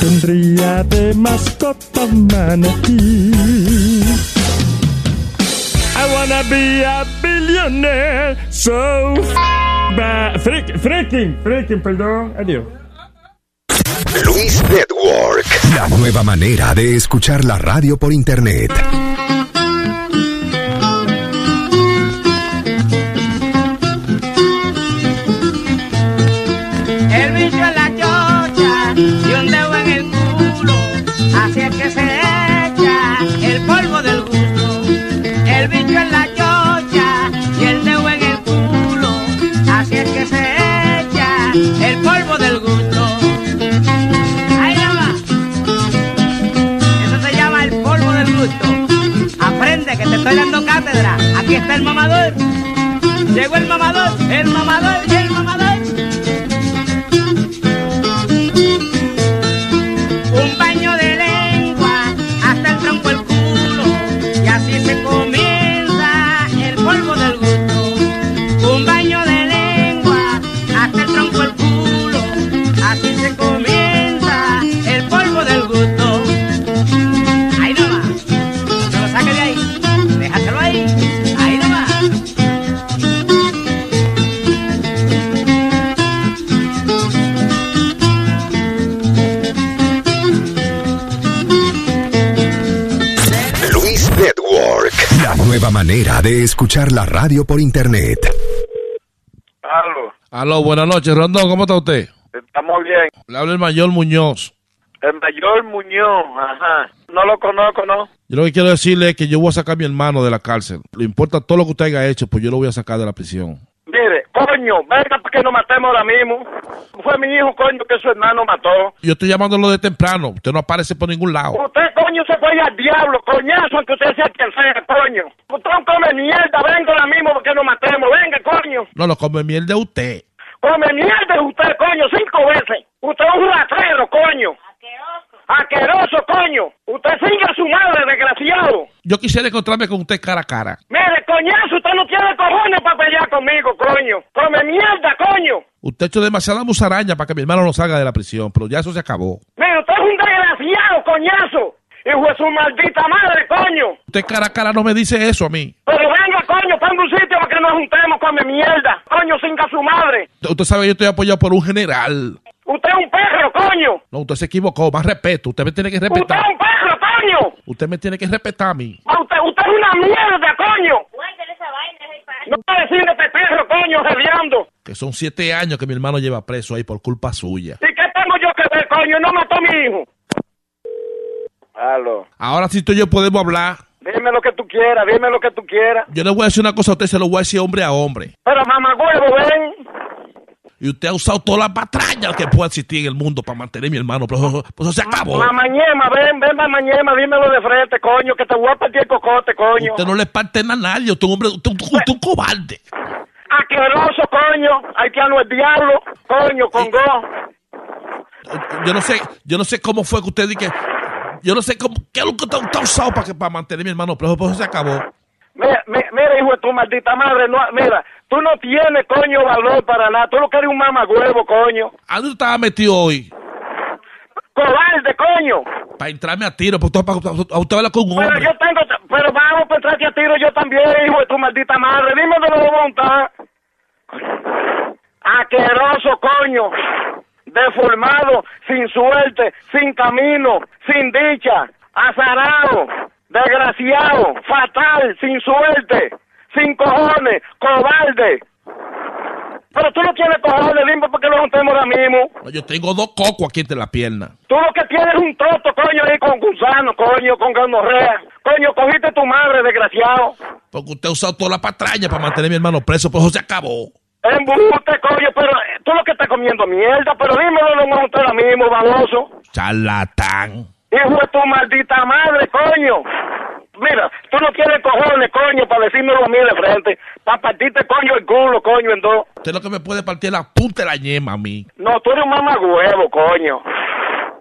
Speaker 22: Tendría de mascota un manatí. I wanna be a billionaire, so ba freak, freaking, freaking, perdón, adiós.
Speaker 30: Luis Network, la nueva manera de escuchar la radio por internet.
Speaker 31: Aquí está el mamador. Llegó el mamador, el mamador y el mamador.
Speaker 30: Manera de escuchar la radio por internet.
Speaker 32: Aló,
Speaker 2: Aló, buenas noches, Rondón, ¿cómo está usted?
Speaker 32: estamos bien.
Speaker 2: Le habla el mayor Muñoz.
Speaker 32: El mayor Muñoz, ajá. No lo conozco, ¿no?
Speaker 2: Yo lo que quiero decirle es que yo voy a sacar a mi hermano de la cárcel. Le importa todo lo que usted haya hecho, pues yo lo voy a sacar de la prisión.
Speaker 32: Mire, coño, venga para que nos matemos ahora mismo. Fue mi hijo, coño, que su hermano mató.
Speaker 2: Yo estoy llamándolo de temprano. Usted no aparece por ningún lado.
Speaker 32: Usted, coño, se fue al diablo, coñazo, aunque usted sea quien sea, coño. Usted no come mierda, venga ahora mismo para que nos matemos. Venga, coño.
Speaker 2: No, lo come miel de usted.
Speaker 32: Come mierda usted, coño, cinco veces. Usted es un ratrero, coño. Asqueroso, coño. Usted sigue a su madre, desgraciado.
Speaker 2: Yo quisiera encontrarme con usted cara a cara.
Speaker 32: Mire, coñazo, usted no tiene cojones para pelear conmigo, coño. Come mierda, coño.
Speaker 2: Usted ha hecho demasiada musaraña para que mi hermano no salga de la prisión, pero ya eso se acabó.
Speaker 32: Mire, usted es un desgraciado, coñazo. Hijo de su maldita madre, coño.
Speaker 2: Usted cara a cara no me dice eso a mí.
Speaker 32: Pero venga, coño, ponga un sitio para que nos juntemos, come mierda. Coño, singa su madre.
Speaker 2: Usted sabe que yo estoy apoyado por un general.
Speaker 32: Usted es un perro, coño.
Speaker 2: No, usted se equivocó. Más respeto. Usted me tiene que
Speaker 32: Usted
Speaker 2: respetar.
Speaker 32: es un perro, coño.
Speaker 2: Usted me tiene que respetar a mí.
Speaker 32: Ah, Usted, usted es una mierda, coño. No puede decirle este perro, coño, rediando.
Speaker 2: Que son siete años que mi hermano lleva preso ahí por culpa suya.
Speaker 32: ¿Y qué tengo yo que ver, coño? No mató a mi hijo. Aló.
Speaker 2: Ahora sí tú y yo podemos hablar.
Speaker 32: Dime lo que tú quieras, dime lo que tú quieras.
Speaker 2: Yo le voy a decir una cosa a usted, se lo voy a decir hombre a hombre.
Speaker 32: Pero mamá huevo, ven.
Speaker 2: Y usted ha usado todas las patrañas que pueda existir en el mundo para mantener a mi hermano, pero eso, pues eso se acabó.
Speaker 32: Mamañema, ven, ven, mamañema, dímelo de frente, coño, que te voy a partir el cocote, coño.
Speaker 2: Usted no le parte a nadie, usted es un hombre, usted, usted- usted es un cobarde.
Speaker 32: Asqueroso, coño. Haitiano el diablo, coño, con go.
Speaker 2: Yo no sé, yo no sé cómo fue que usted que, yo no sé cómo, qué es lo que usted usted ha usado para, que, para mantener a mi hermano, pero eso se acabó.
Speaker 32: Mira, mi- mira, hijo de tu maldita madre, no, mira, tú no tienes, coño, valor para nada. Tú lo que eres un mamagüevo, coño.
Speaker 2: ¿A dónde estaba metido hoy?
Speaker 32: Cobarde, coño.
Speaker 2: Para entrarme a tiro, porque usted, para, a usted habla con un
Speaker 32: Pero yo tengo, pero vamos para entrarte a tiro yo también, hijo de tu maldita madre. Dime de la voluntad. Asqueroso, coño. Deformado, sin suerte, sin camino, sin dicha, azarado, desgraciado, fatal, sin suerte, sin cojones, cobarde. Pero tú no tienes cojones, dime porque lo juntemos ahora mismo.
Speaker 2: Yo tengo dos cocos aquí entre la pierna.
Speaker 32: Tú lo que tienes es un troto, coño, ahí con gusano, coño, con gonorrea. Coño, cogiste tu madre, desgraciado.
Speaker 2: Porque usted ha usado toda la patraña para mantener a mi hermano preso, pero eso se acabó.
Speaker 32: Embuste, coño, pero eh, tú lo que estás comiendo mierda, pero dímelo lo vamos ahora mismo, baboso.
Speaker 2: Charlatán.
Speaker 32: Hijo de tu maldita madre, coño. Mira, tú no tienes cojones, coño, para decírmelo a mí de frente. Para partirte, coño, el culo, coño, en dos.
Speaker 2: Usted lo que me puede partir la punta de la yema a mí.
Speaker 32: No, tú eres un mamagüevo, coño.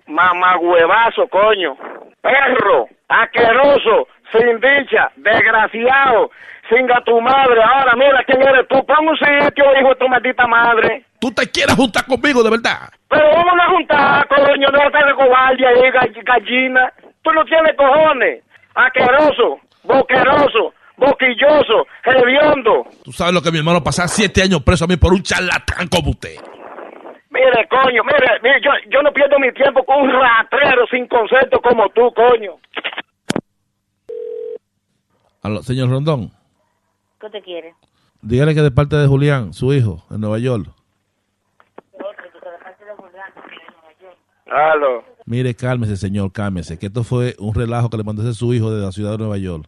Speaker 32: Mamagüevazo, coño. Perro, asqueroso, sin dicha, desgraciado, singa tu madre. Ahora mira quién eres tú. Pon un sitio, hijo de tu maldita madre.
Speaker 2: ¿Tú te quieres juntar conmigo, de verdad?
Speaker 32: Pero vamos a juntar, coño, no estar de cobarde ahí, gall- gallina. Tú no tienes cojones. Asqueroso, boqueroso, boquilloso, hediondo.
Speaker 2: Tú sabes lo que mi hermano pasaba siete años preso a mí por un charlatán como usted.
Speaker 32: Mire, coño, mire, mire, yo, yo no pierdo mi tiempo con un ratrero sin concepto como tú, coño.
Speaker 2: Aló, señor Rondón,
Speaker 26: ¿Qué te quiere?
Speaker 2: dígale que de parte de Julián, su hijo, en Nueva York.
Speaker 32: Aló.
Speaker 2: Mire, cálmese, señor, cálmese, que esto fue un relajo que le mandó a su hijo de la ciudad de Nueva York.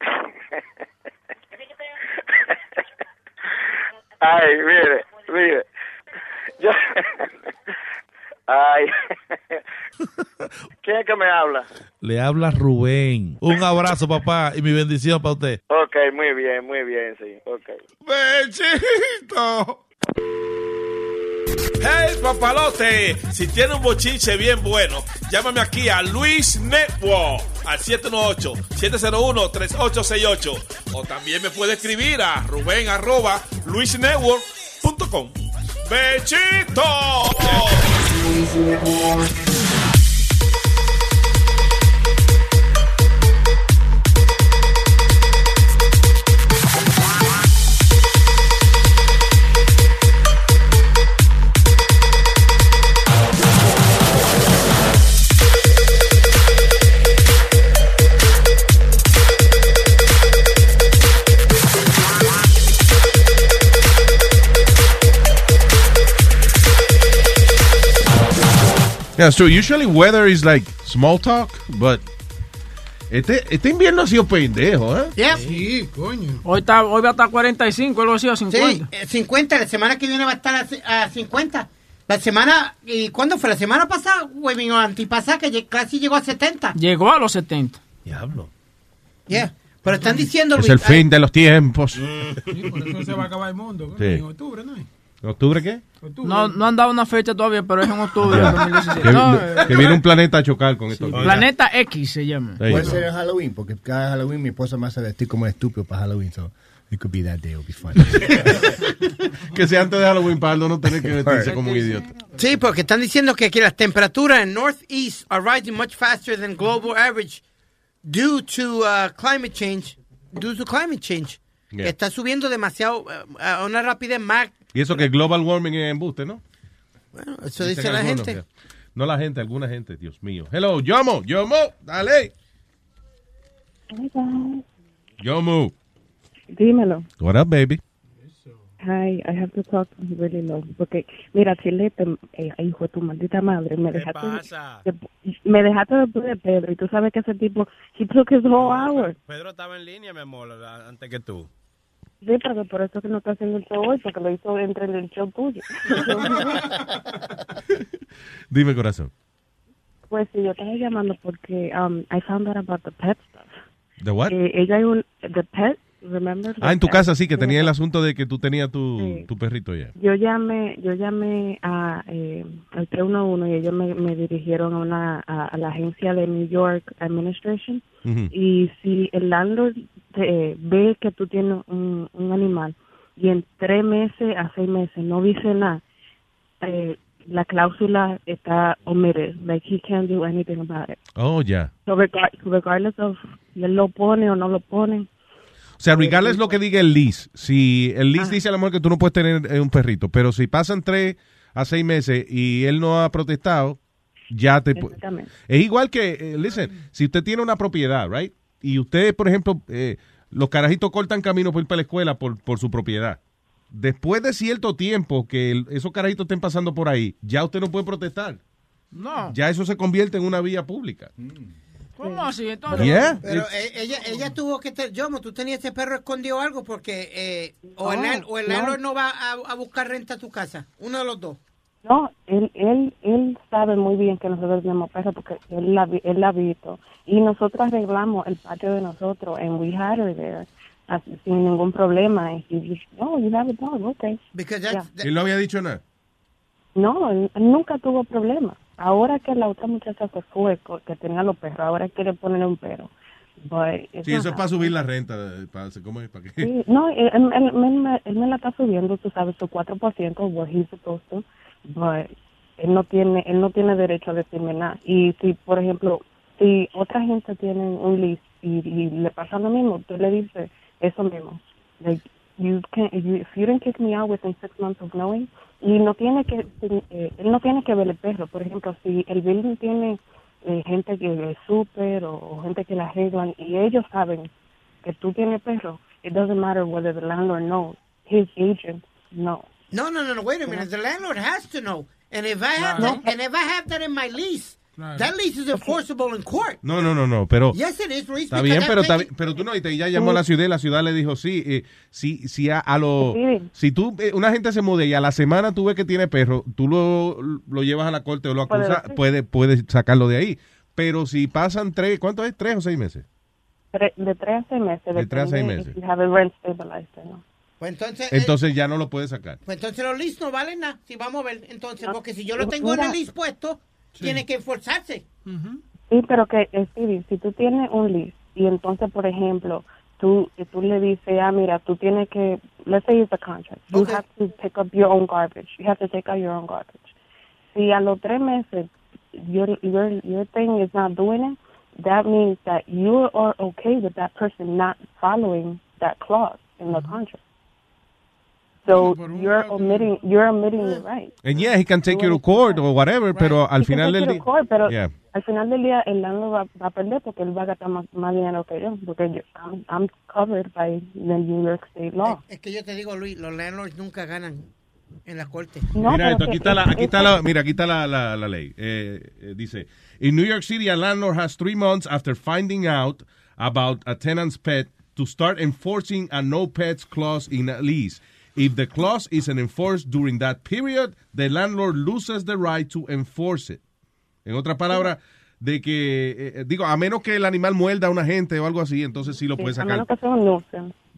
Speaker 32: Ay, mire, mire. Yo... Ay. ¿Quién es que me habla?
Speaker 2: Le habla Rubén. Un abrazo, papá, y mi bendición para usted.
Speaker 32: Ok, muy bien, muy bien, sí. Ok.
Speaker 2: ¡Bechito! ¡Hey, papalote! Si tiene un bochinche bien bueno, llámame aquí a Luis Network al 718-701-3868. O también me puede escribir a ruben arroba luisnetwork.com. ¡Bechito!
Speaker 12: Yeah, true. Usually weather is like small talk, but este, este invierno ha sido pendejo, ¿eh?
Speaker 27: Sí, coño.
Speaker 14: Hoy, está, hoy va a estar 45, algo así, o
Speaker 18: Sí,
Speaker 14: 50.
Speaker 18: eh, 50. La semana que viene va a estar a, a 50. La semana, ¿y cuándo fue? La semana pasada, güey, o antipasada, que casi llegó a 70.
Speaker 14: Llegó a los 70.
Speaker 12: Diablo.
Speaker 18: Yeah. Pero están diciendo,
Speaker 12: Es
Speaker 18: Luis,
Speaker 12: el fin de los tiempos.
Speaker 27: Sí, por eso se va a acabar el mundo.
Speaker 12: Sí.
Speaker 27: En octubre, ¿no?
Speaker 12: ¿Octubre qué?
Speaker 14: No, no han dado una fecha todavía, pero es en octubre del 2017.
Speaker 12: Que,
Speaker 14: No,
Speaker 12: que viene un planeta a chocar con esto.
Speaker 14: Planeta X se llama.
Speaker 16: Puede ser en Halloween, porque cada Halloween mi esposa me hace vestir como estúpido para Halloween. So it could be that day, it'll be fun.
Speaker 12: que sea antes de Halloween para no tener que vestirse como un idiota.
Speaker 18: Sí, porque están diciendo que, que las temperaturas en Northeast are rising much faster than global average due to uh, climate change. Due to climate change.
Speaker 12: Yeah.
Speaker 18: Que está subiendo demasiado uh, a una rapidez más.
Speaker 12: Y eso que global warming es embuste, ¿no?
Speaker 18: Bueno, eso dice la
Speaker 12: algunos,
Speaker 18: gente.
Speaker 12: yeah. No la gente, alguna gente, Dios mío. Hello, Yomo, Yomo, dale. Yomo.
Speaker 33: Dímelo.
Speaker 12: What up, baby?
Speaker 33: hi, I have to talk to him really low. Porque, mira, Chilete, eh, hijo de tu maldita madre, me
Speaker 21: ¿Qué
Speaker 33: dejaste,
Speaker 21: pasa?
Speaker 33: de- me dejaste después de Pedro, y tú sabes que ese tipo, he took his whole hour.
Speaker 21: Pedro estaba en línea, mi amor, antes que tú.
Speaker 33: Sí, pero por eso que no está haciendo el show hoy, porque lo hizo entre el show tuyo.
Speaker 12: Dime, corazón.
Speaker 33: pues sí, yo estaba llamando porque um, I found out about the pet stuff.
Speaker 12: ¿De what?
Speaker 33: Eh, ella hay un, the pet, remember?
Speaker 12: Ah, en tu
Speaker 33: The
Speaker 12: casa
Speaker 33: pet?
Speaker 12: sí, que tenía el asunto de que tú tenías tu,
Speaker 33: Sí.
Speaker 12: tu perrito ya.
Speaker 33: Yo llamé, yo llamé a eh, al 311 y ellos me, me dirigieron a una a, a la agencia de New York Administration
Speaker 12: Ujú.
Speaker 33: y si el landlord te- ve que tú tienes un, un animal y en tres meses a seis meses no dice nada, eh, la cláusula está omitted, like he can't do anything about it.
Speaker 12: Oh, ya.
Speaker 33: So regar- regardless of si él lo pone o no lo pone,
Speaker 12: O sea, regardless lo que diga el lease, si el
Speaker 33: Ah.
Speaker 12: lease dice a lo mejor que tú no puedes tener eh, un perrito, pero si pasan tres a seis meses y él no ha protestado, ya te... Es igual que, eh, listen, si usted tiene una propiedad, right? Y usted, por ejemplo, eh, los carajitos cortan camino por ir para la escuela por, por su propiedad. Después de cierto tiempo que el- esos carajitos estén pasando por ahí, ya usted no puede protestar.
Speaker 14: No.
Speaker 12: Ya eso se convierte en una vía pública.
Speaker 14: ¿Cómo así? Entonces,
Speaker 12: Yeah.
Speaker 18: Pero eh, ella, ella tuvo que... Te, Yomo, tú tenías ese perro escondido o algo porque... eh, o, el, o el
Speaker 33: no.
Speaker 18: no va a, a buscar renta a tu casa. Uno de los dos.
Speaker 33: No, él, él, él sabe muy bien que nosotros tenemos perro porque él la, vi- él la ha visto. Y nosotros arreglamos el patio de nosotros and we had her there así, sin ningún problema. Y he just, no, you have a dog, okay. Yeah.
Speaker 12: ¿Él no había dicho nada?
Speaker 33: No, él, él nunca tuvo problema. Ahora que la otra muchacha se fue, que tenía los perros, ahora quiere ponerle un perro.
Speaker 12: Sí, eso es para subir la renta. eh, Para, ¿Cómo es? ¿Para qué?
Speaker 33: Sí, no, él, él- él- él me, él me la está subiendo, tú sabes, su 4%, what he's supposed to, but él no tiene, él no tiene derecho a decirme nada. Y si, por ejemplo, si otra gente tiene un lease y, y le pasa lo mismo, tú le dices eso mismo. Like, you can't, you, if you didn't kick me out within six months of knowing, y no tiene que, eh, él no tiene que ver el perro. Por ejemplo, si el building tiene eh, gente que le super o, o gente que la arreglan y ellos saben que tú tienes perro, it doesn't matter whether the landlord knows. His agent no.
Speaker 18: No, no, no, no. Wait a minute. The landlord has to know. And if I have
Speaker 33: Right.
Speaker 18: that, and if I have that in my lease,
Speaker 12: Right.
Speaker 18: that lease is enforceable in court.
Speaker 12: No, no, no, no, pero...
Speaker 18: Yes, it is, Luis.
Speaker 12: Está bien, pero, está pero tú no, y te- ya llamó a la ciudad y la ciudad le dijo, sí, eh, si, si a, a lo,
Speaker 33: Sí.
Speaker 12: si tú, eh, una gente se muda y a la semana tú ves que tiene perro, tú lo, lo llevas a la corte o lo
Speaker 33: Puede
Speaker 12: acusas, puedes puede sacarlo de ahí. Pero si pasan tres, ¿cuánto es? ¿Tres o seis meses?
Speaker 33: De tres a seis meses.
Speaker 12: De tres a seis meses.
Speaker 33: If you have a rent stabilized no.
Speaker 18: Pues entonces, eh,
Speaker 12: Entonces ya no lo puedes sacar.
Speaker 18: pues entonces los leases no valen nada. Si vamos a ver, entonces, porque si yo lo tengo en el lease puesto, tiene que enforzarse.
Speaker 33: Sí, pero que, eh, Stevie, si tú tienes un lease y entonces, por ejemplo, tú, y tú le dices, ah, mira, tú tienes que, let's say it's a contract, you
Speaker 18: Okay.
Speaker 33: have to pick up your own garbage, you have to take out your own garbage. Si a los tres meses your, your, your thing is not doing it, that means that you are okay with that person not following that clause in the contract. So you're omitting, you're omitting the right.
Speaker 12: And yeah, he can take you to court or whatever, pero al
Speaker 33: He
Speaker 12: final del día...
Speaker 33: pero
Speaker 12: Yeah.
Speaker 33: al final del día el landlord va, va a perder porque él va a gastar más, más dinero que yo, porque yo, I'm, I'm covered by the New York State law.
Speaker 18: Es que yo te digo, Luis, los landlords nunca ganan en la corte.
Speaker 12: mira esto, aquí está la, aquí está la, mira, aquí está la, la, la ley. Eh, eh, dice, in New York City, a landlord has three months after finding out about a tenant's pet to start enforcing a no pets clause in a lease. If the clause isn't enforced during that period, the landlord loses the right to enforce it. En otras palabras, de que, eh, digo, a menos que el animal muerda a una gente o algo así, entonces sí lo
Speaker 33: Sí,
Speaker 12: puedes
Speaker 33: a
Speaker 12: sacar.
Speaker 33: menos que sea un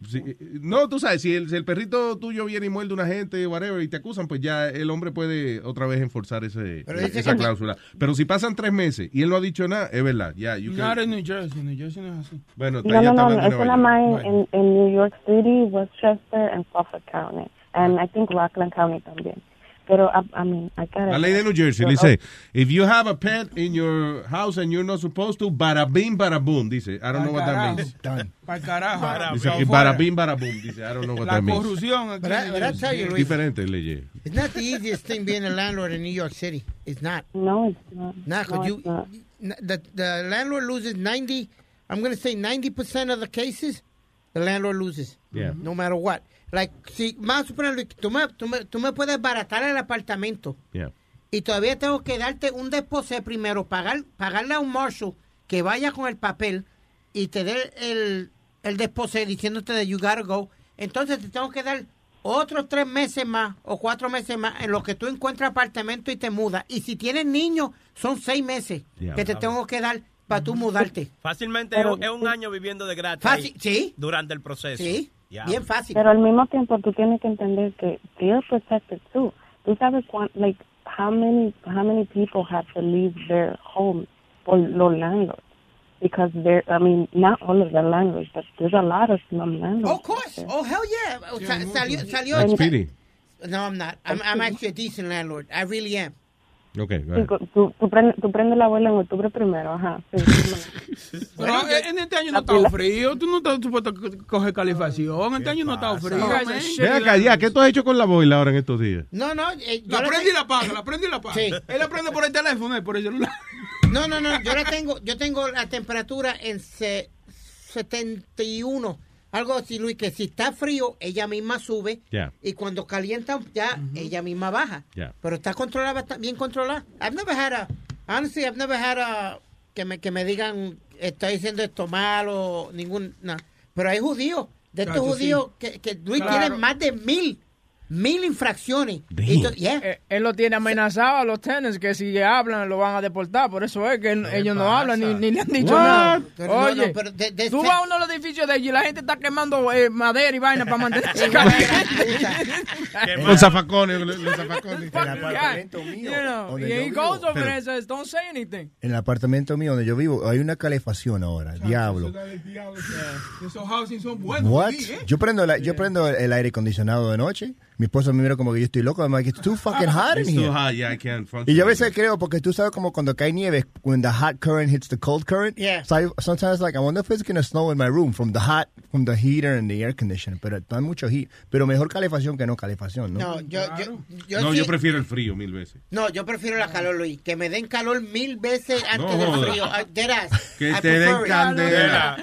Speaker 12: Sí, eh, no, tú sabes, si el, si el perrito tuyo viene y muerde a una gente, whatever, y te acusan, pues ya el hombre puede otra vez enforzar ese, eh, esa cláusula. Pero si pasan tres meses y él no ha dicho nada, es verdad, ya. you can-
Speaker 27: Not in New Jersey. New Jersey no es así.
Speaker 12: bueno,
Speaker 33: No, no, no, eso nada más en New York City, Westchester, and Suffolk County. And I think Rockland County también. Pero, I, I mean, I gotta...
Speaker 12: La ley de New Jersey
Speaker 33: Pero,
Speaker 12: dice, oh. if you have a pet in your house and you're not supposed to, bada bing, bada boom, dice. I don't know what that means.
Speaker 27: Para carajo.
Speaker 12: Dice aquí, bada bing, bada boom, dice. I don't know what
Speaker 27: La
Speaker 12: that means.
Speaker 27: La corrupción. aquí
Speaker 18: But I, but I tell you, Luis,
Speaker 12: Diferente ley.
Speaker 18: it's not the easiest thing being a landlord in New York City. It's not.
Speaker 33: No, it's not.
Speaker 18: Not 'cause
Speaker 33: No,
Speaker 18: you,
Speaker 33: it's not.
Speaker 18: the, the landlord loses 90, I'm going to say 90% of the cases the landlord loses.
Speaker 12: Yeah.
Speaker 18: No matter what. Like, si, más suponer, tú me, tú, me, tú me puedes baratar el apartamento
Speaker 12: Yeah.
Speaker 18: y todavía tengo que darte un deposé primero, pagar, pagarle a un marshal que vaya con el papel y te dé el, el deposé diciéndote de you gotta go. Entonces te tengo que dar otros tres meses más o cuatro meses más en lo que tú encuentras apartamento y te mudas. Y si tienes niños, son seis meses que te tengo que dar para tú mudarte.
Speaker 21: Fácilmente
Speaker 18: Pero-
Speaker 21: es un año viviendo de gratis.
Speaker 18: Fácil, sí.
Speaker 21: Durante el proceso.
Speaker 18: Sí,
Speaker 21: Ya.
Speaker 18: bien fácil.
Speaker 33: Pero al mismo tiempo tú tienes que entender que they're protected too. Tú sabes cuán, like how many how many people have to leave their home por los landlords because they're I mean not all of the landlords but there's a lot of them landlords.
Speaker 18: Of course. Oh, hell yeah. Sea, salió, salió
Speaker 12: That's pity.
Speaker 18: No, I'm not. I'm, I'm actually a decent landlord. I really am.
Speaker 12: Okay,
Speaker 33: tú, tú, prendes, tú prendes la abuela en octubre primero, ajá. Sí,
Speaker 27: Pero en este año no está frío. Tú no estás supuesto coger calefacción. Este año no está frío.
Speaker 12: Ven acá, ya, ¿qué tú has hecho con la boila ahora en estos días?
Speaker 18: No, no. eh, yo
Speaker 27: La prende y la apaga, la prende y la apaga.
Speaker 18: Sí.
Speaker 27: Él la prende por el teléfono, eh, por el celular.
Speaker 18: No, no, no. Yo la tengo, yo tengo la temperatura en se- 71. Algo así, Luis, que si está frío, ella misma sube. Y cuando calienta, ya ella misma baja. Pero está controlada, está bien controlada. I've never had a, honestly, I've never had a, que me, que me digan, está diciendo esto mal o ningún, no. Pero hay judíos, de estos judíos que, que Luis
Speaker 14: Claro.
Speaker 18: tienen más de mil, mil infracciones. Yeah.
Speaker 14: Eh, él lo tiene amenazado a los tenants que si hablan lo van a deportar. Por eso es que él- ellos no hablan ni, ni le han dicho
Speaker 18: What?
Speaker 14: nada.
Speaker 18: Pero
Speaker 14: Oye,
Speaker 18: no, pero de- de-
Speaker 14: tú vas a uno de los edificios de ellos y la gente está quemando eh, madera y vaina para mantenerse caliente.
Speaker 12: Los zafacones, los, zafacones.
Speaker 16: En el apartamento
Speaker 14: You
Speaker 16: mío.
Speaker 14: know, y goes over don't say anything.
Speaker 16: En el apartamento mío donde yo vivo hay una calefacción ahora. Diablo.
Speaker 27: Esos housing son buenos.
Speaker 16: What?
Speaker 27: ¿eh?
Speaker 16: Yo prendo, la- yo prendo el aire acondicionado de noche. Mi esposo me mira como que yo estoy loco. I'm like, it's too fucking hot in
Speaker 12: It's too
Speaker 16: here.
Speaker 12: hot, yeah, I can't function.
Speaker 16: Y yo a veces creo, porque tú sabes como cuando cae nieve, when the hot current hits the cold current.
Speaker 18: Yeah.
Speaker 16: So I, sometimes like, I wonder if it's going to snow in my room from the hot, from the heater and the air conditioner. Pero no hay mucho heat. Pero mejor calefacción que no calefacción, ¿no?
Speaker 18: No, yo, yo, yo,
Speaker 12: no,
Speaker 18: sí-
Speaker 12: yo prefiero el frío mil veces.
Speaker 18: no, yo prefiero la calor, Luis. Que me den calor mil veces antes
Speaker 12: No
Speaker 18: del
Speaker 12: joda.
Speaker 18: frío. Ah.
Speaker 12: Que
Speaker 18: I
Speaker 12: te den
Speaker 18: prefer it.
Speaker 12: candela.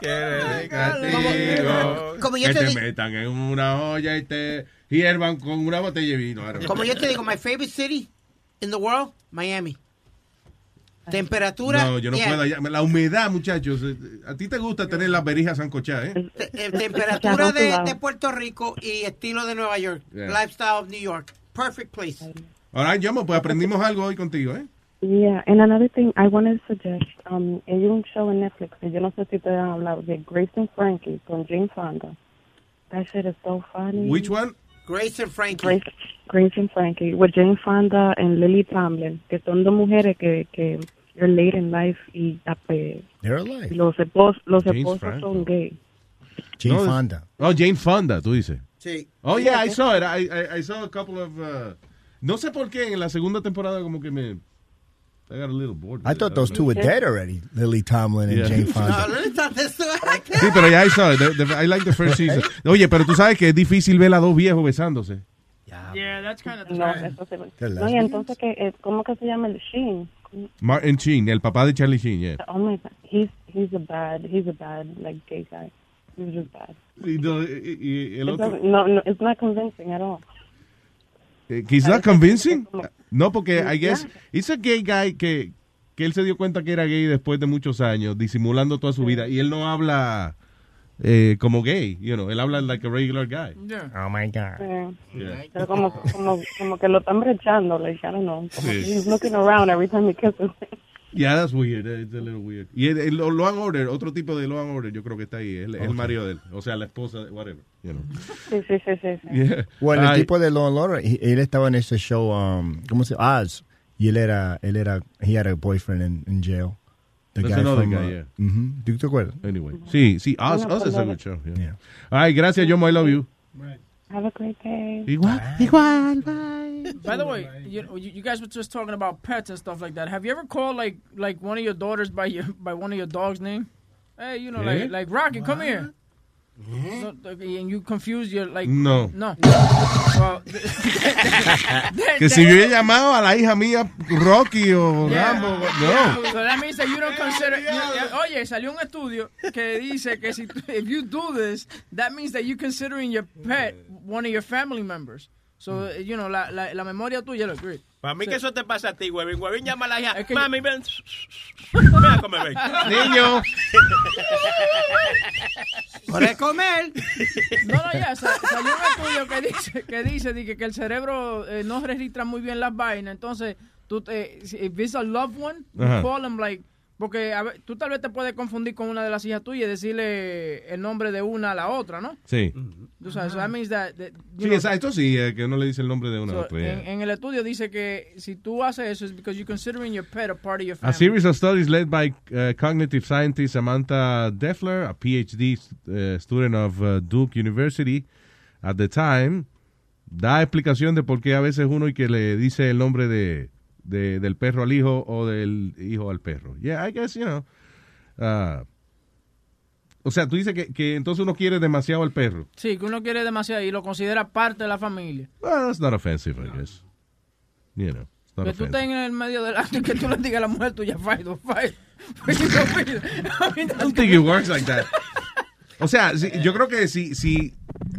Speaker 21: Que de
Speaker 12: Castigo.
Speaker 18: como yo
Speaker 12: que
Speaker 18: te
Speaker 12: metan en una olla y te hiervan con una botella de vino.
Speaker 18: Como yo te digo, my favorite city in the world, Miami. Temperatura.
Speaker 12: No, yo no
Speaker 18: yeah.
Speaker 12: puedo. allá. La humedad, muchachos. eh, A ti te gusta tener las berijas sancochadas, ¿eh?
Speaker 18: Te- eh, temperatura de, de Puerto Rico y estilo de Nueva York.
Speaker 12: Yeah.
Speaker 18: Lifestyle of New York. Perfect place.
Speaker 12: Ahora, Yomo, pues aprendimos algo hoy contigo, ¿eh?
Speaker 33: Yeah, and another thing I wanted to suggest, um, hay un show en Netflix que yo no sé si te han hablado de Grace and Frankie con Jane Fonda. That shit is so funny.
Speaker 12: Which one?
Speaker 18: Grace and Frankie.
Speaker 33: Grace, Grace and Frankie with Jane Fonda and Lily Tomlin, que son dos mujeres que que are late in life y pues,
Speaker 16: They're alive.
Speaker 33: los esposos los son gay.
Speaker 16: Jane
Speaker 12: No,
Speaker 16: Fonda.
Speaker 12: Oh, Jane Fonda, tú dices.
Speaker 18: Sí.
Speaker 12: Oh, yeah, I saw it. I, I, I saw a couple of... uh, no sé por qué en la segunda temporada como que me... I got a little bored.
Speaker 16: I thought those two were dead already. Lily Tomlin and
Speaker 12: Yeah.
Speaker 16: Jane Fonda.
Speaker 12: Sí, pero ya I saw it. The- the- I like the first season. Oye, pero tú sabes que es difícil ver a dos viejos besándose.
Speaker 14: Yeah, that's kind of
Speaker 33: No, eso se-
Speaker 12: Qué
Speaker 33: no, y entonces que eh, ¿cómo que se llama el Sheen?
Speaker 12: Martin Sheen, el papá de Charlie Sheen, yeah.
Speaker 33: Oh my god, he's he's a bad he's a bad like gay guy. He's just bad.
Speaker 12: Y, no, y- y el otro...
Speaker 33: no, no, it's not convincing at all.
Speaker 12: He's not convincing. No, porque I guess it's a gay guy que, que él se dio cuenta que era gay después de muchos años, disimulando toda su vida. Y él no habla eh, como gay, you know, él habla like a regular guy.
Speaker 16: Oh my God.
Speaker 33: Yeah.
Speaker 12: Yeah.
Speaker 33: Pero como, como, como que lo están brechando, like, I don't know.
Speaker 12: Sí.
Speaker 33: he's looking around every time he kisses.
Speaker 12: Yeah, that's weird. It's a little weird. Y el, el Law and Order, otro tipo de Law and Order, yo creo que está ahí. El, el
Speaker 16: Okay.
Speaker 12: marido de él. O sea, la esposa, whatever. You know.
Speaker 33: Sí, sí, sí, sí. sí.
Speaker 12: Yeah.
Speaker 16: Bueno, el tipo de Law and Order, he- él estaba en ese show, um, ¿cómo se llama? Oz. Y él era, él era, he had a boyfriend in, in jail. The
Speaker 12: That's
Speaker 16: guy
Speaker 12: another
Speaker 16: from,
Speaker 12: guy,
Speaker 16: uh,
Speaker 12: yeah.
Speaker 16: ¿Tú te acuerdas?
Speaker 12: Anyway. Sí, sí. Oz, Oz is a good show. Yeah. Ay, gracias, Yomo. I love you.
Speaker 33: Have a great day.
Speaker 12: Igual.
Speaker 14: Igual, bye. By the way, you, you you guys were just talking about pets and stuff like that. Have you ever called like like one of your daughters by your by one of your dog's name? Hey, you know,
Speaker 12: Yeah.
Speaker 14: like like Rocky, come here. No, and you confuse your like
Speaker 12: No.
Speaker 14: no. Well,
Speaker 12: Que si yo he llamado a la hija mía Rocky o
Speaker 14: Yeah.
Speaker 12: Rambo,
Speaker 14: Yeah,
Speaker 12: no.
Speaker 14: so that means that you don't consider. you- oye, salió un estudio que dice que si tú- if you do this, that means that you considering your pet one of your family members. So you know la, la, la memoria tuya lo agree.
Speaker 21: Para mí que eso te pasa a ti, huevín. Huevín llama a la hija.
Speaker 14: que
Speaker 21: Mami, ven. Ven a comer, ven.
Speaker 12: Niño.
Speaker 18: De comer.
Speaker 14: No, no, ya, sa- salió un estudio que dice que, dice di que, que el cerebro eh, no registra muy bien las vainas. Entonces, tú te, si- if it's a loved one, you
Speaker 12: Ajá.
Speaker 14: call them like, porque a ver, tú tal vez te puedes confundir con una de las hijas tuyas y decirle el nombre de una a la otra, ¿no?
Speaker 12: Sí.
Speaker 14: Tú sabes, so that means that, that,
Speaker 12: Sí,
Speaker 14: know,
Speaker 12: exacto, sí, eh, que uno le dice el nombre de una
Speaker 14: so,
Speaker 12: a otra. yeah.
Speaker 14: en, en el estudio dice que si tú haces eso es because you're considering your pet a part of your
Speaker 12: A
Speaker 14: family.
Speaker 12: series of studies led by uh, cognitive scientist Samantha Deffler, a PhD uh, student of uh, Duke University at the time, da explicación de por qué a veces uno y que le dice el nombre de, de- del perro al hijo o del hijo al perro. Yeah, I guess, you know. uh, o sea, tú dices que, que entonces uno quiere demasiado al perro.
Speaker 14: Sí, que uno quiere demasiado y lo considera parte de la familia.
Speaker 12: Well, that's not offensive, I guess. You know, it's not
Speaker 14: Que tú estés en el medio del acto y que tú le digas a la mujer tuya, fight, or fight. I mean,
Speaker 12: I don't think it works like that. O sea, sí, yo creo que sí, sí,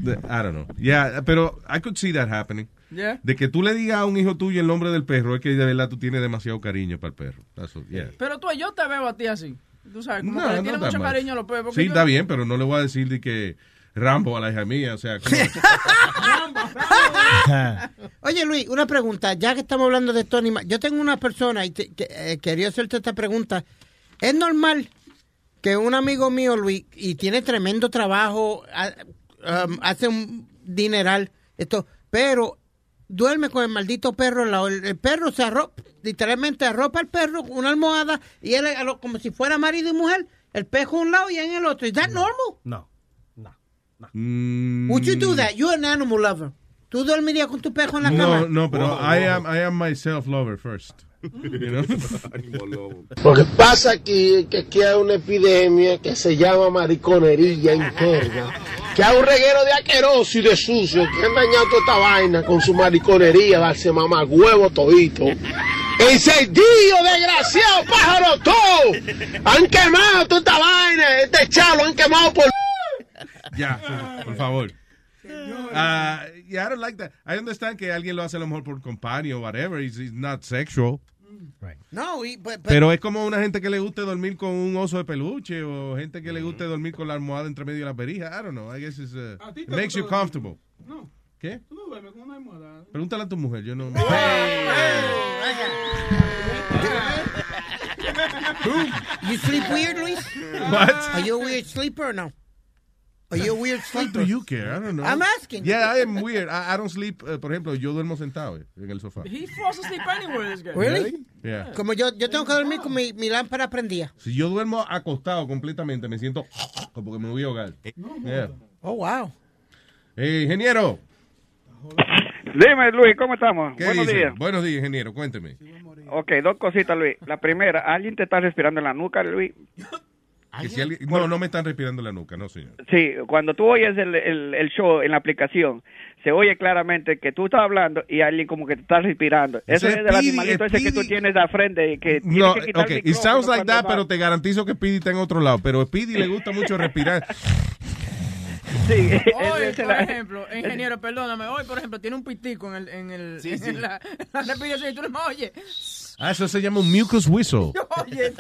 Speaker 12: I don't know. Yeah, pero I could see that happening.
Speaker 14: Yeah.
Speaker 12: De que tú le digas a un hijo tuyo el nombre del perro es que de verdad tú tienes demasiado cariño para el perro. Yeah.
Speaker 14: Pero tú, yo te veo a ti así. Tú sabes, como
Speaker 12: No,
Speaker 14: que le
Speaker 12: no that
Speaker 14: mucho
Speaker 12: much.
Speaker 14: cariño a los perros.
Speaker 12: Sí,
Speaker 14: yo-
Speaker 12: está bien, pero no le voy a decir de que Rambo a la hija mía, o sea, como-
Speaker 18: Oye, Luis, una pregunta. Ya que estamos hablando de estos animales, yo tengo una persona y te- que, eh, quería hacerte esta pregunta. ¿Es normal que un amigo mío, Luis, y tiene tremendo trabajo, ha- um, hace un dineral, esto, pero duerme con el maldito perro al lado? El, el perro se arropa, literalmente arropa al perro con una almohada y él como si fuera marido y mujer, el pejo a un lado y en el otro. ¿Es that normal?
Speaker 21: No.
Speaker 12: Mm,
Speaker 18: Would you do that? You're an animal lover. ¿Tú dormirías con tu pejo en la cama?
Speaker 12: No, no, pero I am I am myself lover first.
Speaker 34: Lo que pasa aquí es que aquí hay una epidemia que se llama mariconería interna. Que hay un reguero de asqueroso y de sucio que han dañado toda esta vaina con su mariconería, darse mamá huevo todito. ¡Encendido, desgraciado, pájaro todo! Han quemado toda esta vaina, este chalo han quemado por...
Speaker 12: Ya, por favor. Ah, yeah, I don't like that. I understand que alguien lo hace a lo mejor por compañía o whatever. It's, it's not sexual.
Speaker 18: No, y, but- but-
Speaker 12: Pero es como una gente que le guste dormir con un oso de peluche o gente que le guste dormir con la almohada entre medio de la perija. I don't know. I guess it's, uh,
Speaker 27: ¿A ti
Speaker 12: it makes you comfortable.
Speaker 27: No.
Speaker 12: ¿Qué?
Speaker 27: Tú no duermes con una almohada.
Speaker 12: Pregúntale a tu mujer. Yo no.
Speaker 18: You sleep weird, Luis?
Speaker 12: What?
Speaker 18: Are you a weird sleeper or no? Are you a weird
Speaker 12: What
Speaker 18: sleeper?
Speaker 12: do you care? I don't know.
Speaker 18: I'm asking.
Speaker 12: Yeah, I am weird. I, I don't sleep. eh, por ejemplo, yo duermo sentado eh, en el sofá.
Speaker 14: He falls asleep anywhere, this guy.
Speaker 18: Really?
Speaker 12: Yeah.
Speaker 18: Como yo, yo tengo que dormir con mi, mi lámpara prendida.
Speaker 12: Si yo duermo acostado completamente, me siento como que me voy a ahogar. Yeah.
Speaker 18: Oh, wow.
Speaker 12: Eh, ingeniero.
Speaker 35: Dime, Luis, ¿cómo estamos?
Speaker 12: ¿Qué
Speaker 35: Buenos
Speaker 12: dice?
Speaker 35: días.
Speaker 12: Buenos días, ingeniero. Cuénteme.
Speaker 35: Ok, dos cositas, Luis. La primera, ¿alguien te está respirando en la nuca, Luis?
Speaker 12: Que si alguien- no, no me están respirando la nuca, no, señor.
Speaker 35: Sí, cuando tú oyes el, el, el show en la aplicación, se oye claramente que tú estás hablando y alguien como que te está respirando. Eso
Speaker 12: Ese
Speaker 35: es del
Speaker 12: Speedy,
Speaker 35: animalito ese que tú tienes al frente y que tienes
Speaker 12: No,
Speaker 35: que quitar
Speaker 12: ok,
Speaker 35: el
Speaker 12: it sounds like that, pero te garantizo que Speedy está en otro lado. Pero a Speedy le gusta mucho respirar.
Speaker 35: Sí,
Speaker 14: Hoy, por
Speaker 35: la-
Speaker 14: ejemplo, ingeniero, perdóname, hoy, por ejemplo, tiene un pitico en, el, en, el, en la, la respiración y tú no oye.
Speaker 12: Ah, eso se llama un mucus whistle.
Speaker 14: Oye.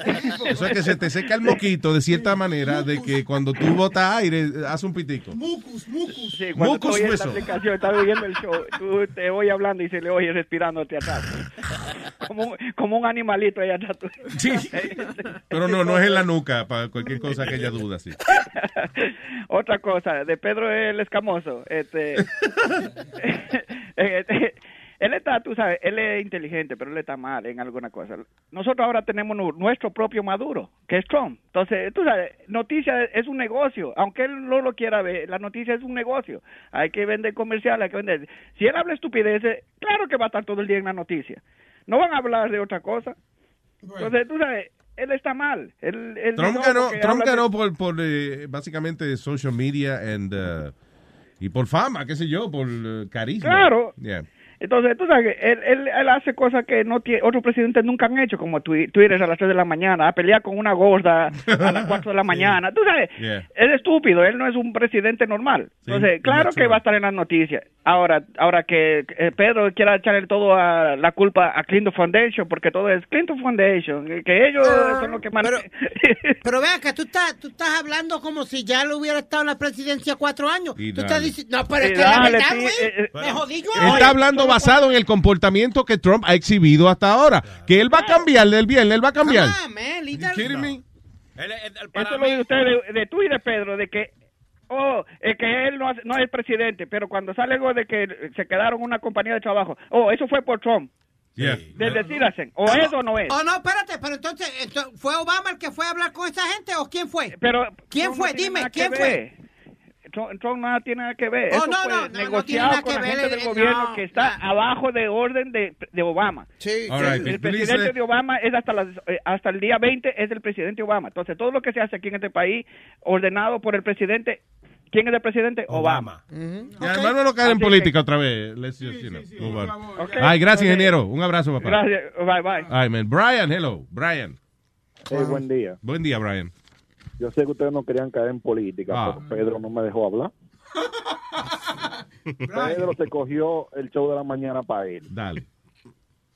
Speaker 12: Eso es que se te seca el moquito de cierta manera de que cuando tú botas aire, hace un pitico.
Speaker 35: Mucus, mucus. Sí, cuando
Speaker 12: Mucus
Speaker 35: la
Speaker 12: whistle.
Speaker 35: aplicación, estás oyendo el show, tú te oyes hablando y se le oye respirándote atrás. Como un, como un animalito ahí atrás. tú.
Speaker 12: Sí. Pero no, no es en la nuca, para cualquier cosa que haya duda, sí.
Speaker 35: Otra cosa, de Pedro el Escamoso, este, este, él está, tú sabes, él es inteligente, pero él está mal en alguna cosa. Nosotros ahora tenemos nu- nuestro propio Maduro, que es Trump. Entonces, tú sabes, noticia es un negocio, aunque él no lo quiera ver, la noticia es un negocio. Hay que vender comercial, hay que vender. Si él habla estupideces, claro que va a estar todo el día en la noticia. No van a hablar de otra cosa. Entonces, tú sabes, él está mal. Él, él
Speaker 12: Trump ganó, Trump
Speaker 35: de-
Speaker 12: ganó por, por eh, básicamente social media and, uh, y por fama, qué sé yo, por eh, carisma.
Speaker 35: Claro.
Speaker 12: Yeah.
Speaker 35: Entonces, tú sabes él, él, él hace cosas que no tiene, otros presidentes nunca han hecho, como twi- Twitter a las 3 de la mañana, a pelear con una gorda a las 4 de la mañana. Tú sabes,
Speaker 12: Yeah.
Speaker 35: es estúpido, él no es un presidente normal. Entonces, claro que va a estar en las noticias. Ahora, ahora que eh, Pedro quiera echarle todo a la culpa a Clinton Foundation, porque todo es Clinton Foundation, que- ellos son los que manejan.
Speaker 18: Pero vea que tú estás, tú estás hablando como si ya lo hubiera estado en la presidencia cuatro años.
Speaker 12: Y
Speaker 18: tú
Speaker 12: dale.
Speaker 18: estás diciendo, no, pero es que la verdad, güey,
Speaker 12: eh,
Speaker 18: me jodí yo.
Speaker 12: Está hablando basado en el comportamiento que Trump ha exhibido hasta ahora. Que él va a cambiar del bien, él va a cambiar.
Speaker 35: Eso lo dice usted de, de Twitter, Pedro, de que oh, es que él no, hace- no es presidente, pero cuando sale algo de que se quedaron una compañía de trabajo, oh, eso fue por Trump. De decir así, o es o no es.
Speaker 18: Oh, no, espérate, pero entonces, esto- ¿fue Obama el que fue a hablar con esa gente o quién fue?
Speaker 35: Pero
Speaker 18: ¿Quién fue?
Speaker 35: no
Speaker 18: Dime, ¿quién fue?
Speaker 35: Trump, Trump nada tiene nada que ver.
Speaker 18: Oh,
Speaker 35: Eso
Speaker 18: no,
Speaker 35: fue
Speaker 18: no, no, no tiene
Speaker 35: negociado
Speaker 18: nada
Speaker 35: con
Speaker 18: que
Speaker 35: la
Speaker 18: ver,
Speaker 35: gente
Speaker 18: eh,
Speaker 35: del gobierno
Speaker 18: no,
Speaker 35: que está abajo de orden de, de Obama.
Speaker 18: Sí,
Speaker 12: right,
Speaker 35: el, el presidente
Speaker 12: eh,
Speaker 35: de Obama es hasta, las, eh, hasta el día 20 es el presidente Obama. Entonces, todo lo que se hace aquí en este país, ordenado por el presidente, ¿quién es el presidente? Obama.
Speaker 12: Ya, hermano, no caer en
Speaker 35: que-
Speaker 12: política otra vez. Let's just. Ay, gracias, ingeniero. Un abrazo, papá.
Speaker 35: Gracias. Bye, bye.
Speaker 12: Ay, man. Brian, hello. Brian.
Speaker 36: Hey, buen día.
Speaker 12: Buen día, Brian.
Speaker 36: Yo sé que ustedes no querían caer en política,
Speaker 12: Ah.
Speaker 36: pero Pedro no me dejó hablar. Pedro se cogió el show de la mañana para él.
Speaker 12: Dale.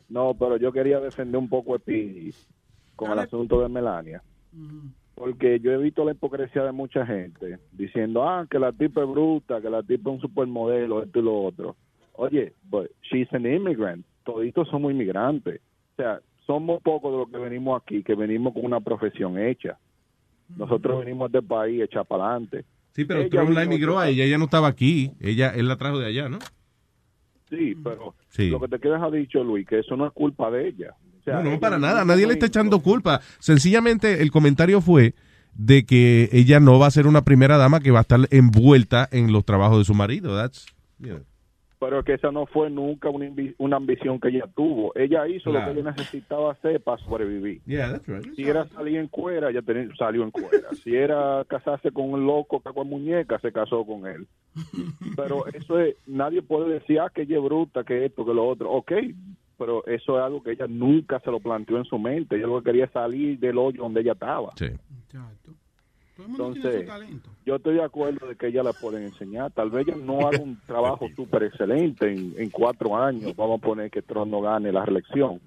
Speaker 36: No, pero yo quería defender un poco a Speedy con el asunto de Melania. Porque yo he visto la hipocresía de mucha gente diciendo, ah, que la tipa es bruta, que la tipa es un supermodelo, esto y lo otro. Oye, but she's an immigrant. Toditos somos inmigrantes. O sea, somos pocos de los que venimos aquí, que venimos con una profesión hecha. Nosotros venimos de este país hecha para adelante.
Speaker 12: Sí, pero
Speaker 36: Ella
Speaker 12: Trump la emigró a ella. Ella no estaba aquí. Ella, él la trajo de allá, ¿no?
Speaker 36: Sí, pero
Speaker 12: Sí.
Speaker 36: lo que te quedas ha dicho, Luis, que eso no es culpa de ella. O sea,
Speaker 12: No, no,
Speaker 36: ella
Speaker 12: para nada. Nadie le está echando culpa. Sencillamente el comentario fue de que ella no va a ser una primera dama que va a estar envuelta en los trabajos de su marido. That's, you know.
Speaker 36: Pero que esa no fue nunca una, una ambición que ella tuvo. Ella hizo
Speaker 12: Claro.
Speaker 36: lo que ella necesitaba hacer para sobrevivir.
Speaker 12: Yeah, that's right.
Speaker 36: Si era salir en cuera, ella tenía- salió en cuera. Si era casarse con un loco que con muñeca, se casó con él. Pero eso es, nadie puede decir, ah, que ella es bruta, que esto, que lo otro. Ok, pero eso es algo que ella nunca se lo planteó en su mente. Ella lo que quería es salir del hoyo donde ella estaba.
Speaker 12: Sí.
Speaker 36: Entonces, yo estoy de acuerdo de que ella la pueden enseñar. Tal vez ella no haga un trabajo súper excelente en, en cuatro años. Vamos a poner que Trump no gane la reelección.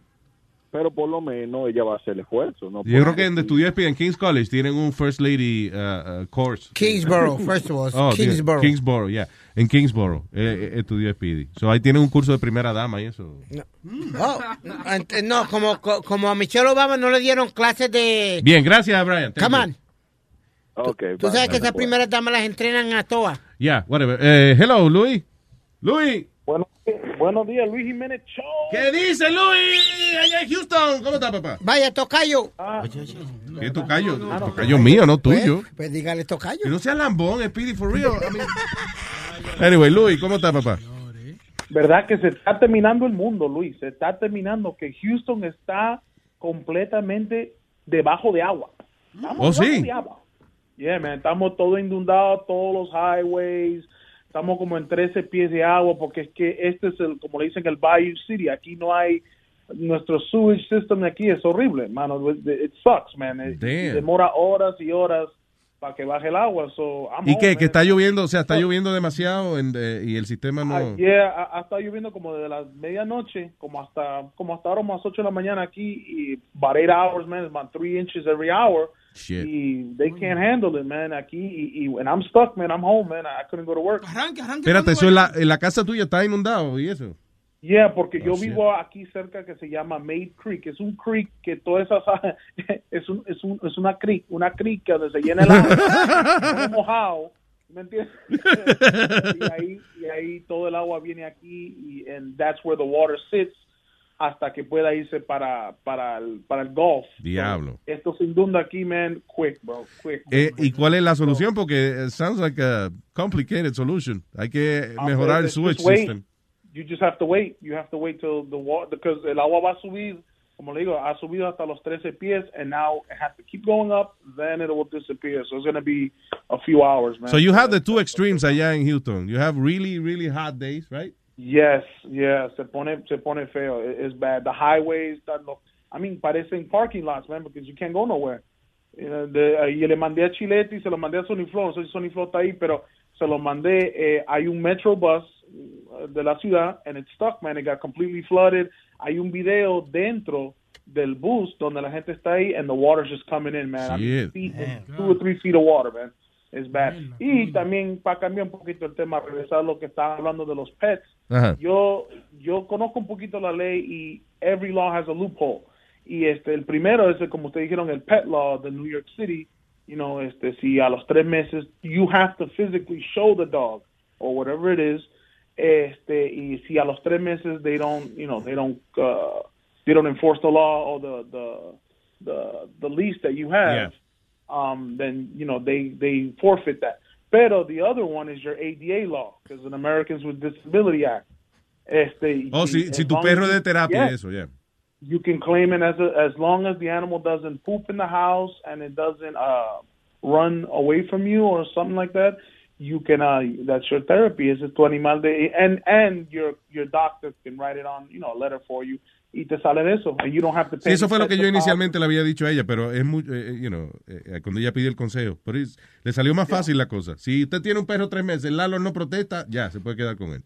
Speaker 36: Pero por lo menos ella va a hacer el esfuerzo. ¿no?
Speaker 12: Yo creo que estudió Speedy en King's College tienen un First Lady uh, uh, course.
Speaker 18: Kingsborough, first of all,
Speaker 12: Oh, yeah,
Speaker 18: Kingsborough.
Speaker 12: Kingsborough, yeah. En Kingsborough eh, eh, estudió Speedy. So ahí tienen un curso de primera dama y eso.
Speaker 18: Oh, ent- no, como, co- como a Michelle Obama no le dieron clases de...
Speaker 12: Bien, gracias, Brian. Thank
Speaker 18: Come
Speaker 12: you.
Speaker 18: on.
Speaker 36: Okay,
Speaker 18: Tú sabes que esas primeras damas las entrenan a todas.
Speaker 12: Yeah, whatever. Eh, hello, Luis. Luis.
Speaker 37: Bueno, buenos días, Luis Jiménez Show.
Speaker 12: ¿Qué dice Luis? Allá en Houston. ¿Cómo está, papá?
Speaker 18: Vaya, tocayo.
Speaker 12: ¿Qué tocayo? Tocayo mío, no tuyo.
Speaker 18: Pues, pues dígale tocayo.
Speaker 12: Que no sea lambón, Speedy, for real. I mean- Anyway, Luis, ¿cómo está, papá?
Speaker 37: ¿Verdad que se está terminando el mundo, Luis? Se está terminando que Houston está completamente debajo de agua. Estamos
Speaker 12: Oh,
Speaker 37: debajo
Speaker 12: sí.
Speaker 37: de agua. Yeah, man, estamos todos inundados, todos los highways, estamos como en 13 pies de agua porque es que este es el, como le dicen, el Bayou City. Aquí no hay, nuestro sewage system de aquí es horrible, mano. It, sucks, man. It- demora horas y horas para que baje el agua. So, I'm
Speaker 12: ¿Y qué? Que está lloviendo, o sea, está lloviendo demasiado en- eh, y el sistema no...
Speaker 37: Ah, yeah, ha, ha estado lloviendo como desde las medianoche, como hasta como hasta ahora, como a las 8 de la mañana aquí, y about 8 hours, man, about 3 inches every hour.
Speaker 12: Shit.
Speaker 37: Y they can't handle it, man, aquí, y, y and I'm stuck, man, I'm home, man, I couldn't go to work.
Speaker 12: Espérate, eso en la, en la casa tuya está inundado y eso.
Speaker 37: Yeah, porque
Speaker 12: Oh,
Speaker 37: yo
Speaker 12: shit.
Speaker 37: vivo aquí cerca que se llama Maid Creek, es un creek que todas esas, es, un, es, un, es una creek, una creek que donde se llena el agua, mojado, ¿me entiendes? y, ahí, y ahí todo el agua viene aquí y and that's where the water sits hasta que pueda irse para, para, el, para el Gulf.
Speaker 12: Diablo.
Speaker 37: Esto se inunda aquí, man, quick, bro, quick.
Speaker 12: Eh, ¿Y cuál es la solución? Porque it sounds like a complicated solution. Hay que
Speaker 37: Ah,
Speaker 12: mejorar el
Speaker 37: wait.
Speaker 12: system.
Speaker 37: You just have to wait. You have to wait till the water, because el agua va a subir como le digo, ha subido hasta los 13 pies, and now it has to keep going up, then it will disappear. So it's going to be a few hours, man.
Speaker 12: So you have the two extremes allá en Houston. You have really, really hot days, right?
Speaker 37: Yes, yes, se pone, se pone feo. It- It's bad. The highways, that look, I mean, parecen parking lots, man, because you can't go nowhere. You know, de- y le mandé a Chilete y se lo mandé a Sony Flow. No sé si Sony Flow está ahí, pero se lo mandé. Eh, hay un metro bus eh, de la ciudad, and it's stuck, man. It got completely flooded. Hay un video dentro del bus donde la gente está ahí, and the water's just coming in, man. I mean,
Speaker 12: Shit.
Speaker 37: feet, two or three feet of water, man. It's bad. Y también, para cambiar un poquito el tema, regresar a lo que estaba hablando de los pets,
Speaker 12: Ajá.
Speaker 37: yo yo conozco un poquito la ley y every law has a loophole. Y este el primero es como ustedes dijeron el pet law de New York City. You know este si a los tres meses you have to physically show the dog or whatever it is este y si a los tres meses they don't you know they don't uh, they don't enforce the law or the the the, the lease that you have um, then you know they they forfeit that. Pero the other one is your ADA law, because an Americans with Disability Act. Este,
Speaker 12: Oh, si, si tu perro de terapia
Speaker 37: yeah,
Speaker 12: eso, yeah.
Speaker 37: you can claim it as a, as long as the animal doesn't poop in the house and it doesn't uh, run away from you or something like that. You can uh, that's your therapy. Is it tu animal de and and your your doctor can write it on you know a letter for you y te sale de eso you don't have to
Speaker 12: Sí,
Speaker 37: pay.
Speaker 12: eso fue lo que yo inicialmente le había dicho a ella, pero es muy, eh, you know, eh, cuando ella pidió el consejo. Pero es- le salió más fácil la cosa. Si usted tiene un perro tres meses, el Lalo no protesta, ya, se puede quedar con él.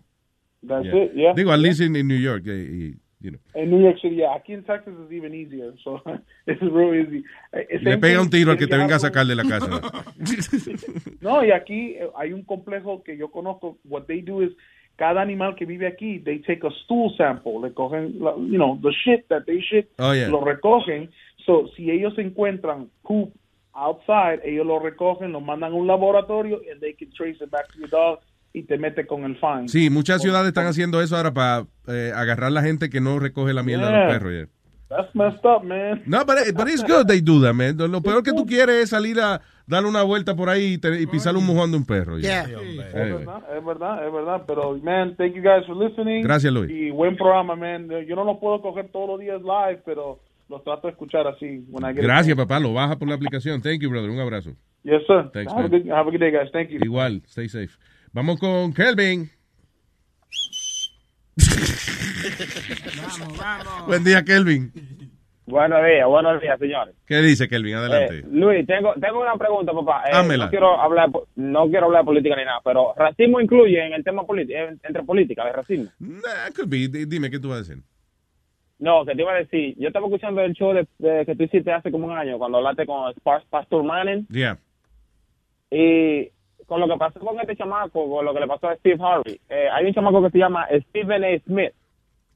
Speaker 37: That's
Speaker 12: Yeah.
Speaker 37: it. Yeah.
Speaker 12: Digo, at least in, in New York, eh, y, you know.
Speaker 37: In New York City, yeah. Aquí en Texas is even easier. So it's real easy. Eh,
Speaker 12: Le pega un tiro al que te venga a sacar de la casa.
Speaker 37: No, y aquí eh, hay un complejo que yo conozco. What they do is cada animal que vive aquí, they take a stool sample. Le cogen, la- you know, the shit that they shit,
Speaker 12: Oh, yeah.
Speaker 37: lo recogen. So si ellos encuentran poop outside, ellos lo recogen, lo mandan a un laboratorio and they can trace it back to your dog y te mete con el fine.
Speaker 12: Sí, muchas ciudades están haciendo eso ahora para eh, agarrar la gente que no recoge la mierda de los perros. yeah.
Speaker 37: That's messed up, man.
Speaker 12: No, but, it- but it's good they do that, man. Lo peor que tú quieres es salir a darle una vuelta por ahí y, te- y pisarle un mojón de un perro. yeah.
Speaker 37: Es
Speaker 12: Anyway.
Speaker 37: verdad, es verdad, es verdad. Pero, man, thank you guys for listening.
Speaker 12: Gracias, Luis.
Speaker 37: Y buen programa, man. Yo no lo puedo coger todos los días live, pero los trato de escuchar así. when I get a
Speaker 12: Gracias, papá. Lo baja por la aplicación. Thank you, brother. Un abrazo.
Speaker 37: Yes, sir.
Speaker 12: Thanks,
Speaker 37: have, a
Speaker 12: man.
Speaker 37: good, have a good day, guys. Thank you.
Speaker 12: Igual, stay safe. Vamos con Kelvin. Buen día, Kelvin.
Speaker 38: Buenos días, buenos días, señores.
Speaker 12: ¿Qué dice Kelvin? Adelante.
Speaker 38: Eh, Luis, tengo, tengo una pregunta, papá. Eh, no quiero hablar po- no quiero hablar de política ni nada, pero racismo incluye en el tema político, entre política, de racismo.
Speaker 12: Nah, could be. Dime, ¿qué tú vas a decir?
Speaker 38: No, que te iba a decir, yo estaba escuchando el show de, de- que tú hiciste hace como un año cuando hablaste con Pastor Manning
Speaker 12: Yeah.
Speaker 38: y con lo que pasó con este chamaco, con lo que le pasó a Steve Harvey. eh, hay un chamaco que se llama Stephen A. Smith,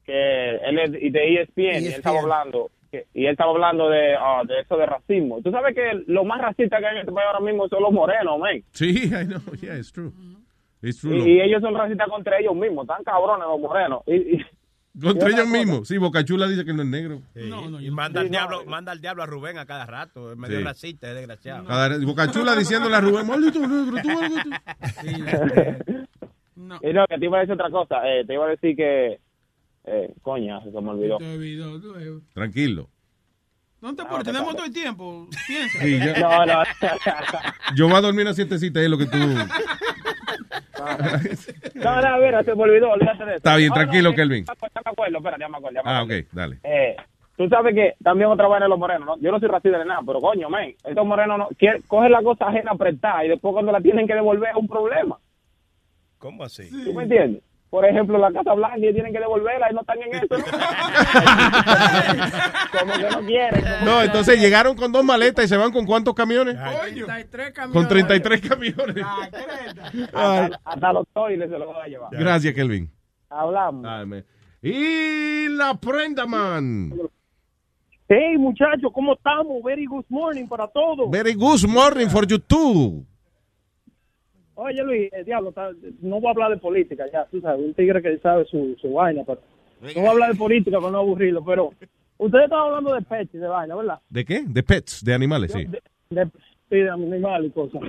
Speaker 38: que él es de E ESPN, y él estaba hablando que- y él estaba hablando de, ah, de eso de racismo. Tú sabes que lo más racista que hay en este país ahora mismo son los morenos, man.
Speaker 12: Sí, I know. Yeah, it's true. It's true.
Speaker 38: Y, y ellos son racistas contra ellos mismos, tan cabrones los morenos. Y, y-
Speaker 12: Contra ellos mismos. Sí, Bocachula dice que no es negro.
Speaker 21: y manda,
Speaker 38: Sí,
Speaker 21: al
Speaker 38: no,
Speaker 21: diablo, manda al diablo a Rubén a cada rato. Es medio
Speaker 12: Sí.
Speaker 21: racista, es desgraciado.
Speaker 12: Cada- Bocachula diciéndole a Rubén, maldito negro, tú algo tú".
Speaker 38: Y no, que te iba a decir otra cosa. eh, te iba a decir que. Eh, coña, se me olvidó.
Speaker 27: Te olvidó, tú, eh.
Speaker 12: Tranquilo.
Speaker 27: No te apures, tenemos todo el tiempo. Piensa.
Speaker 12: Sí, yo-
Speaker 38: No, no.
Speaker 12: Yo voy a dormir una sietecita, es lo que tú...
Speaker 38: No, no, mira, se me olvidó, olvídate de eso.
Speaker 12: Está bien,
Speaker 38: No,
Speaker 12: tranquilo,
Speaker 38: no,
Speaker 12: Kelvin.
Speaker 38: Ya me acuerdo, espera, ya me acuerdo. ya me
Speaker 12: Ah, ok, dale.
Speaker 38: Eh, tú sabes que también otra vaina de los morenos, ¿no? Yo no soy racista de nada, pero coño, men, estos morenos no, quieren- cogen la cosa ajena apretada y después cuando la tienen que devolver es un problema.
Speaker 21: ¿Cómo así?
Speaker 38: ¿Tú me entiendes? Por ejemplo, la Casa Blanca y tienen que devolverla y no están en eso, ¿no? como que no quieren.
Speaker 12: No, entonces llegaron con dos maletas y se van con cuántos camiones?
Speaker 14: 33 camiones.
Speaker 12: Con 33 camiones. Ay.
Speaker 38: Hasta, hasta los toiles se los van a llevar.
Speaker 12: Gracias, Kelvin.
Speaker 38: Hablamos.
Speaker 12: Ay. Y la prenda, man.
Speaker 39: Hey, muchachos, ¿cómo estamos? Very good morning para todos.
Speaker 12: Very good morning for you too.
Speaker 39: Oye, Luis, el diablo, no voy a hablar de política, ya, tú sabes, un tigre que sabe su, su vaina, pero no voy a hablar de política para no aburrirlo, pero ustedes están hablando de pets y de vaina, ¿verdad?
Speaker 12: ¿De qué? De pets, de animales, sí.
Speaker 39: De, de, sí, de animales y cosas.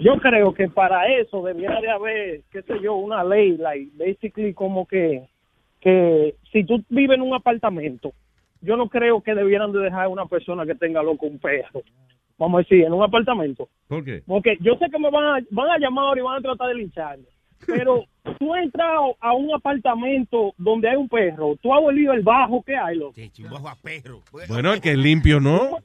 Speaker 39: Yo creo que para eso debiera de haber, qué sé yo, una ley, like, basically como que, que si tú vives en un apartamento
Speaker 25: yo no creo que debieran de dejar a una persona que tenga loco un perro. Vamos a decir, en un apartamento.
Speaker 12: ¿Por qué?
Speaker 25: Porque yo sé que me van a, van a llamar ahora y van a tratar de lincharme. Pero tú entras a un apartamento donde hay un perro, tú has olido el bajo que hay, loco.
Speaker 12: Bueno, el que es limpio, ¿no?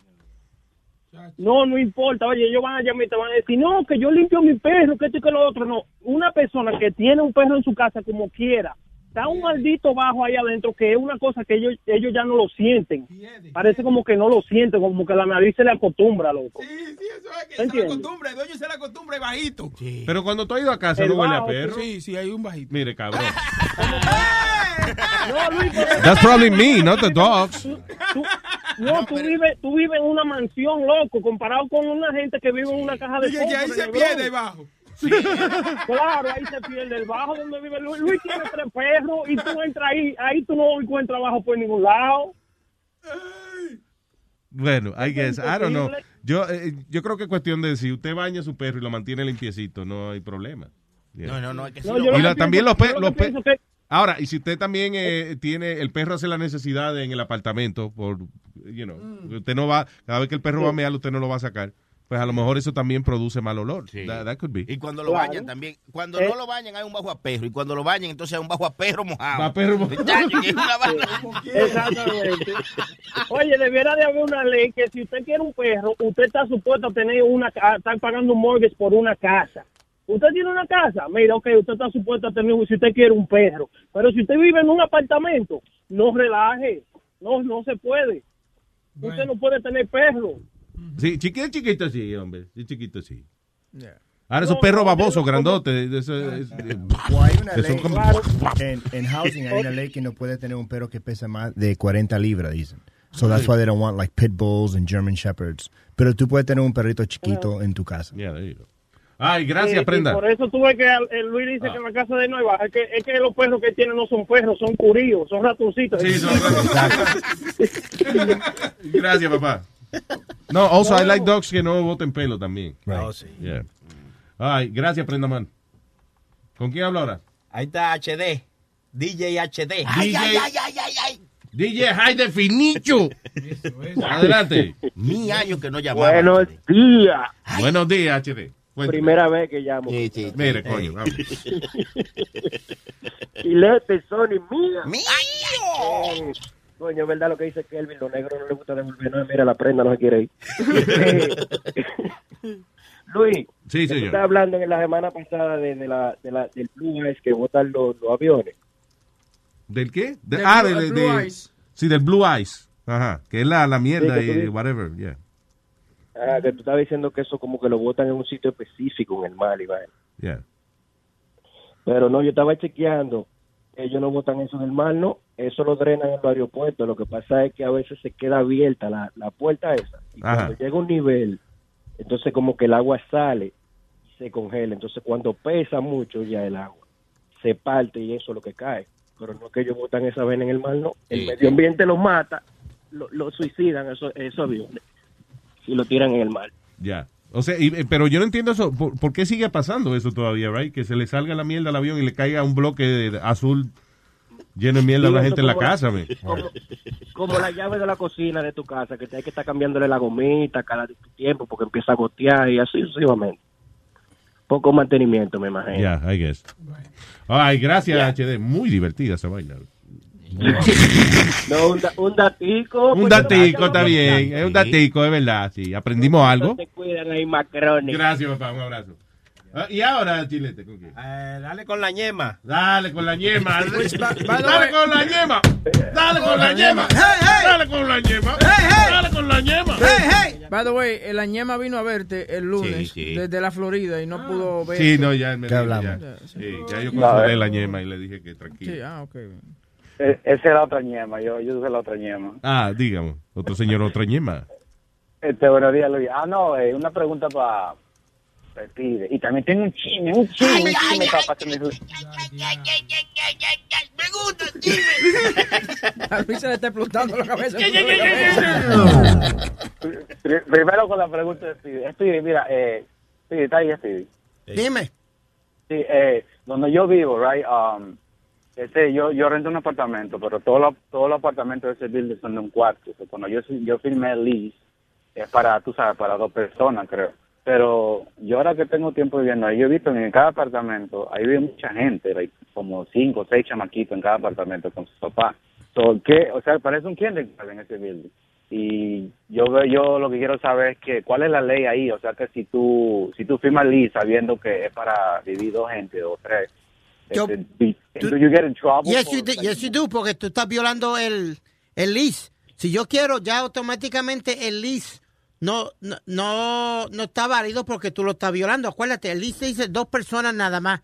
Speaker 25: No, no importa. Oye, ellos van a llamar y te van a decir, no, que yo limpio mi perro, que esto y que lo otro. No, una persona que tiene un perro en su casa como quiera, está un maldito bajo ahí adentro que es una cosa que ellos ellos ya no lo sienten. Parece como que no lo sienten, como que la nariz se le acostumbra, loco.
Speaker 27: Sí, sí, eso es que
Speaker 25: ¿Me
Speaker 27: se la costumbre, el dueño se la costumbre bajito.
Speaker 12: Pero cuando tú has ido a casa,
Speaker 27: El
Speaker 12: ¿no huele a
Speaker 27: bajo,
Speaker 12: perro?
Speaker 27: Sí, sí, hay un bajito.
Speaker 12: Mire, cabrón.
Speaker 25: No, Luis,
Speaker 12: That's probably me, not the dogs.
Speaker 25: Tú- no, tú vives tú vives en una mansión, loco, comparado con una gente que vive en una caja de
Speaker 27: Dije que ahí se pierde
Speaker 25: Bronx. Claro, ahí se pierde el bajo donde vive Luis. Luis tiene tres perros y tú entras ahí, ahí tú no encuentras bajo por ningún lado.
Speaker 12: Bueno, I guess, I don't know. Yo, eh, yo creo que es cuestión de si usted baña a su perro y lo mantiene limpiecito, no hay problema. Yeah.
Speaker 17: No, no, no, es que si
Speaker 25: No,
Speaker 17: lo-
Speaker 12: también los, pe- los pe-
Speaker 25: que-
Speaker 12: Ahora, y si usted también eh, tiene, el perro hace la necesidad en el apartamento, por, you know,
Speaker 17: Mm.
Speaker 12: usted no va, cada vez que el perro va a mear, usted no lo va a sacar, pues a lo mejor eso también produce mal olor. That, that could be.
Speaker 17: Y cuando lo
Speaker 12: Claro.
Speaker 17: bañan también. Cuando
Speaker 12: Eh.
Speaker 17: no lo bañan hay un bajo a perro. Y cuando lo bañan entonces hay un bajo a perro mojado.
Speaker 12: A perro mojado.
Speaker 25: Exactamente. Oye, debiera de haber una ley que si usted quiere un perro, usted está supuesto a tener una, a estar pagando un mortgage por una casa. Usted tiene una casa, mira, ok, usted está supuesto a tener, si usted quiere un perro. Pero si usted vive en un apartamento, no relaje, no, no se puede. Usted no puede tener perro.
Speaker 12: Sí, chiquito, chiquito sí, hombre. Sí, chiquito sí.
Speaker 16: Yeah.
Speaker 12: Ahora esos
Speaker 16: No,
Speaker 12: perros
Speaker 16: no,
Speaker 12: babosos, grandotes. eso es-
Speaker 16: O hay una ley
Speaker 12: como-
Speaker 16: en, en housing hay una ley que no puede tener un perro que pesa más de 40 libras, dicen. So that's why they don't want like pit bulls and German shepherds. Pero tú puedes tener un perrito chiquito en tu casa.
Speaker 12: Yeah, there you go. Ay, gracias, Prenda.
Speaker 25: por eso tú ves que el, Luis dice que en la casa de Nueva es que, es que los perros que tiene no son perros, son curíos, son ratoncitos.
Speaker 12: Sí, son Gracias, papá. No, also I like dogs que no boten pelo también.
Speaker 21: Oh, sí.
Speaker 12: Yeah. Ay, gracias, Prenda Man. ¿Con quién habla ahora?
Speaker 21: Ahí está HD. DJ HD.
Speaker 12: Ay, ay, ay, DJ High Definition. Adelante.
Speaker 17: Mi año que no llamaba.
Speaker 40: Buenos días.
Speaker 12: Buenos días, HD. Cuéntame.
Speaker 40: Primera vez que llamo.
Speaker 12: Mire, coño, vamos.
Speaker 40: Chilete, Sony, mía.
Speaker 17: ¡Mío!
Speaker 40: Coño, es verdad lo que dice Kelvin, los negros no les gusta devolver. No, mira, la prenda no se quiere ir. Luis,
Speaker 12: Sí, señor.
Speaker 40: estás hablando en la semana pasada de, de la, de la, del Blue Eyes que botan los, los aviones.
Speaker 12: ¿Del qué? De-
Speaker 40: Del
Speaker 12: ah,
Speaker 40: Blue-
Speaker 12: de,
Speaker 40: el
Speaker 12: de-
Speaker 40: Blue
Speaker 12: de-
Speaker 40: Eyes.
Speaker 12: Sí, del Blue Eyes. Ajá. Que es la, la mierda
Speaker 40: Sí,
Speaker 12: y
Speaker 40: dices.
Speaker 12: whatever. Yeah.
Speaker 40: Ah, que tú estabas diciendo que eso como que lo botan en un sitio específico en el mar y vaina.
Speaker 12: Yeah.
Speaker 40: Pero no, yo estaba chequeando. Ellos no botan eso en el mar, no. Eso lo drenan en los aeropuertos. Lo que pasa es que a veces se queda abierta la, la puerta esa. Y
Speaker 12: Ajá.
Speaker 40: cuando llega un nivel, entonces como que el agua sale y se congela. Entonces cuando pesa mucho ya el agua, se parte y eso es lo que cae. Pero no es que ellos botan esa vena en el mar, no. El
Speaker 17: Sí,
Speaker 40: medio ambiente los mata, lo, lo suicidan esos, esos aviones y lo tiran en el mar.
Speaker 12: Ya. O sea, y- eh, pero yo no entiendo eso. ¿Por, por qué sigue pasando eso todavía, right? Que se le salga la mierda al avión y le caiga un bloque de- azul lleno de mierda a la gente en la casa, man.
Speaker 40: Como, como la llave de la cocina de tu casa, que te hay que estar cambiándole la gomita cada tiempo porque empieza a gotear y así sucesivamente. Poco mantenimiento, me imagino.
Speaker 12: Ya, I guess. Ay, gracias, HD. Muy divertida esa vaina.
Speaker 40: No, un, da- un datico.
Speaker 12: Un
Speaker 40: pues,
Speaker 12: datico, está bien. Es un datico, es verdad. Sí, aprendimos algo.
Speaker 40: Te cuidan ahí, macrones.
Speaker 12: Gracias, papá. Un abrazo. Ah, y ahora, Chilete, ¿con quién?
Speaker 21: Eh, dale con la ñema.
Speaker 12: Dale con la ñema.
Speaker 21: Pues,
Speaker 12: Dale
Speaker 21: way-
Speaker 12: con la ñema. Dale con la ñema. Dale con la ñema. Dale con la ñema.
Speaker 14: By the way, eh, la ñema vino a verte el lunes
Speaker 12: Sí, sí.
Speaker 14: desde la Florida y no pudo ver.
Speaker 12: Sí, no, ya me
Speaker 16: ¿Qué hablamos?
Speaker 12: Ya, sí, ya yo
Speaker 14: No,
Speaker 12: consolé
Speaker 14: eh.
Speaker 12: la ñema y le dije que tranquilo.
Speaker 14: Sí, ah, ok.
Speaker 41: E- Esa es la otra ñema, yo, yo soy la otra ñema.
Speaker 12: Ah, dígame. Otro señor, otra ñema.
Speaker 41: Este, buenos días, Luis. Ah, no, eh, una pregunta para Pide. Y también tengo un chisme, un chisme, un chisme para pasarme.
Speaker 14: A Luis se le está explotando la cabeza.
Speaker 41: Pri- Primero con la pregunta de Speedy. Speedy, mira, eh, Speedy, está ahí, Speedy.
Speaker 18: Dime.
Speaker 41: Sí, eh, donde yo vivo, right, um, Ese, yo, yo rento un apartamento, pero todos los, todos los apartamentos de ese building son de un cuarto. O cuando yo, yo firmé el lease, es para, tú sabes, para dos personas, creo. Pero yo ahora que tengo tiempo viviendo ahí, yo he visto que en cada apartamento, ahí vive mucha gente, like, como cinco o seis chamaquitos en cada apartamento con su papá. So, ¿qué? O sea, parece un kindergarten en ese building. Y yo yo lo que quiero saber es que cuál es la ley ahí, o sea que si tú si tú firmas lease sabiendo que es para vivir dos gente o tres,
Speaker 18: Yo-
Speaker 41: este, do- do you get in trouble?
Speaker 18: Yes,
Speaker 41: for-
Speaker 18: you, do, yes, you do, porque tú estás violando el, el lease. Si yo quiero, ya automáticamente el lease no, no, no, no está válido porque tú lo estás violando. Acuérdate, el lease dice dos personas nada más.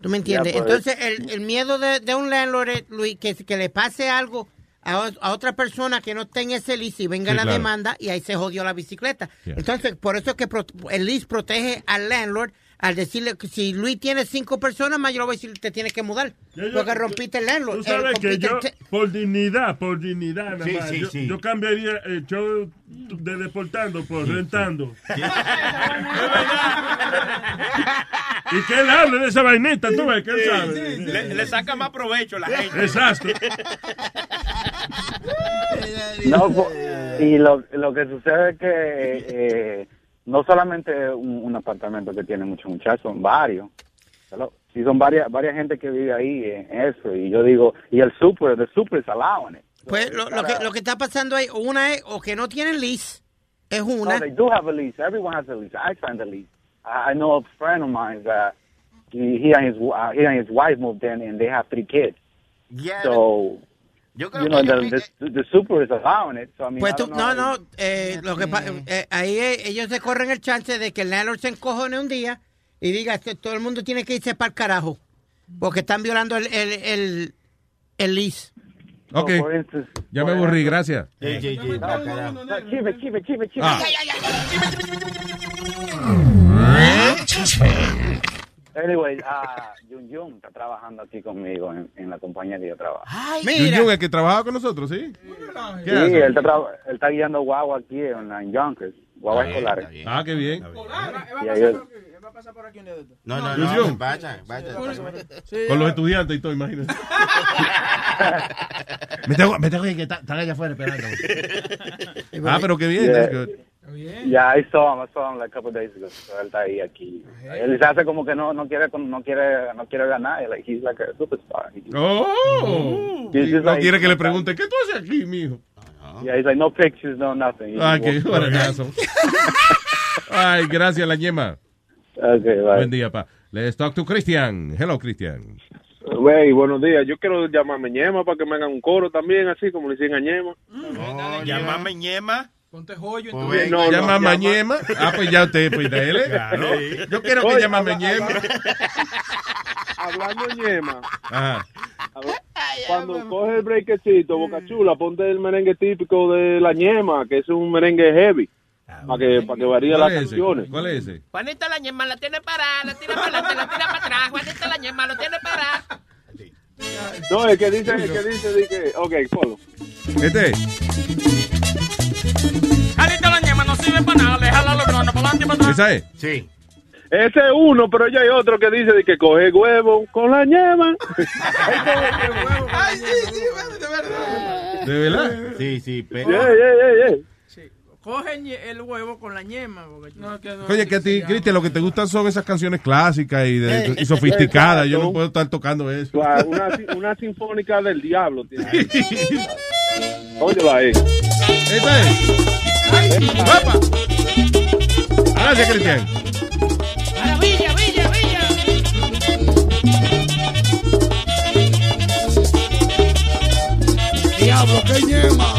Speaker 18: ¿Tú me entiendes?
Speaker 41: Ya, pues.
Speaker 18: Entonces, el, el miedo de, de un landlord es, Luis, que, que le pase algo a, a otra persona que no esté en ese lease y venga
Speaker 12: Sí,
Speaker 18: la
Speaker 12: claro.
Speaker 18: demanda y ahí se jodió la bicicleta.
Speaker 12: Yeah.
Speaker 18: Entonces, por eso es que pro- el lease protege al landlord al decirle que si Luis tiene cinco personas más, yo le voy a decir te tienes que mudar. Porque rompiste el landlord.
Speaker 22: Tú
Speaker 18: eh,
Speaker 22: sabes que yo, por dignidad, por dignidad, nada
Speaker 18: Sí,
Speaker 22: más,
Speaker 18: sí,
Speaker 22: yo,
Speaker 18: sí.
Speaker 22: yo cambiaría el show de deportando por rentando. y que él hable de esa vainita, tú ves que él sabe.
Speaker 42: Le, le saca más provecho a la gente.
Speaker 22: Exacto.
Speaker 41: No, po- y lo, lo que sucede es que eh, no solamente un, un apartamento que tiene muchos muchachos, son varios. Hello. Sí, son varias varias gente que vive ahí en eso. Y yo digo, y el super, el super is allowing it.
Speaker 18: Pues lo, lo que, lo que está pasando ahí, una es o que no tienen lease, es una.
Speaker 41: No, they do have a lease. Everyone has a lease. I signed a lease. I, I know a friend of mine that he, he and his uh, he and his wife moved in and they have three kids.
Speaker 17: Yeah,
Speaker 41: So
Speaker 17: Yo
Speaker 41: you know the, the the super is allowing it. So I mean,
Speaker 18: Pues tú- no, no, eh, lo que pa- eh, ahí eh, ellos se corren el chance de que el landlord se encojone un día y diga que todo el mundo tiene que irse para el carajo porque están violando el, el, el, el lease.
Speaker 12: Ok. Ya me aburrí, gracias. Ah.
Speaker 41: Anyway, uh, Jun Jun está trabajando aquí conmigo en, en la compañía que yo trabajo.
Speaker 12: Jun Jun, el que trabajaba con nosotros, ¿sí?
Speaker 41: Sí, él está, él está guiando guagua aquí en, la- en Yonkers, guagua escolares.
Speaker 12: Ah, qué bien.
Speaker 41: Y ahí él-
Speaker 17: No, no,
Speaker 12: Jun
Speaker 17: no.
Speaker 12: Jun.
Speaker 17: Vaya, vaya.
Speaker 12: Con los estudiantes y todo, imagínate. me tengo, me tengo que ir, que está- están allá afuera esperando. ah, pero qué bien,
Speaker 41: Yeah.
Speaker 12: Good.
Speaker 41: Yeah, I saw him. I saw him like a couple days ago. So él está ahí aquí. Él se hace como que no no quiere no quiere no quiere ganar. Like he's like a superstar. He-
Speaker 12: Oh.
Speaker 41: He's
Speaker 12: Y
Speaker 41: just
Speaker 12: no
Speaker 41: like-
Speaker 12: quiere que le pregunte, ¿qué tú haces aquí, mijo?
Speaker 41: Yeah, he's like no pictures, no nothing.
Speaker 12: Ah, qué
Speaker 41: walks
Speaker 12: buena
Speaker 41: around.
Speaker 12: razón. Ay, gracias, la ñema.
Speaker 41: Okay, bye.
Speaker 12: Buen día, pa. Let's talk to Christian. Hello, Christian.
Speaker 37: Güey, buenos días. Yo quiero llamarme Ñema para que me hagan un coro también, así como le dicen a Ñema.
Speaker 42: Llamame ñema.
Speaker 27: Ponte joyo en
Speaker 37: Pues no, no,
Speaker 12: ¿Llama
Speaker 37: llama-
Speaker 12: Mañema? Ah, pues ya usted, pues dele.
Speaker 42: Claro.
Speaker 12: Yo quiero que
Speaker 37: Oye, habla-
Speaker 12: Mañema.
Speaker 37: Hablando Ñema,
Speaker 12: Ajá.
Speaker 37: cuando coge el breakcito, Boca Chula, ponte el merengue típico de la Ñema, que es un merengue heavy, para que, para que varíe las canciones.
Speaker 12: ¿Cuál es ese?
Speaker 21: Juanita la ñema la tiene parada, la tira para adelante, la tira para atrás. Juanita la ñema lo tiene parada.
Speaker 37: No, el que dice, el que dice, dice, ok, follow.
Speaker 12: Este.
Speaker 21: Juanita la ñema no sirve para nada, déjala los granos para adelante y para atrás.
Speaker 12: ¿Esa es?
Speaker 17: Sí.
Speaker 37: Ese es uno, pero ya hay otro que dice de que coge huevo con la ñema.
Speaker 27: Ay, sí, sí, de verdad.
Speaker 12: ¿De verdad?
Speaker 17: Sí, sí, pero.
Speaker 37: Yeah, yeah, yeah, yeah.
Speaker 14: Coge ñe- el huevo con la ñema. Porque
Speaker 27: No, que no.
Speaker 12: Oye, que a ti, Cristian, lo que te gustan son esas canciones clásicas y, de- y sofisticadas. Yo no puedo estar tocando eso.
Speaker 37: Claro, Una, una sinfónica del diablo. tiene ahí. Óyela ahí.
Speaker 12: ¿Esa es? ¡Guapa! Gracias, Cristian.
Speaker 21: Villa, villa, villa.
Speaker 43: Diablo, qué ñema.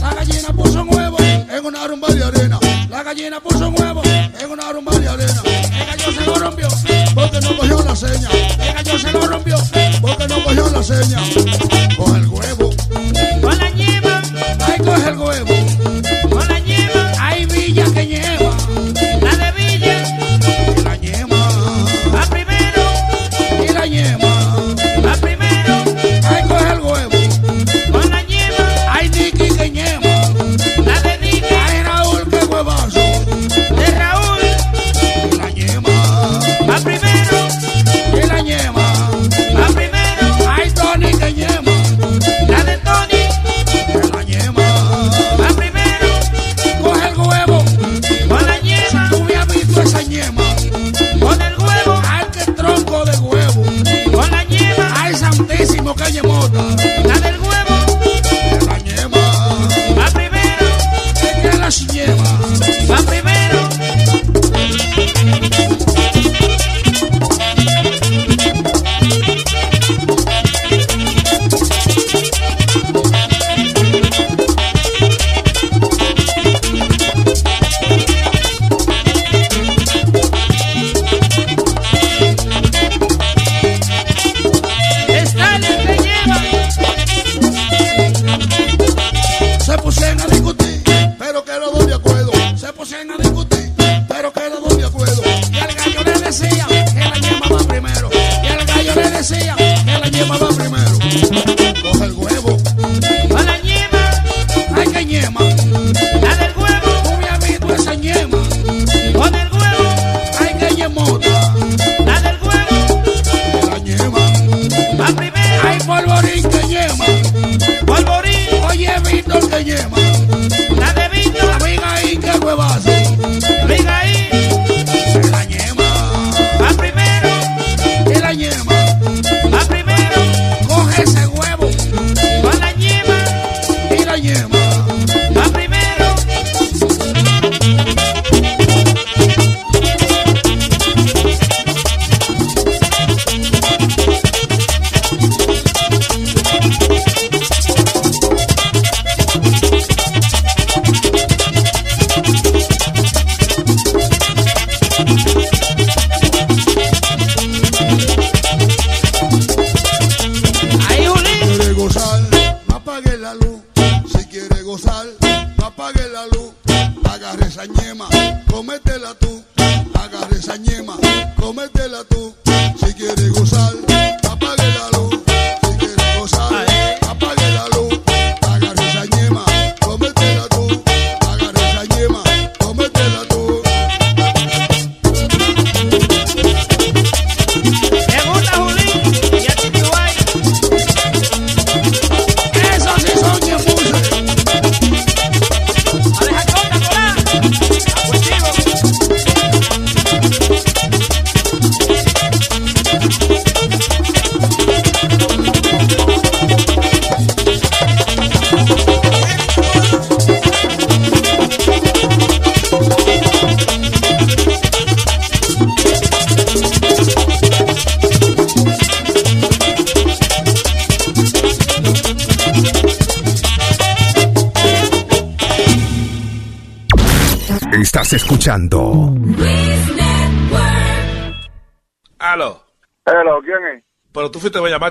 Speaker 43: La gallina puso un huevo en una rumba de arena. La gallina puso un huevo en una rumba de arena. El gallo se lo rompió porque no cogió la seña. Se lo rompió porque no cogió la seña.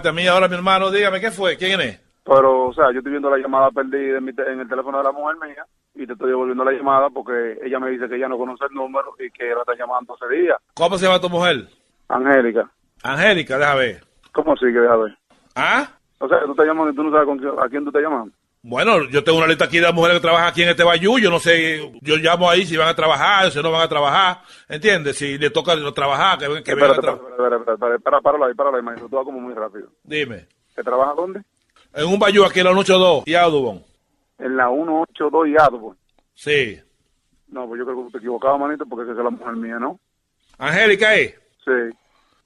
Speaker 2: A mí ahora, mi hermano. Dígame, ¿qué fue? ¿Quién es?
Speaker 44: Pero, o sea, yo estoy viendo la llamada perdida en, mi te- en el teléfono de la mujer mía y te estoy devolviendo la llamada porque ella me dice que ella no conoce el número y que la está llamando hace días.
Speaker 2: ¿Cómo se llama tu mujer?
Speaker 44: Angélica.
Speaker 2: Angélica, deja ver.
Speaker 44: ¿Cómo así que deja ver?
Speaker 2: ¿Ah?
Speaker 44: O sea, tú estás llamando y tú no sabes con quién- a quién tú estás llamando.
Speaker 2: Bueno, yo tengo una lista aquí de mujeres que trabajan aquí en este bayú. Yo no sé, yo llamo ahí si van a trabajar, si no van a trabajar. ¿Entiendes? Si le toca trabajar, que, que vengan a trabajar.
Speaker 44: páralo ahí, páralo ahí, maestro. Tú vas como muy rápido.
Speaker 2: Dime.
Speaker 44: ¿Que trabaja dónde?
Speaker 2: En un bayú aquí en la 182 y Audubon.
Speaker 44: En la 182 y Adobo.
Speaker 2: Sí.
Speaker 44: No, pues yo creo que te equivocabas, manito, porque esa es la mujer mía, ¿no?
Speaker 2: Angélica, ¿eh?
Speaker 44: Sí.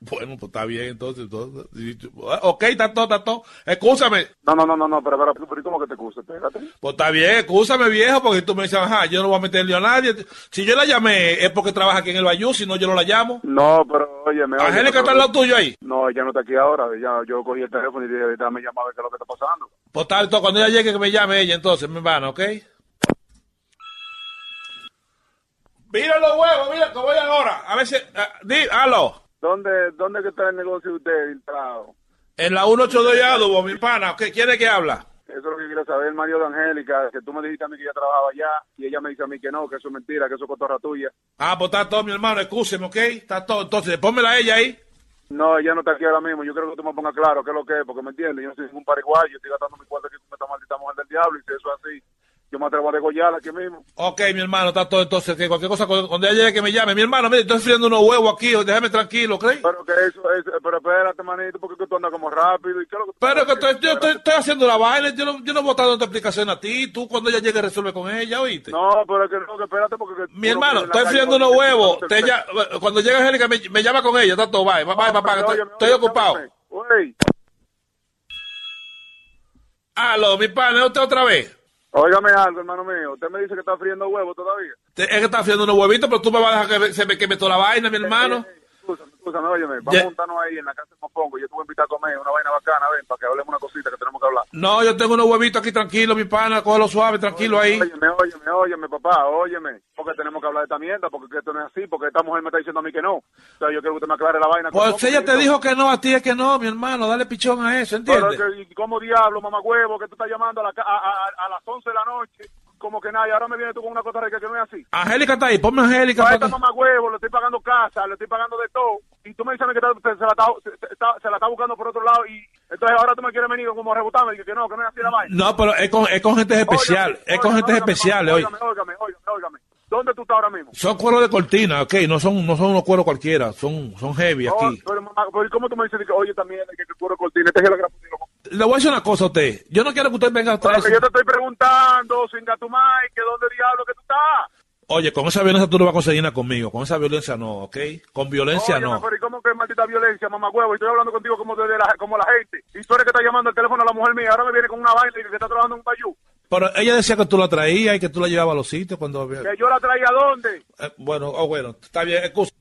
Speaker 2: Bueno, pues está bien, entonces. entonces y- ok, está todo, está todo. Escúchame.
Speaker 44: No, no, no, no, no, pero, pero, pero, ¿y ¿cómo que te excusa? Espérate.
Speaker 2: Pues está bien, escúchame, viejo, porque tú me dices, ajá, yo no voy a meterle a nadie. Si yo la llamé es porque trabaja aquí en el bayú, si no, yo no la llamo.
Speaker 44: No, pero, oye, me
Speaker 2: Angélica está al lado tuyo ahí.
Speaker 44: No, ella no está aquí ahora. Ya, yo cogí el teléfono y dije, ahorita me llama a ver qué es lo que está pasando.
Speaker 2: Pues entonces, cuando ella llegue, que me llame ella, entonces, mi hermano, ¿ok? Mira los huevos, mira, que voy ahora. A ver si. ah, di, aló.
Speaker 44: ¿Dónde, ¿Dónde que está el negocio de usted entrado?
Speaker 2: En la 182 de Adobo, mi pana. ¿Qué quiere que habla?
Speaker 44: Eso es lo que quiero saber, Mario de Angélica, que tú me dijiste a mí que ella trabajaba allá y ella me dice a mí que no, que eso es mentira, que eso es cotorra tuya.
Speaker 2: Ah, pues está todo, mi hermano, escúcheme, ¿ok? Está todo. Entonces, pónmela a ella ahí.
Speaker 44: No, ella no está aquí ahora mismo. Yo creo que tú me pongas claro qué es lo que es, porque me entiendes. Yo no soy ningún paraguayo, yo estoy gastando mi cuarto aquí con esta maldita mujer del diablo. Y si eso es así, yo me atrevo a degollarla aquí mismo.
Speaker 2: Ok, mi hermano, está todo. Entonces, que cualquier cosa, cuando ella llegue, que me llame. Mi hermano, mire, estoy friendo unos huevos aquí, déjame tranquilo, ¿crees?
Speaker 44: Pero que eso es, pero espérate, manito, porque tú andas como rápido. ¿Y qué es lo que
Speaker 2: Pero que estoy, yo estoy, estoy haciendo la vaina, yo no, yo no voy a estar dando explicación a ti. Tú, cuando ella llegue, resuelve con ella, ¿oíste?
Speaker 44: No, pero que no, que espérate, porque... que
Speaker 2: Mi
Speaker 44: no
Speaker 2: hermano, estoy friendo unos huevos. Te lla- cuando llegue Angélica, me, me llama con ella, está todo, bye, bye, bye, papá, estoy, estoy ocupado.
Speaker 44: Uy,
Speaker 2: Aló, mi pana, ¿es usted otra vez?
Speaker 44: Óigame algo, hermano mío. Usted me dice que está friendo huevos todavía.
Speaker 2: Es que está haciendo unos huevitos, pero tú me vas a dejar que se me queme toda la vaina, mi hermano.
Speaker 44: Escúchame, escúchame, óyeme. Vamos
Speaker 2: Ya.
Speaker 44: a juntarnos ahí en la casa de Mopongo. Yo te voy a invitar a comer una vaina bacana, ven, para que hablemos una cosita que tenemos que hablar.
Speaker 2: No, yo tengo unos huevitos aquí tranquilo, mi pana, cógelo suave, tranquilo ahí.
Speaker 44: Óyeme, óyeme, óyeme, papá, óyeme. Porque tenemos que hablar de esta mierda, porque esto no es así, porque esta mujer me está diciendo a mí que no. O sea, yo quiero que usted me aclare la vaina.
Speaker 2: Pues
Speaker 44: ¿Cómo
Speaker 2: ella te dijo que no, a ti es que no, mi hermano, dale pichón a eso, ¿entiendes?
Speaker 44: es que, ¿y ¿cómo diablo, mamá huevo, que tú estás llamando a, la, ca- a, a- a las 11 de la noche? Como que nada, y ahora me viene tú con una cosa rica que no es así.
Speaker 2: Angélica está ahí, ponme Angélica. Para
Speaker 44: esta mamá huevo, le estoy pagando casa, le estoy pagando de todo. Y tú me dices a mí que está- se, la está, se, está- se la está buscando por otro lado. Y entonces ahora tú me quieres venir como a rebotarme. Y que, que no, que no es así la vaina.
Speaker 2: No, pero es con, es con gente especial, es con gente especial, oye.
Speaker 44: Óigame, óigame, óigame. ¿Dónde tú estás ahora mismo?
Speaker 2: Son cueros de cortina, ok, no son, no son unos cueros cualquiera, son, son heavy
Speaker 44: No,
Speaker 2: aquí.
Speaker 44: pero, pero ¿cómo tú me dices que, oye, también, que, que puro cortina? Este es el gran
Speaker 2: Le voy a decir una cosa a usted, yo no quiero que usted venga a
Speaker 44: Pero
Speaker 2: traer...
Speaker 44: que yo te estoy preguntando, sin gatumay, que dónde diablo que tú estás.
Speaker 2: Oye, con esa violencia tú no vas a conseguir nada conmigo, con esa violencia no, ok, con violencia no.
Speaker 44: pero ¿y cómo que maldita violencia, mamá huevo? Y estoy hablando contigo como, de la, como la gente. Y tú eres que está llamando al teléfono a la mujer mía. Ahora me viene con una vaina y que está trabajando en un bayú.
Speaker 2: Pero ella decía que tú la traías y que tú la llevabas a los sitios cuando...
Speaker 44: Que yo la traía a dónde.
Speaker 2: Eh, bueno, oh, bueno, está bien, excusa.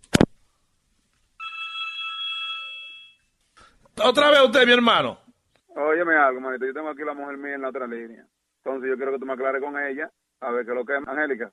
Speaker 2: Otra vez usted, mi hermano.
Speaker 44: Óyeme algo, manito. Yo tengo aquí la mujer mía en la otra línea. Entonces yo quiero que tú me aclares con ella. A ver qué es lo que es, Angélica.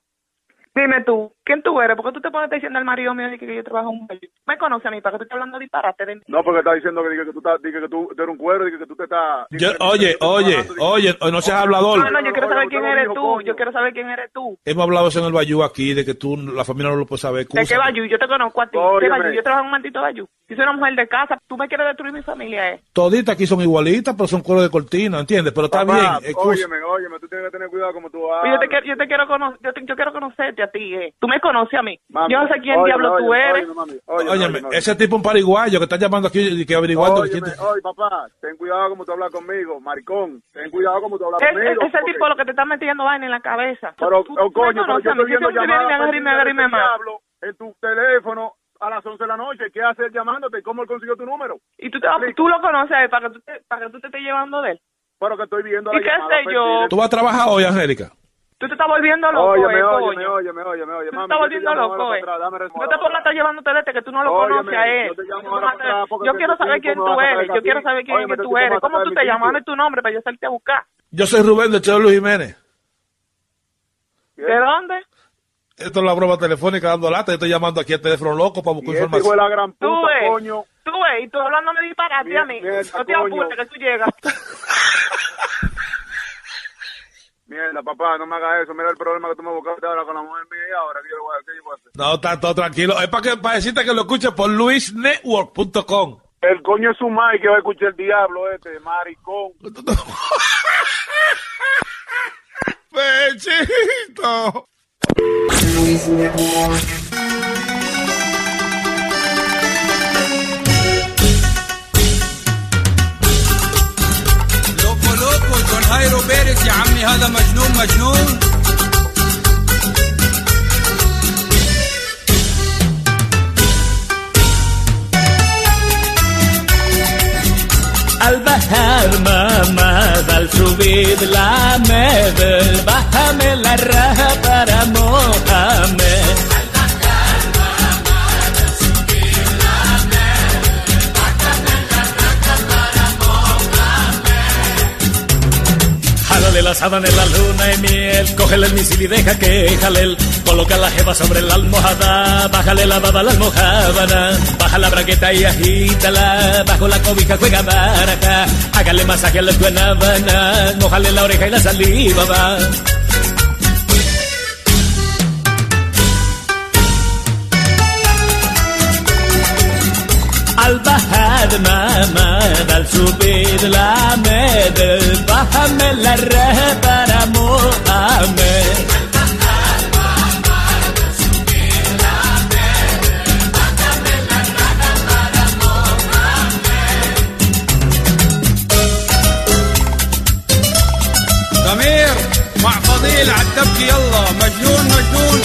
Speaker 45: Dime tú, ¿quién tú eres? ¿Por qué tú te pones diciendo al marido mío de que yo trabajo en un baño? Me conoce a mí, ¿para qué tú estás hablando disparate de mí?
Speaker 44: No, porque está diciendo que, que tú, estás, que tú, tú eres un cuero, dice que tú te estás...
Speaker 2: Yo- oye, oye, oye, no seas hablador.
Speaker 45: No, no, yo quiero saber quién eres tú. Yo quiero saber quién eres tú.
Speaker 2: Hemos hablado eso en el Bayou aquí, de que tú, la familia no lo puede saber.
Speaker 45: ¿De qué. Bayou? Yo te conozco a ti. ¿Qué. Bayou? Yo trabajo en un maldito Bayou. Yo soy una mujer de casa. Tú me quieres destruir mi familia, ¿eh?
Speaker 2: Toditas aquí son igualitas, pero son cueros de cortina, ¿entiendes? Pero está
Speaker 44: Papá,
Speaker 2: bien.
Speaker 44: óyeme, óyeme, tú tienes que tener cuidado como tú
Speaker 45: Oye, yo te quiero, yo te quiero conocer, yo, te- yo quiero conocerte a ti, ¿eh? Tú me conoces a mí.
Speaker 44: Mami,
Speaker 45: yo no sé quién
Speaker 44: óyeme,
Speaker 45: diablo tú eres.
Speaker 44: óyeme.
Speaker 2: ese tipo un pariguayo que está llamando aquí y que averiguando
Speaker 44: oye, papá, ten cuidado como tú hablas conmigo, maricón. Ten cuidado como tú hablas
Speaker 45: Es-
Speaker 44: conmigo.
Speaker 45: es- ese
Speaker 44: porque-
Speaker 45: tipo lo que te está metiendo vaina en la cabeza.
Speaker 44: Pero,
Speaker 45: Tú-
Speaker 44: oh,
Speaker 45: tú
Speaker 44: coño, pero yo estoy viendo
Speaker 45: y
Speaker 44: llamadas
Speaker 45: y y
Speaker 44: diablo en tu teléfono a las 11 de la noche. ¿Qué hace él llamándote? ¿Cómo él consiguió tu número?
Speaker 45: Y tú, te, tú lo conoces a él para que tú te, para que tú te estés llevando de él.
Speaker 44: Pero que estoy viendo
Speaker 45: ¿Y
Speaker 44: la
Speaker 45: qué
Speaker 44: llamada
Speaker 45: sé yo?
Speaker 44: perdida.
Speaker 2: ¿Tú vas a trabajar hoy, Angélica?
Speaker 45: Tú te estás volviendo loco,
Speaker 44: Óyeme,
Speaker 45: eh,
Speaker 44: óyeme,
Speaker 45: coño.
Speaker 44: óyeme, óyeme, óyeme,
Speaker 45: Tú te estás volviendo loco, eh. No te pongas a estar llevándote de este que tú no lo conoces a él.
Speaker 44: yo
Speaker 45: Tú quiero saber
Speaker 44: te-
Speaker 45: quién
Speaker 44: ¿cómo
Speaker 45: tú eres. Yo quiero saber quién tú eres. ¿Cómo tú te llamas? Dame tu nombre para yo hacerte a buscar.
Speaker 2: Yo soy Rubén de Cheo Luis Jiménez.
Speaker 45: ¿De dónde?
Speaker 2: Esto es la broma telefónica dando lata. Yo estoy llamando aquí al teléfono loco para buscar
Speaker 44: este
Speaker 2: información.
Speaker 44: la gran
Speaker 45: Tú
Speaker 44: puta,
Speaker 45: ves.
Speaker 44: coño.
Speaker 45: Tú ves, y tú hablándome disparate a mí. No te apures que tú llegas.
Speaker 44: Mierda, papá, no me hagas eso. Mira el problema que tú me buscaste ahora con la mujer mía y ahora. ¿qué yo voy a- qué yo voy a hacer?
Speaker 2: No, está todo tranquilo. Es para, que, para decirte que lo escuches por luisnetwork.com.
Speaker 44: El coño es su madre que va a escuchar el diablo este, maricón.
Speaker 2: ¡Pechito!
Speaker 46: وجون هايرو بيريز يا عمي هذا مجنون مجنون.
Speaker 47: البحر ما مازال شو بيد العماد البحر من الرهب رموها la en la luna y miel, cógele el misil y deja que jalel. Coloca la jeva sobre la almohada, bájale la baba a la almohábana, baja la braqueta y agítala, bajo la cobija juega baraja, hágale masaje a la guanábana, mojale la oreja y la saliva va. البهر ما مدل سبيد لا مدل بحمل الرهبر مؤمن.
Speaker 46: ضمير مع فضيل عالتبكي يلا مجنون مجنون.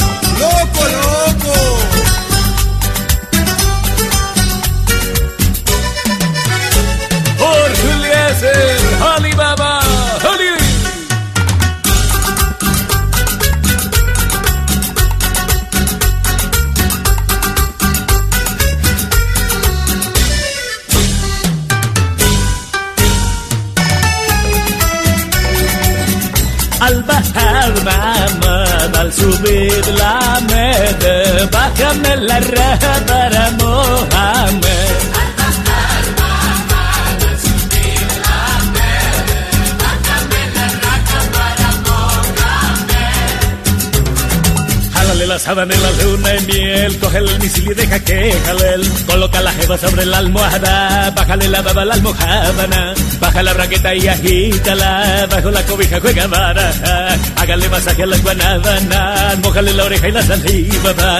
Speaker 47: Misil y deja que jalel. Coloca la jeva sobre la almohada, bájale la baba a la almohábana, baja la braqueta y agítala, bajo la cobija juega baraja, hágale masaje a la guanábana, mojale la oreja y la saliva va.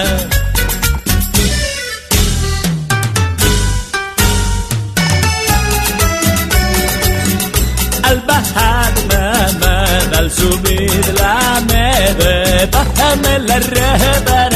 Speaker 47: Al bajar mamá, al subir la mede, bájame la red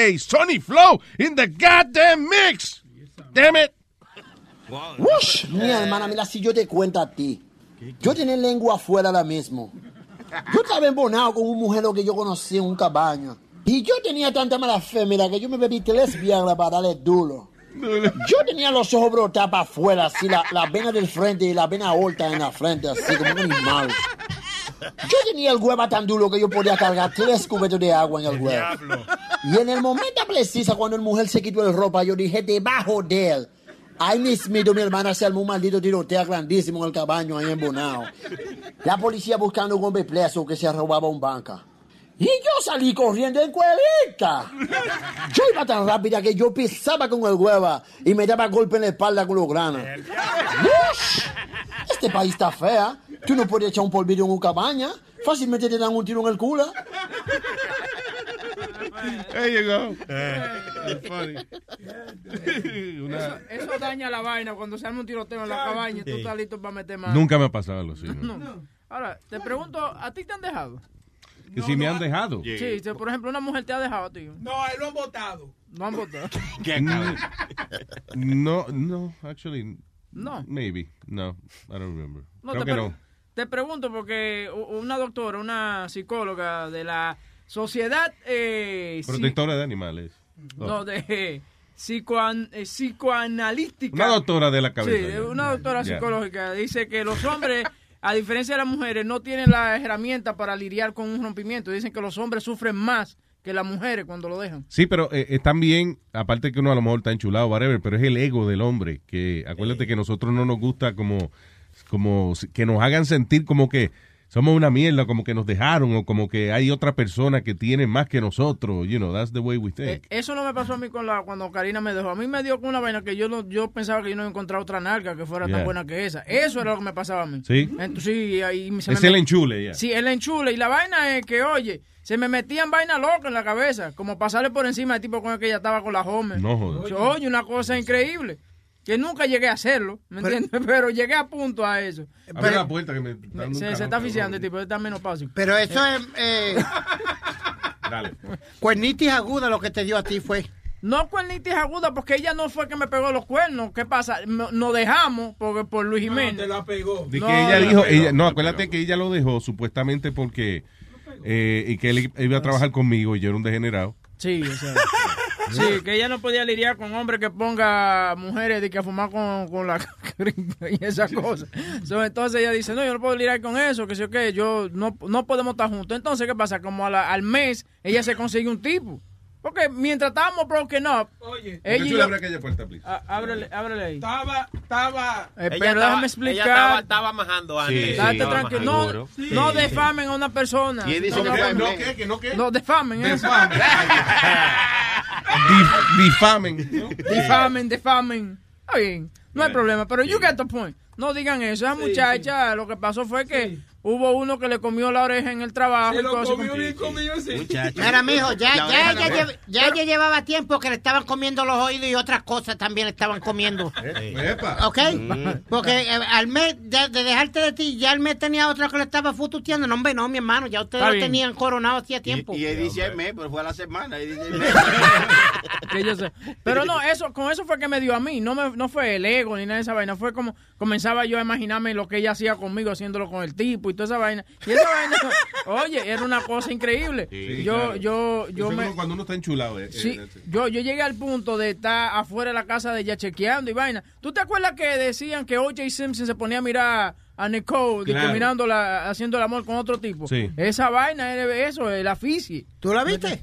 Speaker 12: DJ Sonny Flow in the goddamn mix. Damn it.
Speaker 48: Ush, mi hermana, mira, si yo te cuento a ti, yo tenía lengua afuera ahora mismo. Yo estaba embonado con un mujer que yo conocí en un cabaño. Y yo tenía tanta mala fe, mira, que yo me bebí tres viagra para darle duro. Yo tenía los ojos brotados para afuera, así, la, la vena del frente y la vena alta en la frente, así como un animal. Yo tenía el hueva tan duro que yo podía cargar tres cubetos de agua en el huevo. Y en el momento preciso, cuando el mujer se quitó el ropa, yo dije, debajo de él. Ahí mismito mi hermana se armó un maldito tiroteo grandísimo en el cabaño ahí en Bonao. La policía buscando un hombre preso que se robaba un banca. Y yo salí corriendo en cuelita. Yo iba tan rápida que yo pisaba con el hueva y me daba golpe en la espalda con los granos. Ush, Este país está fea. Tú no puedes echar un polvillo en una cabaña. Fácilmente te dan un tiro en el culo.
Speaker 12: There you go. Funny.
Speaker 14: Eso, eso daña la vaina cuando se arma un tiroteo en la cabaña y tú estás listo para meter mano.
Speaker 12: Nunca me ha pasado algo así. ¿no?
Speaker 14: No. Ahora, te pregunto, ¿a ti te han dejado?
Speaker 12: Que si me han dejado.
Speaker 14: Sí, si, por ejemplo, una mujer te ha dejado a ti.
Speaker 27: No, él lo han votado.
Speaker 14: No han votado.
Speaker 12: Mm, No, no, actually.
Speaker 14: No.
Speaker 12: Maybe. No, I don't remember.
Speaker 14: No,
Speaker 12: Creo
Speaker 14: te,
Speaker 12: que no.
Speaker 14: Te pregunto porque una doctora, una psicóloga de la Sociedad eh,
Speaker 12: Protectora de animales.
Speaker 14: no, de psicoan- eh, psicoanalística.
Speaker 12: Una doctora de la cabeza.
Speaker 14: Sí, una doctora psicológica dice que los hombres, a diferencia de las mujeres, no tienen las herramientas para lidiar con un rompimiento. Dicen que los hombres sufren más que las mujeres cuando lo dejan.
Speaker 12: Sí, pero eh, es también, aparte que uno a lo mejor está enchulado, whatever, pero es el ego del hombre, que acuérdate que nosotros no nos gusta como, como que nos hagan sentir como que somos una mierda, como que nos dejaron, o como que hay otra persona que tiene más que nosotros, you know, that's the way we think.
Speaker 14: Eso no me pasó a mí con la, cuando Karina me dejó. A mí me dio con una vaina que yo no, yo pensaba que yo no iba a encontrar otra nalga que fuera
Speaker 12: Yeah.
Speaker 14: tan buena que esa. Eso era lo que me pasaba a mí.
Speaker 12: ¿Sí?
Speaker 14: Entonces, sí, ahí se
Speaker 12: Es
Speaker 14: me
Speaker 12: el enchule, ya.
Speaker 14: Sí, el enchule. Y la vaina es que, oye, se me metían vainas locas en la cabeza, como pasarle por encima del tipo con el que ella estaba con la home.
Speaker 12: No jodas.
Speaker 14: Oye, una cosa increíble. Que nunca llegué a hacerlo, ¿me entiendes? Pero llegué a punto a eso.
Speaker 12: Abre la puerta que me está
Speaker 14: Se, se
Speaker 12: calor,
Speaker 14: está asfixiando el tipo, está menos fácil.
Speaker 18: Pero eso es eh,
Speaker 12: Dale.
Speaker 18: cuernitis aguda lo que te dio a ti fue.
Speaker 14: No cuernitis aguda porque ella no fue que me pegó los cuernos. ¿Qué pasa? No- Nos dejamos porque por Luis Jiménez.
Speaker 27: te la pegó.
Speaker 12: De
Speaker 14: No,
Speaker 12: que ella
Speaker 14: la
Speaker 12: dijo,
Speaker 14: pegó.
Speaker 12: ella, no, acuérdate que ella lo dejó supuestamente porque eh, y que él iba a trabajar conmigo y yo era un degenerado.
Speaker 14: Sí, o sea, sí, que ella no podía lidiar con hombres que ponga mujeres de que a fumar con, con la y esas cosas. So, entonces ella dice, no, yo no puedo lidiar con eso, que sé yo qué, yo no, no podemos estar juntos. Entonces, ¿qué pasa? Como a la- al mes, ella se consigue un tipo. Porque mientras estábamos broken up,
Speaker 27: Oye,
Speaker 14: ella y
Speaker 12: Tú le
Speaker 14: yo-
Speaker 12: abres aquella puerta, please.
Speaker 14: Ah, ábrele, ábrele ahí.
Speaker 27: Estaba, estaba.
Speaker 14: Eh,
Speaker 21: Ella
Speaker 14: pero
Speaker 21: estaba-
Speaker 14: déjame explicar.
Speaker 21: ella estaba- estaba majando antes. Sí,
Speaker 14: tranquilo. No,
Speaker 21: Sí.
Speaker 14: no defamen a una persona.
Speaker 21: Y él dice
Speaker 14: no,
Speaker 21: que ¿no qué? ¿Que no qué?
Speaker 14: No defamen.
Speaker 12: Defamen. Dif- difamen.
Speaker 14: Difamen, difamen. Está bien, no hay problema, pero you get the point. No digan eso. Esa muchacha, lo que pasó fue que hubo uno que le comió la oreja en el trabajo.
Speaker 27: Se lo comió bien comido, sí.
Speaker 18: Mira, mijo, ya, ya,
Speaker 27: oreja
Speaker 18: ya llevaba tiempo que le estaban comiendo los oídos y otras cosas también le estaban comiendo. ¿Ok? Porque eh, al mes de, de dejarte de ti, ya al mes tenía otra que le estaba fututeando. No, hombre, no, mi hermano, ya ustedes lo tenían coronado hacía tiempo.
Speaker 40: Y, y él dice el mes, pero fue a la semana. él dice el mes.
Speaker 14: que yo sé. Pero no, eso, con eso fue que me dio a mí. No, me, no fue el ego ni nada de esa vaina. Fue como comenzaba yo a imaginarme lo que ella hacía conmigo haciéndolo con el tipo y toda esa vaina. Y esa vaina, oye, era una cosa increíble.
Speaker 12: Sí,
Speaker 14: yo,
Speaker 12: claro.
Speaker 14: yo, yo
Speaker 12: Eso
Speaker 14: me.
Speaker 12: cuando uno está enchulado. eh,
Speaker 14: Sí,
Speaker 12: eh,
Speaker 14: yo, yo llegué al punto de estar afuera de la casa de ella chequeando y vaina. ¿Tú te acuerdas que decían que O.J. Simpson se ponía a mirar a Nicole
Speaker 18: Claro.
Speaker 14: discriminándola, haciendo el amor con otro tipo?
Speaker 18: Sí.
Speaker 14: Esa vaina era eso, el aficie.
Speaker 18: ¿Tú la viste?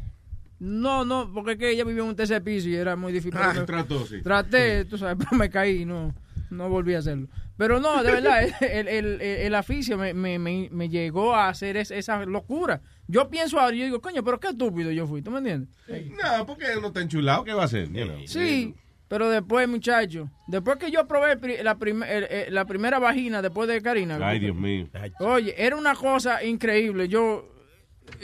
Speaker 14: No, no, porque es que ella vivía en un tercer piso y era muy difícil.
Speaker 12: Ah, trató, sí.
Speaker 14: Traté, tú sabes, pero me caí y no, no volví a hacerlo. Pero no, de verdad, el, el, el, el aficio me, me, me, me llegó a hacer es- esa locura. Yo pienso ahora, yo digo, coño, pero qué estúpido yo fui, ¿tú me entiendes?
Speaker 12: No, porque uno está enchulado, ¿qué va a hacer? You know.
Speaker 14: Sí, pero después, muchacho, después que yo probé el pri- la, prim- el- el- la primera vagina después de Karina.
Speaker 12: Ay, Dios mío.
Speaker 14: Oye, era una cosa increíble. Yo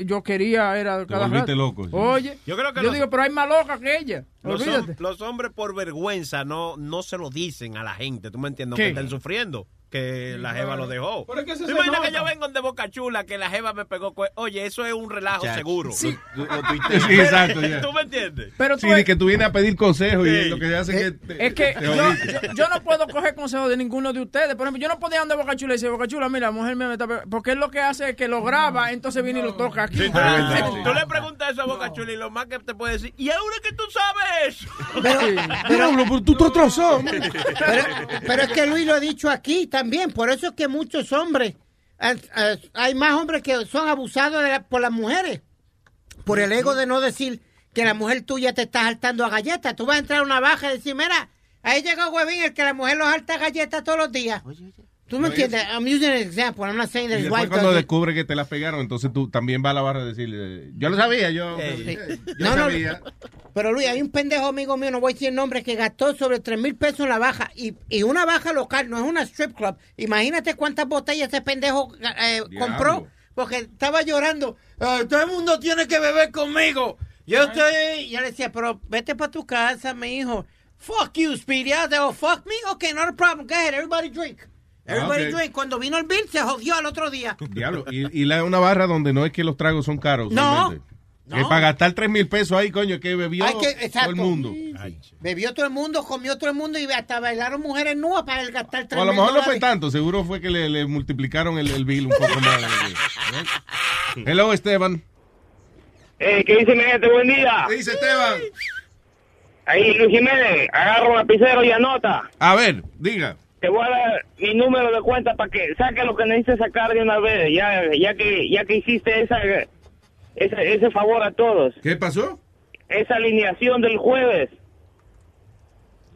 Speaker 14: yo quería, era cada rato.
Speaker 12: loco, sí.
Speaker 14: Oye,
Speaker 21: Yo creo que
Speaker 14: yo
Speaker 21: los-
Speaker 14: digo, pero hay más loca que ella.
Speaker 21: Los,
Speaker 14: Olvídate.
Speaker 21: hom- los hombres por vergüenza no, no se lo dicen a la gente, ¿tú me entiendes?
Speaker 14: ¿Qué?
Speaker 21: Que están sufriendo, que la jeva lo dejó.
Speaker 27: Pero es que eso
Speaker 21: ¿Tú
Speaker 27: se
Speaker 21: imaginas
Speaker 27: nota.
Speaker 21: que yo vengo de Boca Chula, que la jeva me pegó? Oye, eso es un relajo seguro.
Speaker 12: Sí.
Speaker 21: Lo- lo
Speaker 12: Sí, exacto, ya.
Speaker 21: ¿Tú me entiendes?
Speaker 14: Pero
Speaker 12: Sí, de que tú vienes a pedir consejos y lo que hace que te-
Speaker 14: Es que
Speaker 12: te
Speaker 14: yo, yo, yo no puedo coger consejos de ninguno de ustedes. Por ejemplo, yo no podía andar de Boca Chula y decir, Boca Chula, mira, la mujer mía me está pegando". Porque él lo que hace es que lo graba, entonces viene y lo toca aquí.
Speaker 21: Sí, tú, tú le preguntas eso a Boca Chula y lo más que te puede decir, ¿y ahora que tú sabes?
Speaker 12: Diablo, pero tú estás atrasado.
Speaker 18: Pero, pero es que Luis lo ha dicho aquí también. Por eso es que muchos hombres, hay más hombres que son abusados de la- por las mujeres. Por el ego de no decir que la mujer tuya te está saltando a galletas. Tú vas a entrar a una baja y decir, mira, ahí llegó Huevín, el que la mujer lo salta a galletas todos los días. ¿Tú me entiendes? I'm using an example. I'm not saying that
Speaker 12: Y
Speaker 18: his
Speaker 12: después
Speaker 18: wife
Speaker 12: cuando
Speaker 18: does it.
Speaker 12: descubre que te las pegaron, entonces tú también vas a la barra a decirle, yo lo sabía, yo,
Speaker 18: Sí.
Speaker 12: yo
Speaker 18: No, no,
Speaker 12: sabía.
Speaker 18: Pero Luis, hay un pendejo amigo mío, no voy a decir el nombre, que gastó sobre 3 mil pesos en la baja. Y, y una baja local, no es una strip club. Imagínate cuántas botellas ese pendejo eh, compró. Porque estaba llorando. "Ah, todo el mundo tiene que beber conmigo. Yo estoy... Y yo le decía, pero vete para tu casa, mi hijo. Fuck you, Speedy. I said, oh, fuck me. Okay, not a problem. Go ahead, everybody drink. Everybody
Speaker 12: Ah, ok.
Speaker 18: drink. Cuando vino el bill, se jodió al otro día.
Speaker 12: Diablo, y, y la, una barra donde no es que los tragos son caros.
Speaker 18: No,
Speaker 12: usualmente. Es para gastar 3 mil pesos ahí, coño, que bebió
Speaker 18: Hay que-
Speaker 12: todo el mundo.
Speaker 18: Bebió todo el mundo, comió todo el mundo y hasta bailaron mujeres nuevas para el gastar
Speaker 12: O
Speaker 18: tres
Speaker 12: a lo
Speaker 18: mil
Speaker 12: mejor no fue
Speaker 18: dólares.
Speaker 12: tanto, seguro fue que le, le multiplicaron el, el bill un poco más. que- Hello, Esteban.
Speaker 49: Eh, ¿Qué dice mi gente? Buen día.
Speaker 12: ¿Qué dice Esteban?
Speaker 49: Ahí, Luis Jiménez, agarra un lapicero y anota.
Speaker 12: A ver, diga.
Speaker 49: Te voy a dar mi número de cuenta para que saque lo que necesites sacar de una vez, ya, ya que ya que hiciste esa, ese, ese favor a todos.
Speaker 12: ¿Qué pasó?
Speaker 49: Esa alineación del jueves.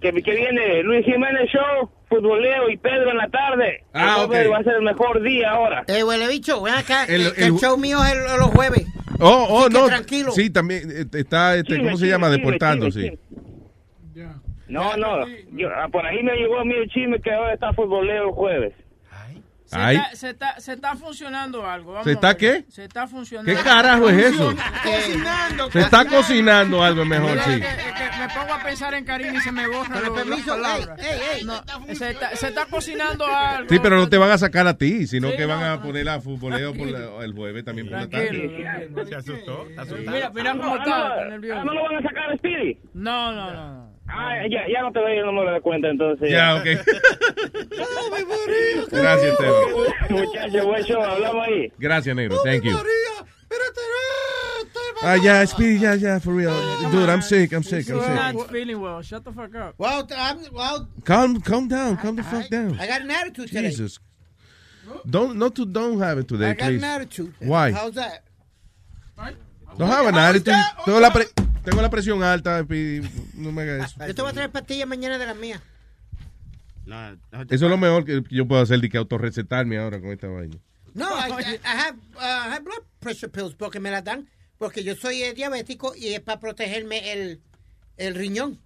Speaker 49: Que, que viene Luis Jiménez Show, Futboleo y Pedro en la tarde.
Speaker 18: Ah,
Speaker 49: El jueves
Speaker 18: ok.
Speaker 49: Va a ser el mejor día ahora.
Speaker 18: Eh, huele bicho, ven acá.
Speaker 12: El-
Speaker 18: El, que el
Speaker 12: el-
Speaker 18: show mío es el- los jueves.
Speaker 12: Oh, oh, no.
Speaker 18: tranquilo.
Speaker 12: Sí, también eh, está, este, ¿cómo se llama? Deportando, sí.
Speaker 49: No, no. yo- ah, por ahí me llegó a mí el chisme que ahora está Futboleo el jueves.
Speaker 14: Se
Speaker 12: Ay.
Speaker 14: está, se, está, se está funcionando algo. vamos
Speaker 12: ¿Se está qué?
Speaker 14: Se está funcionando.
Speaker 12: ¿Qué carajo es eso?
Speaker 18: Cocinando.
Speaker 12: Se está cocinando algo mejor,
Speaker 14: Mira,
Speaker 12: sí.
Speaker 14: es que- es que me pongo a pensar en Karina y se me
Speaker 18: el
Speaker 14: los-
Speaker 18: permiso,
Speaker 14: palabras.
Speaker 18: ey, ey, ey.
Speaker 14: No, se, está, se está cocinando algo.
Speaker 12: Sí, pero no te van a sacar a ti, sino
Speaker 14: Sí,
Speaker 12: que van
Speaker 14: no,
Speaker 12: a poner a futboleo por la- el jueves también por la tarde.
Speaker 14: tranquilo.
Speaker 21: Se asustó.
Speaker 14: Mira, mira cómo
Speaker 49: Ah,
Speaker 14: está,
Speaker 49: no,
Speaker 14: está nervioso.
Speaker 49: ah, ¿No lo van a sacar a Speedy?
Speaker 14: No, no, no.
Speaker 49: Ah, ya, ya no te doy el número de cuenta entonces.
Speaker 12: Ya, ok. Gracias, Esteban.
Speaker 49: Muchachos, buen show, hablamos ahí.
Speaker 12: Gracias, negro. Thank you. Ah, ya, Speedy, ya, ya, for real. Dude, I'm sick, I'm sick, I'm
Speaker 14: You're
Speaker 12: sick.
Speaker 14: not feeling well. Shut the fuck up.
Speaker 18: Well, I'm, well,
Speaker 12: Calm, calm down, calm the fuck down.
Speaker 18: I got an attitude today.
Speaker 12: Jesus. Don't, not to, don't have it today,
Speaker 18: I got
Speaker 12: please.
Speaker 18: an attitude.
Speaker 12: Why?
Speaker 18: How's that?
Speaker 12: Don't have an attitude. Tengo la, pre- tengo la presión alta. No me hagas eso.
Speaker 18: Yo te voy a traer pastillas mañana de las mías.
Speaker 12: Eso es lo mejor que yo puedo hacer, de que autorrecetarme ahora con esta vaina.
Speaker 18: No, I, I, I have, uh, I have blood pressure pills porque me las dan porque yo soy eh, diabético y es para protegerme el, el riñón.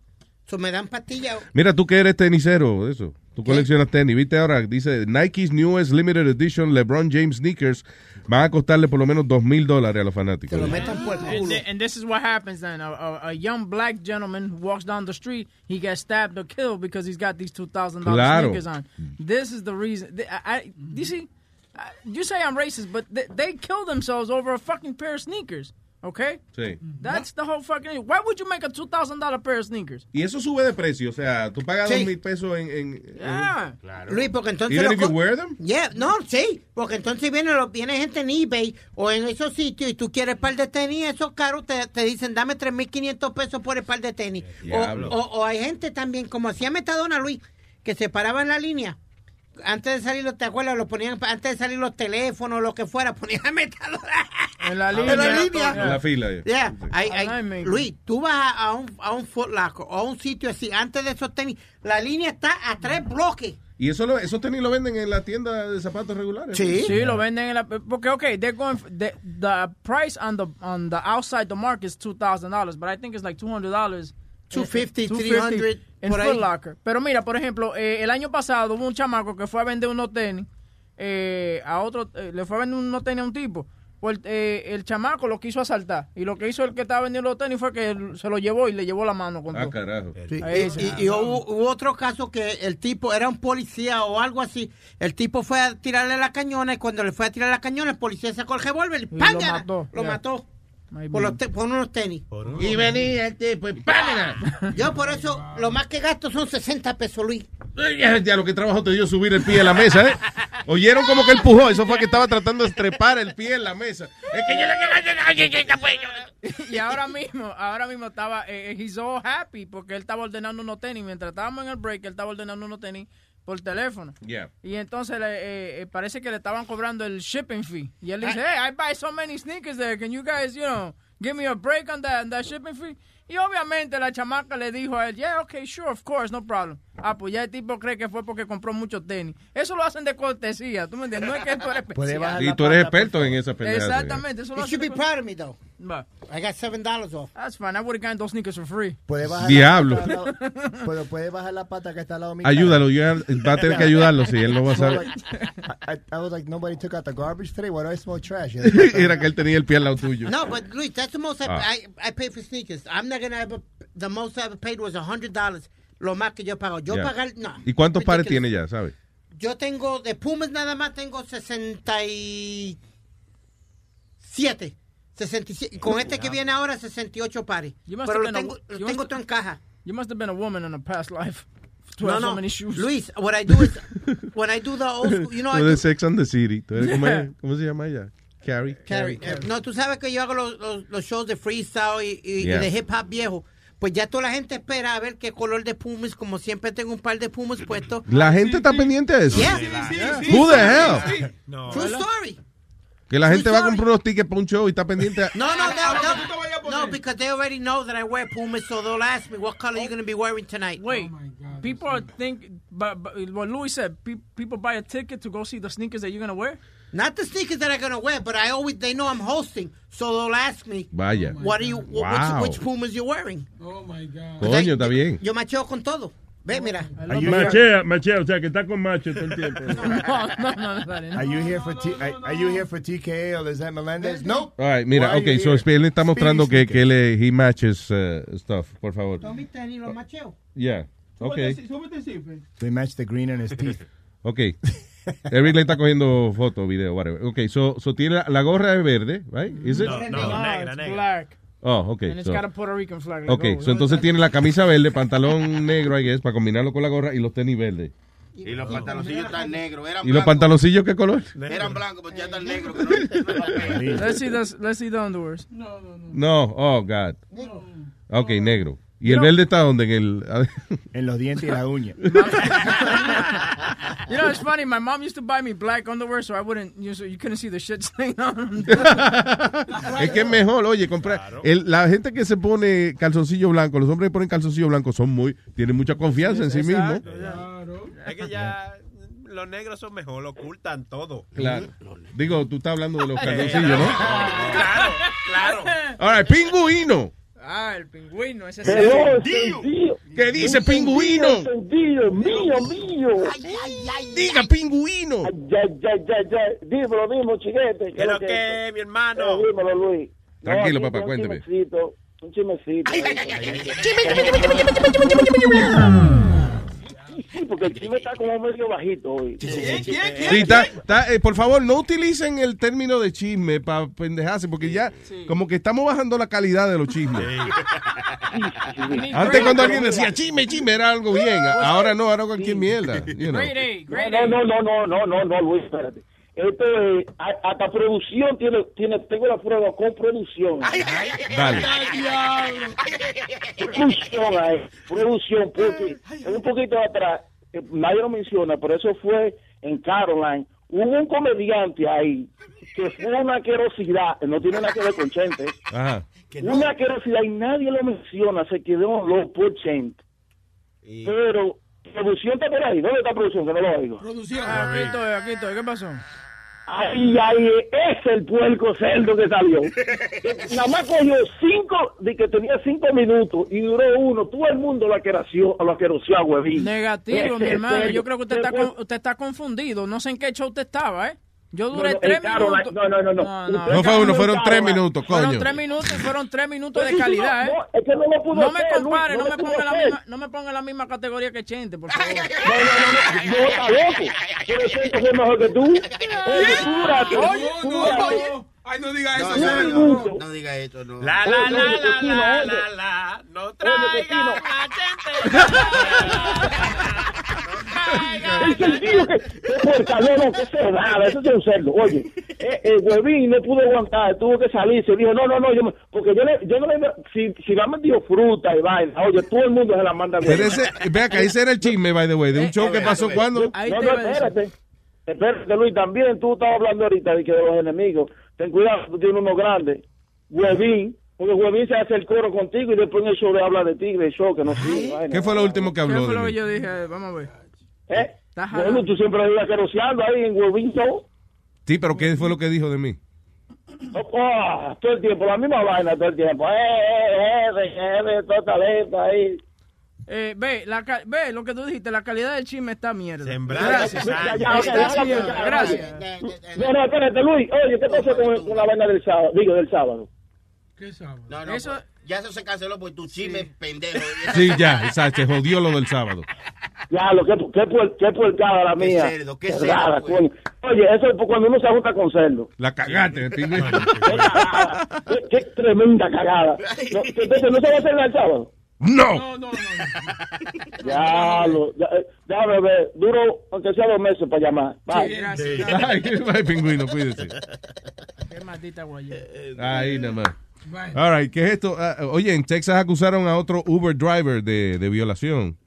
Speaker 18: So me dan pastillas.
Speaker 12: Mira, tú que eres tenisero, eso. Tú coleccionas tenis. Viste ahora, dice Nike's newest limited edition LeBron James sneakers van a costarle por lo menos dos mil dólares a los fanáticos.
Speaker 14: And, thi- and this is what happens then. A, a, a young black gentleman walks down the street, he gets stabbed or killed because he's got these $2,000
Speaker 12: Claro.
Speaker 14: sneakers on. This is the reason. I, I, you see, I- you say I'm racist, but they, they kill themselves over a fucking pair of sneakers. Okay?
Speaker 12: Sí.
Speaker 14: That's the whole fucking. Why would you make a $2,000 pair of sneakers?
Speaker 12: Y eso sube de precio, o sea, tú pagas
Speaker 18: Sí.
Speaker 12: dos mil pesos en... en,
Speaker 14: Yeah.
Speaker 12: en-
Speaker 18: Luis, porque entonces...
Speaker 12: Even if you wear them?
Speaker 18: Yeah, no, sí, porque entonces viene, lo- viene gente en eBay o en esos sitios y tú quieres par de tenis, esos caros te, te dicen dame 3.500 pesos por el par de tenis. O, o- o hay gente también, como hacía Metadona Luis, que se paraba en la línea antes de salir, los- ¿te acuerdas? Lo ponían, antes de salir los teléfonos, lo que fuera, ponían metadora.
Speaker 14: En la
Speaker 18: En
Speaker 14: línea.
Speaker 18: la línea.
Speaker 12: En la fila. ya.
Speaker 18: Yeah, Luis, tú vas a un, a un o a un sitio así, antes de esos tenis, la línea está a tres bloques.
Speaker 12: Y eso lo, esos tenis lo venden en la tienda de zapatos regulares.
Speaker 18: Sí.
Speaker 14: Sí, lo venden en la porque okay, they're going the, the price on the on the outside the market is two thousand dollars, but I think it's like two hundred dollars.
Speaker 18: 250, 300,
Speaker 14: en
Speaker 18: por
Speaker 14: Foot
Speaker 18: ahí.
Speaker 14: Locker. Pero mira, por ejemplo, eh, el año pasado hubo un chamaco que fue a vender unos tenis eh, a otro, eh, le fue a vender unos tenis a un tipo. Pues eh, el chamaco lo quiso asaltar y lo que hizo el que estaba vendiendo los tenis fue que él se lo llevó y le llevó la mano con
Speaker 12: Ah,
Speaker 14: todo.
Speaker 12: carajo.
Speaker 18: Sí, y, y- y hubo, hubo otro caso que el tipo era un policía o algo así. El tipo fue a tirarle la cañona y cuando le fue a tirar la cañona, el policía sacó el revólver y
Speaker 14: Y
Speaker 18: ¡pam!
Speaker 14: lo mató.
Speaker 18: Lo
Speaker 14: Yeah.
Speaker 18: mató. Por, los te- por unos tenis.
Speaker 40: Y venía el tipo y ¡pámela!
Speaker 18: Yo por eso, lo más que gasto son 60 pesos, Luis.
Speaker 12: Ya lo que trabajo te dio subir el pie a la mesa, ¿eh? Oyeron como que él pujó. Eso fue que estaba tratando de trepar el pie en la mesa. Es que yo
Speaker 14: y ahora mismo, ahora mismo estaba, eh, he's all happy porque él estaba ordenando unos tenis. Mientras estábamos en el break, él estaba ordenando unos tenis por teléfono.
Speaker 12: Yeah.
Speaker 14: Y entonces le, eh, eh, parece que le estaban cobrando el shipping fee. Y él dice, hey, I buy so many sneakers there. Can you guys, you know, give me a break on that, on that shipping fee? Y obviamente la chamaca le dijo a él, yeah, okay, sure, of course, no problem. Ah, pues ya el tipo cree que fue porque compró muchos tenis. Eso lo hacen de cortesía, ¿tú me entiendes? No es que tú eres especial.
Speaker 12: Y tú eres experto en esa pendeja.
Speaker 14: Exactamente, eso lo
Speaker 18: You should be proud of me, though.
Speaker 14: Va.
Speaker 18: I got seven dollars off.
Speaker 14: That's fine. I would have gotten those sneakers for free.
Speaker 16: Puede bajar
Speaker 12: Diablo.
Speaker 16: La pata al lado- puede, bajar la pata que está al lado mío.
Speaker 12: Ayúdalo, yo va a tener que ayudarlo si él no va a saber.
Speaker 16: I, I was like, nobody took out the garbage today. Why do I smell trash?
Speaker 12: Era que él tenía el pie al lado tuyo.
Speaker 18: No, but Luis, that's the most I,
Speaker 12: Ah.
Speaker 18: I, I pay for sneakers. I'm not gonna ever. The most I ever paid was a hundred dollars. Lo más que yo pago. Yo pagar no.
Speaker 12: ¿Y cuántos pares tiene ya, sabes?
Speaker 18: Yo tengo de Pumas nada más tengo 67. 67. Y con este que viene ahora 68 pares. Pero lo
Speaker 14: been a-
Speaker 18: tengo, lo
Speaker 14: you
Speaker 18: tengo
Speaker 14: must-
Speaker 18: todo en caja.
Speaker 14: You must have been a woman in a past life. To
Speaker 18: No,
Speaker 14: have so
Speaker 18: no.
Speaker 14: many shoes.
Speaker 18: Luis, what I do is when I do the old school, you know, I do,
Speaker 12: Sex and the City. ¿Cómo se llama ella? Carrie.
Speaker 18: Carrie, no, tú sabes que yo hago los, los, los shows de freestyle y, y- y
Speaker 12: Yeah.
Speaker 18: de hip hop viejo. Pues ya toda la gente espera a ver qué color de Pumas, como siempre tengo un par de Pumas puestos.
Speaker 12: La gente está pendiente de eso.
Speaker 18: Yeah.
Speaker 12: Who the hell?
Speaker 18: True story.
Speaker 12: Que la gente va a comprar unos tickets para un show y está pendiente. a-
Speaker 18: No, no, no, no. No, because they already know that I wear Pumas, so they'll ask me, what color you going to be wearing tonight?
Speaker 14: Wait, people are think, but, but what Louis said, pe- people buy a ticket to go see the sneakers that you're gonna wear.
Speaker 18: Not the sneakers that I'm going to wear, but I always, they know I'm hosting, so they'll ask me,
Speaker 12: Vaya.
Speaker 18: what are you,
Speaker 12: Wow.
Speaker 18: which, which Pumas you wearing?
Speaker 27: Oh, my God.
Speaker 12: Coño, está bien.
Speaker 18: Yo macheo con todo. Ve, mira.
Speaker 50: Machea, machea, o sea que está con macho todo el tiempo.
Speaker 14: no, no, no,
Speaker 16: Are you here for T? Are, are you here for TKA or that Melendez? No.
Speaker 12: All right, mira,
Speaker 16: Why
Speaker 12: ok, so
Speaker 16: here?
Speaker 12: él está mostrando que,
Speaker 16: Speedy
Speaker 12: que él eh, he matches uh, stuff, por favor.
Speaker 18: Son mis tenis, los macheo.
Speaker 12: Yeah, ok,
Speaker 16: They match the green in his teeth.
Speaker 12: ok. Eric le está cogiendo foto, video, whatever. Ok, so, so tiene la, la gorra es verde, right? Is it?
Speaker 14: No, negra, negra. Black.
Speaker 12: Oh, ok.
Speaker 14: And it's
Speaker 12: so-
Speaker 14: got a Puerto Rican flag. like
Speaker 12: Ok,
Speaker 14: always.
Speaker 12: so entonces tiene la camisa verde, pantalón negro, I guess, para combinarlo con la gorra y los tenis verdes.
Speaker 40: Y los pantaloncillos están negros. Eran
Speaker 12: ¿Y los pantaloncillos qué color?
Speaker 40: Eran blancos, pero ya están negros. que no-
Speaker 14: Let's see the let's see the underwears.
Speaker 12: No, oh, God. Ok, negro. ¿Y el verde está donde? En el...
Speaker 16: En los dientes y la uña.
Speaker 14: You know, it's funny. My mom used to buy me black underwear, so I wouldn't. You, so you couldn't see the shit stain on them.
Speaker 12: es que es mejor, oye, comprar. el- la gente que se pone calzoncillo blanco, los hombres que ponen calzoncillo blanco son muy, tienen mucha confianza en sí mismos.
Speaker 21: Ya. Es que ya los negros son mejor, ocultan todo.
Speaker 12: Claro. Digo, tú estás hablando de los calzoncillos, ¿no?
Speaker 21: Claro, claro.
Speaker 12: Ahora, pingüino.
Speaker 14: Ah, el pingüino, ese
Speaker 12: Hello,
Speaker 14: sí.
Speaker 12: ¿Qué dice pingüino?
Speaker 51: Encendido, mío, mío.
Speaker 12: Diga, pingüino.
Speaker 51: Ya, ya, ya, ya. Dímelo, dime, chiquete.
Speaker 21: ¿Qué lo que, mi hermano?
Speaker 51: Eh, dímelo, Luis. No,
Speaker 12: Tranquilo,
Speaker 51: aquí
Speaker 12: papá,
Speaker 51: un
Speaker 12: cuénteme.
Speaker 51: chimecito, Un chimecito. Sí, porque el chime está como medio bajito hoy.
Speaker 12: Sí, está- está, eh, por favor, no utilicen el término de chisme para pendejarse, porque ya como que estamos bajando la calidad de los chismes. Antes cuando alguien decía chisme, chisme, era algo bien. Ahora no, ahora cualquier mierda. you know.
Speaker 51: No, no, no, no, no, no, no, Luis, espérate. Esto es, a- hasta producción tiene, tiene, tengo la prueba con producción.
Speaker 12: Dale.
Speaker 51: Producción ahí, producción, porque un poquito atrás
Speaker 7: eh, nadie lo menciona, pero eso fue en Caroline. Hubo un comediante ahí que fue una asquerosidad, no tiene nada que ver con Chente,
Speaker 12: Ajá.
Speaker 7: una asquerosidad y nadie lo menciona, se quedó loco por Chente. Pero, producción está por ahí, ¿dónde está producción? Que no lo oigo.
Speaker 27: Producción.
Speaker 14: Aquí estoy, aquí estoy. ¿Qué pasó?
Speaker 7: Ay, ay, es el puerco cerdo que salió. Nada más cogió cinco, de que tenía cinco minutos y duró uno. Todo el mundo lo aqueroció, lo aqueroció a huevín.
Speaker 14: Negativo, mi hermano. Yo creo que usted está,
Speaker 7: Después-
Speaker 14: con- usted está confundido. No sé en qué show usted estaba, ¿eh? Yo duré
Speaker 7: No, no,
Speaker 14: tres
Speaker 7: en Caroline-
Speaker 14: minutos.
Speaker 7: no, no, no, no.
Speaker 14: no,
Speaker 12: No fue uno, fueron tres minutos,
Speaker 14: Fueron
Speaker 12: coño.
Speaker 14: tres minutos y fueron tres minutos de calidad,
Speaker 7: no,
Speaker 14: ¿eh?
Speaker 7: no, es que no lo pudo
Speaker 14: No me compare, no,
Speaker 7: no
Speaker 14: me ponga la misma, no me ponga en la misma categoría que Chente, por favor.
Speaker 7: No, no, no, no, no está loco. Pero Chente fue mejor que tú. Oye, tú duraste,
Speaker 27: Oye, oye. Ay, no diga eso.
Speaker 17: No. No diga eso, no.
Speaker 21: La, la, la, la, la, la, la, no traiga
Speaker 7: Cristina.
Speaker 21: machete.
Speaker 7: El sentido que no, no, que se nada, eso es un cerdo. Oye, eh, el huevín no pudo aguantar, tuvo que salirse. Dijo, no, no, no, yo me- porque yo, le, yo no le, si, si han metido fruta y vaina, oye, todo el mundo se la manda a
Speaker 12: Pero ese, vea que ese era el chisme, by the way, de un show que pasó cuando.
Speaker 14: Ahí
Speaker 7: No, espérate. Espérate, Luis, también tú estabas hablando ahorita de que de los enemigos. Ten cuidado, tú tienes uno grande. Huevín, porque Huevín se hace el coro contigo y después en el show le habla de ti, de show, que no sirve.
Speaker 12: ¿Qué fue lo último que
Speaker 14: ¿Qué
Speaker 12: habló
Speaker 14: fue lo que
Speaker 12: mí?
Speaker 14: yo dije? Vamos a ver.
Speaker 7: ¿Eh? Bueno, tú siempre ibas queroseando ahí en Show.
Speaker 12: Sí, pero ¿qué fue lo que dijo de mí?
Speaker 7: Oh, todo el tiempo, la misma vaina todo el tiempo. Eh, eh, eh, eh, eh, todo talento ahí.
Speaker 14: Eh, ve, la, ve lo que tú dijiste, la calidad del chisme está mierda. Gracias. Gracias.
Speaker 7: No, no, espérate, Luis. Oye, ¿qué pasó con, con la vaina del sábado? Digo, del sábado.
Speaker 27: ¿Qué sábado?
Speaker 17: No, no,
Speaker 14: Eso-
Speaker 17: pues, ya eso se canceló por tu chisme pendejo.
Speaker 12: Sí, ya, exacto, se jodió lo del sábado.
Speaker 7: Ya, lo que qué, qué puercada la
Speaker 17: Qué
Speaker 7: mía.
Speaker 17: cerdo, qué cerdo, pues.
Speaker 7: Oye, eso es cuando uno se junta con cerdo.
Speaker 12: La cagaste, pingüino.
Speaker 7: Qué cagada. qué, qué tremenda cagada. No, entonces, ¿no se va a hacer el sábado?
Speaker 12: ¡No!
Speaker 27: No, no, no.
Speaker 7: Ya, lo, ya, eh, déjame ver. Duro, aunque sea dos meses para llamar. Bye.
Speaker 14: Sí, gracias.
Speaker 12: Ay, ay, pingüino, cuídese.
Speaker 14: Qué maldita guayera.
Speaker 12: Ahí nada más. All right, ¿qué es esto? Ah, oye, en Texas acusaron a otro Uber driver de, de violación.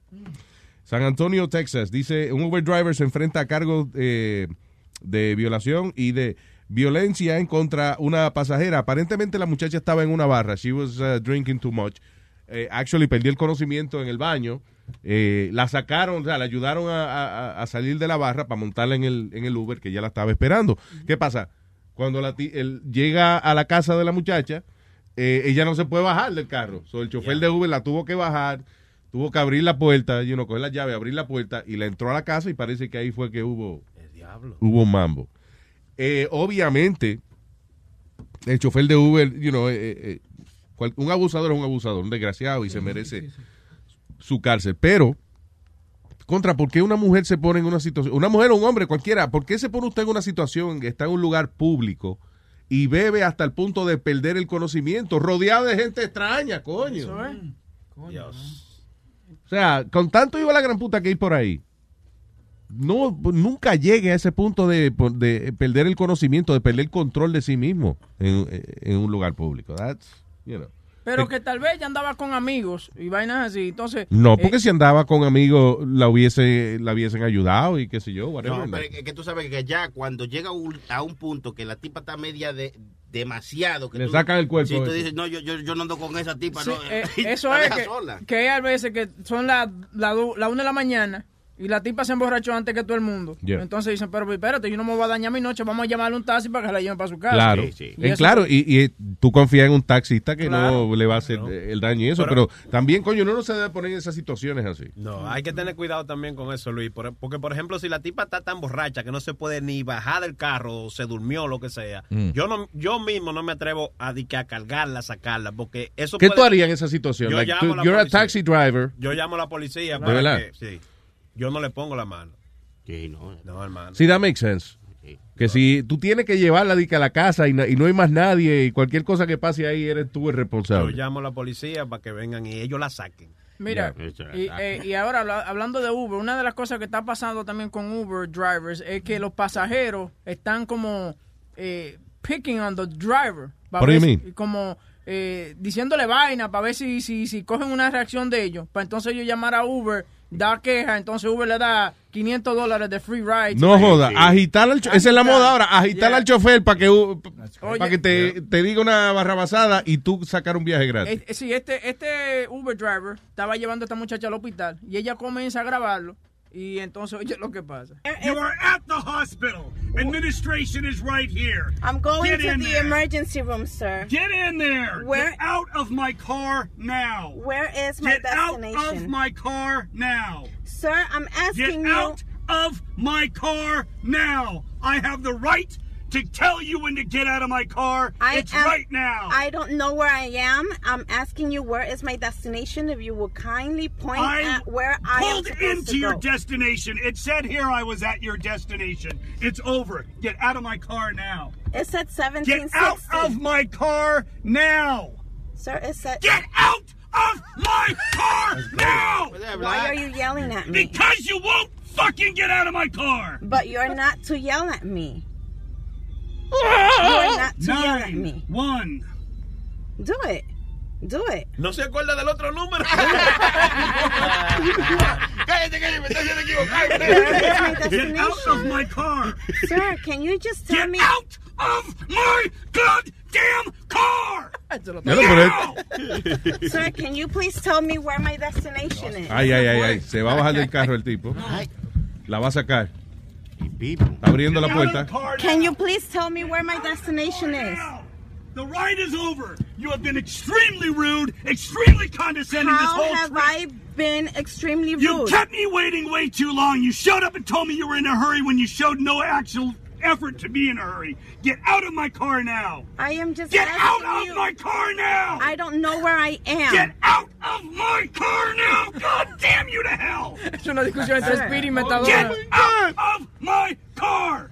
Speaker 12: San Antonio, Texas. Dice, un Uber driver se enfrenta a cargos eh, de violación y de violencia en contra una pasajera. Aparentemente la muchacha estaba en una barra. She was uh, drinking too much. Eh, actually, perdió el conocimiento en el baño. Eh, la sacaron, o sea, la ayudaron a, a- a salir de la barra para montarla en el, en el Uber que ya la estaba esperando. ¿Qué pasa? Cuando la él llega a la casa de la muchacha, eh, ella no se puede bajar del carro. So, el chofer de Uber la tuvo que bajar, tuvo que abrir la puerta, y uno coger la llave, abrir la puerta y la entró a la casa y parece que ahí fue que hubo, hubo mambo. Eh, obviamente, el chofer de Uber, you know, eh, eh, cual- un abusador es un abusador, un desgraciado y se merece su cárcel. Pero, contra, ¿por qué una mujer se pone en una situación, una mujer o un hombre cualquiera, ¿por qué se pone usted en una situación que está en un lugar público y bebe hasta el punto de perder el conocimiento, rodeado de gente extraña, coño?
Speaker 14: Eso es.
Speaker 12: O sea, con tanto iba la gran puta que hay por ahí. No, nunca llegue a ese punto de, de perder el conocimiento, de perder el control de sí mismo en, en un lugar público. That's, you know.
Speaker 14: Pero que tal vez ella andaba con amigos y vainas así. Entonces.
Speaker 12: No,
Speaker 14: eh,
Speaker 12: porque si andaba con amigos la hubiese la hubiesen ayudado y qué sé yo, whatever.
Speaker 17: No, pero es que tú sabes que ya cuando llega un- a un punto que la tipa está media de demasiado que
Speaker 12: Le
Speaker 17: tú-
Speaker 12: sacan el cuerpo
Speaker 17: Si tú dices, no, yo, yo, yo no ando con esa tipa,
Speaker 14: sí,
Speaker 17: no.
Speaker 14: eh, eso
Speaker 17: la
Speaker 14: es que,
Speaker 17: sola.
Speaker 14: que hay a veces que son las la, du- la una de la mañana y la tipa se emborrachó antes que todo el mundo.
Speaker 12: Yeah.
Speaker 14: Entonces dicen, pero espérate, yo no me voy a dañar mi noche, vamos a llamarle un taxi para que la lleven para su casa.
Speaker 12: Claro,
Speaker 14: Y
Speaker 12: Eh, claro, y, y tú confías en un taxista que
Speaker 14: Claro.
Speaker 12: no le va a hacer el daño y eso, pero, también, coño, uno no se debe poner en esas situaciones así.
Speaker 21: No, hay que tener cuidado también con eso, Luis. por- Porque, por ejemplo, si la tipa está tan borracha que no se puede ni bajar del carro o se durmió o lo que sea,
Speaker 12: Mm.
Speaker 21: yo no, yo mismo no me atrevo a, di que a cargarla, a sacarla, porque eso
Speaker 12: ¿Qué
Speaker 21: puede-
Speaker 12: tú harías en esa situación?
Speaker 21: Yo
Speaker 12: Like,
Speaker 21: llamo
Speaker 12: tú- you're a
Speaker 21: policía.
Speaker 12: taxi driver.
Speaker 21: Yo llamo a la policía
Speaker 12: ¿De
Speaker 21: para
Speaker 12: verdad?
Speaker 21: que, sí, yo no le pongo la mano. no. hermano.
Speaker 12: Sí, that makes sense. Que si tú tienes que llevarla a la casa y, y no hay más nadie y cualquier cosa que pase ahí eres tú el
Speaker 21: Yo
Speaker 12: responsable.
Speaker 21: llamo a la policía para que vengan y ellos la saquen.
Speaker 14: Mira, y, eh, y ahora habla- hablando de Uber, una de las cosas que está pasando también con Uber drivers es que los pasajeros están como eh, picking on the driver.
Speaker 12: What do you mean?
Speaker 14: Como eh, diciéndole vaina para ver si, si, si cogen una reacción de ellos. Para entonces ellos llamar a Uber da queja, entonces Uber le da 500 dólares de free rides.
Speaker 12: No joda, agitar al cho- esa es la moda ahora, agitar
Speaker 14: Yeah.
Speaker 12: al chofer para que, para que te, te diga una barrabasada y tú sacar un viaje gratis.
Speaker 14: Eh, sí, este, este Uber driver estaba llevando a esta muchacha al hospital y ella comienza a grabarlo y entonces oye lo que pasa.
Speaker 52: Eh, you are at the hospital. Administration is right here.
Speaker 53: I'm going
Speaker 52: Get
Speaker 53: to the
Speaker 52: there.
Speaker 53: emergency room, sir.
Speaker 52: Get in there.
Speaker 53: Where-
Speaker 52: Get out of my car now.
Speaker 53: Where is my
Speaker 52: Get out of my car now.
Speaker 53: Sir, I'm
Speaker 52: Get
Speaker 53: asking you.
Speaker 52: out of my car now. I have the right to tell you when to get out of my car.
Speaker 53: I
Speaker 52: it's
Speaker 53: am-
Speaker 52: right now.
Speaker 53: I don't know where I am. I'm asking you where is my destination. If you would kindly point
Speaker 52: I
Speaker 53: at where I am
Speaker 52: pulled into
Speaker 53: to
Speaker 52: your
Speaker 53: go.
Speaker 52: destination. It said here I was at your destination. It's over. Get out of my car now.
Speaker 53: It said
Speaker 52: Get out of my car now.
Speaker 53: Sir, it said.
Speaker 52: Get out of my car now.
Speaker 53: Why are you yelling at me?
Speaker 52: Because you won't fucking get out of my car.
Speaker 53: But you're not to yell at me. You're not to yell at
Speaker 52: Nine,
Speaker 53: me.
Speaker 52: One.
Speaker 53: Do it. Do it.
Speaker 21: No se acuerda del otro número.
Speaker 52: cállate, cállate, me estás Get out of my car.
Speaker 53: Sir, can you just tell
Speaker 52: Get
Speaker 53: me?
Speaker 52: out of my goddamn car.
Speaker 53: Sir, can you please tell me where my destination is?
Speaker 12: Ay, ay, ay, ay, se va a bajar del carro el tipo. La va a sacar. Está abriendo la puerta.
Speaker 53: Can you please tell me where my destination is?
Speaker 52: The ride is over. You have been extremely rude, extremely condescending this
Speaker 53: How
Speaker 52: whole
Speaker 53: have
Speaker 52: trip.
Speaker 53: I been extremely rude?
Speaker 52: You kept me waiting way too long. You showed up and told me you were in a hurry when you showed no actual effort to be in a hurry. Get out of my car now.
Speaker 53: I am just
Speaker 52: Get out of
Speaker 53: you.
Speaker 52: my car now.
Speaker 53: I don't know where I am.
Speaker 52: Get out of my car now. God damn you to hell.
Speaker 14: Es una discusión entre Speedy y
Speaker 52: Get out of my car.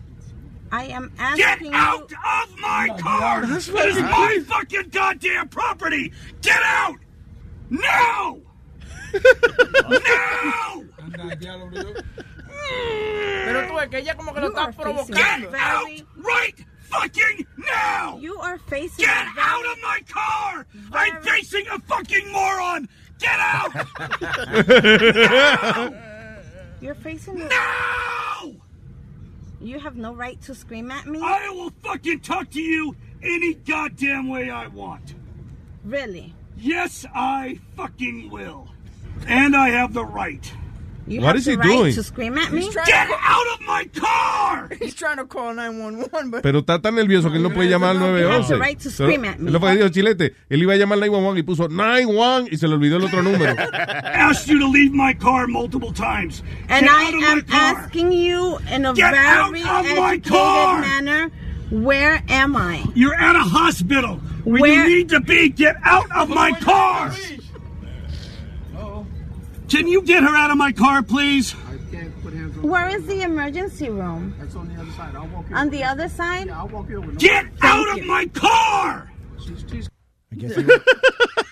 Speaker 53: I am asking Get
Speaker 52: out
Speaker 53: you.
Speaker 52: of my
Speaker 53: Oh my
Speaker 52: car.
Speaker 53: God.
Speaker 52: This is my fucking goddamn property. Get out now. now.
Speaker 14: Pero tú ves que ella como que lo
Speaker 53: You
Speaker 14: está
Speaker 53: are facing
Speaker 14: provocando.
Speaker 53: a very-
Speaker 52: Right fucking now.
Speaker 53: You are facing.
Speaker 52: Get
Speaker 53: a very-
Speaker 52: out of my car. I'm facing a fucking moron. Get out.
Speaker 53: You're facing. a-
Speaker 52: No.
Speaker 53: You have no right to scream at me.
Speaker 52: I will fucking talk to you any goddamn way I want.
Speaker 53: Really?
Speaker 52: Yes, I fucking will. And I have the right.
Speaker 53: You
Speaker 12: What
Speaker 53: have the
Speaker 12: he
Speaker 53: right
Speaker 12: doing?
Speaker 53: to scream at me.
Speaker 14: He's trying
Speaker 52: Get out of my car.
Speaker 14: He's trying to call 911, but
Speaker 12: Pero está tan nervioso que él no puede llamar al 911.
Speaker 53: the right to scream at me.
Speaker 12: Es lo que dijo Chilete. Él iba a llamar al 911 y puso 911 y se le olvidó el otro número.
Speaker 52: Asked you to leave my car multiple times.
Speaker 53: And
Speaker 52: Get
Speaker 53: I
Speaker 52: out of
Speaker 53: am
Speaker 52: my car.
Speaker 53: asking you in a
Speaker 52: Get
Speaker 53: very
Speaker 52: of my
Speaker 53: educated manner, where am I?
Speaker 52: You're at a hospital where
Speaker 53: Where-
Speaker 52: you need to be. Get out of my car. Can you get her out of my car, please?
Speaker 53: Where is the emergency room? That's on the other side. I'll walk you on the other side? I'll walk you over.
Speaker 52: Get out of my car.
Speaker 16: I guess, he won't,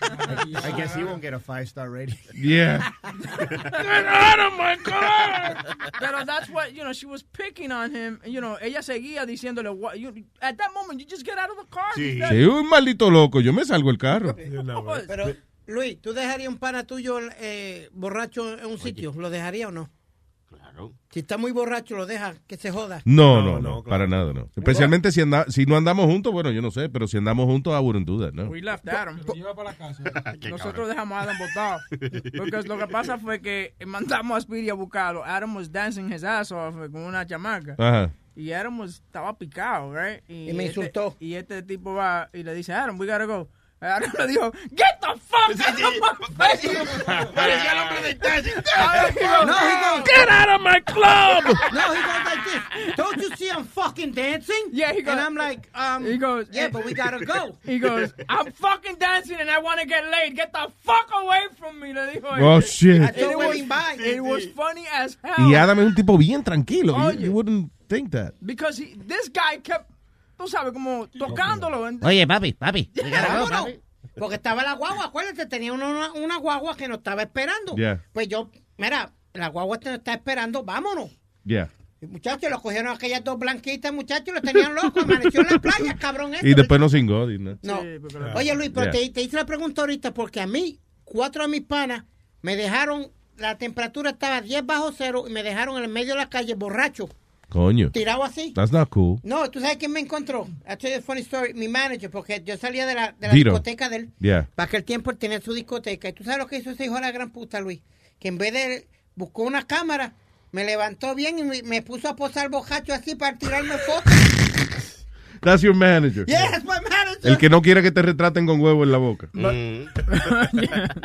Speaker 16: I, I guess he won't get a five star rating.
Speaker 12: Yeah.
Speaker 14: Get out of my car. Pero that's what, you know, she was picking on him. You know, ella seguía diciéndole, what, you, at that moment, you just get out of the car.
Speaker 12: Sí, un maldito loco. Yo me salgo el carro.
Speaker 18: Pero, Luis, ¿tú dejarías un pana tuyo eh, borracho en un sitio? ¿Lo dejaría o no?
Speaker 40: Claro.
Speaker 18: Si está muy borracho, lo deja, que se joda.
Speaker 12: No, no, no, para nada, no. Especialmente si, anda, si no andamos juntos, bueno, yo no sé, pero si andamos juntos, I wouldn't do that, no.
Speaker 14: We left Adam. Nosotros dejamos a Adam botado. Porque lo que pasa fue que mandamos a Speedy a buscarlo. Adam was dancing his ass off con una chamaca.
Speaker 12: Ajá.
Speaker 14: Y Adam was- estaba picado, right?
Speaker 18: Y me
Speaker 14: este-
Speaker 18: insultó.
Speaker 14: Y este tipo va y le dice, Adam, we gotta go. Adam le dijo, get the fuck out of my face.
Speaker 40: Parecía el hombre del taxi.
Speaker 18: No, he goes,
Speaker 14: Get out of my club.
Speaker 18: No, he goes like this. Don't you see I'm fucking dancing?
Speaker 14: Yeah, he goes.
Speaker 18: And I'm like, um,
Speaker 14: He goes,
Speaker 18: yeah, but we gotta go.
Speaker 14: He goes, I'm fucking dancing and I want to get laid. Get the fuck away from me. Le dijo
Speaker 12: Oh,
Speaker 14: él.
Speaker 12: shit.
Speaker 14: And
Speaker 18: Still
Speaker 14: it was,
Speaker 18: waiting by.
Speaker 14: it was funny as hell.
Speaker 12: Y Adam es un tipo bien tranquilo. You- You wouldn't think that.
Speaker 14: Because he, this guy kept, tú sabes, como tocándolo.
Speaker 40: Oye, papi, papi.
Speaker 18: Vámonos. Porque estaba la guagua, acuérdate, tenía una, una, una guagua que nos estaba esperando.
Speaker 12: Yeah.
Speaker 18: Pues yo, mira, la guagua te está esperando, vámonos.
Speaker 12: Yeah.
Speaker 18: Y muchachos, los cogieron aquellas dos blanquitas, muchachos, los tenían locos, amaneció en la playa, cabrón. este.
Speaker 12: Y después no y no.
Speaker 18: No. Oye, Luis, pero
Speaker 12: Yeah.
Speaker 18: te, te hice la pregunta ahorita porque a mí, cuatro de mis panas me dejaron la temperatura estaba 10 bajo cero y me dejaron en el medio de la calle borracho,
Speaker 12: Coño.
Speaker 18: tirado así.
Speaker 12: That's not cool.
Speaker 18: No, ¿tú sabes quién me encontró? You a funny story. Mi manager, porque yo salía de la, de la discoteca de él.
Speaker 12: Yeah.
Speaker 18: Para aquel tiempo él tenía su discoteca. ¿Y tú sabes lo que hizo ese hijo de la gran puta, Luis? Que en vez de... Buscó una cámara, me levantó bien y me, me puso a posar bojacho así para tirarme fotos.
Speaker 12: That's your manager.
Speaker 18: Yeah, that's my manager.
Speaker 12: El que no quiere que te retraten con huevo en la boca.
Speaker 40: Mm.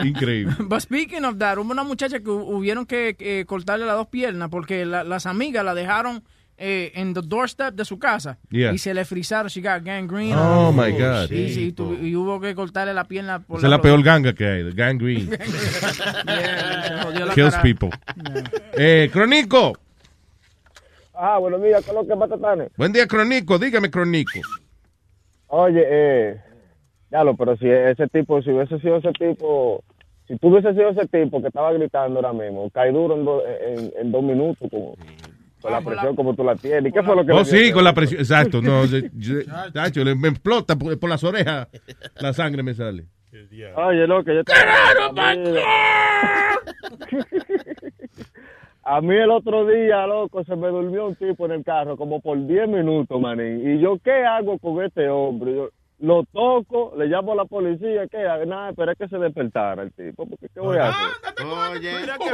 Speaker 12: Increíble.
Speaker 14: But speaking of that, hubo una muchacha que hu- hubieron que eh, cortarle las dos piernas porque la- las amigas la dejaron eh, en the doorstep de su casa
Speaker 12: Yeah.
Speaker 14: y se le frizaron. She got gangrene.
Speaker 12: Oh, my God.
Speaker 14: Sí, sí, tu- y hubo que cortarle la pierna. Por
Speaker 12: Esa es la peor ganga que hay, the gangrene.
Speaker 14: Yeah, la
Speaker 12: Kills
Speaker 14: cara.
Speaker 12: people. Eh, Cronico.
Speaker 54: Ah, buenos días, ¿qué es lo que patatanes?
Speaker 12: Buen día, Cronico. Dígame, Cronico.
Speaker 54: Oye, eh, ya lo, pero si ese tipo, si hubiese sido ese tipo, si tú hubiese sido ese tipo que estaba gritando ahora mismo, cae duro en, do- en, en dos minutos, como, con la presión como tú la tienes. ¿Y qué fue lo que
Speaker 12: Oh, sí, con la presión. Exacto. No, yo- yo- tacho, le- me explota por, por las orejas. La sangre me sale.
Speaker 54: Oye, lo que yo te... A mí el otro día, loco, se me durmió un tipo en el carro como por 10 minutos, manín. Y yo, ¿qué hago con este hombre? Yo lo toco, le llamo a la policía, ¿qué hago? Nada, esperé que se despertara el tipo, porque ¿qué voy a hacer?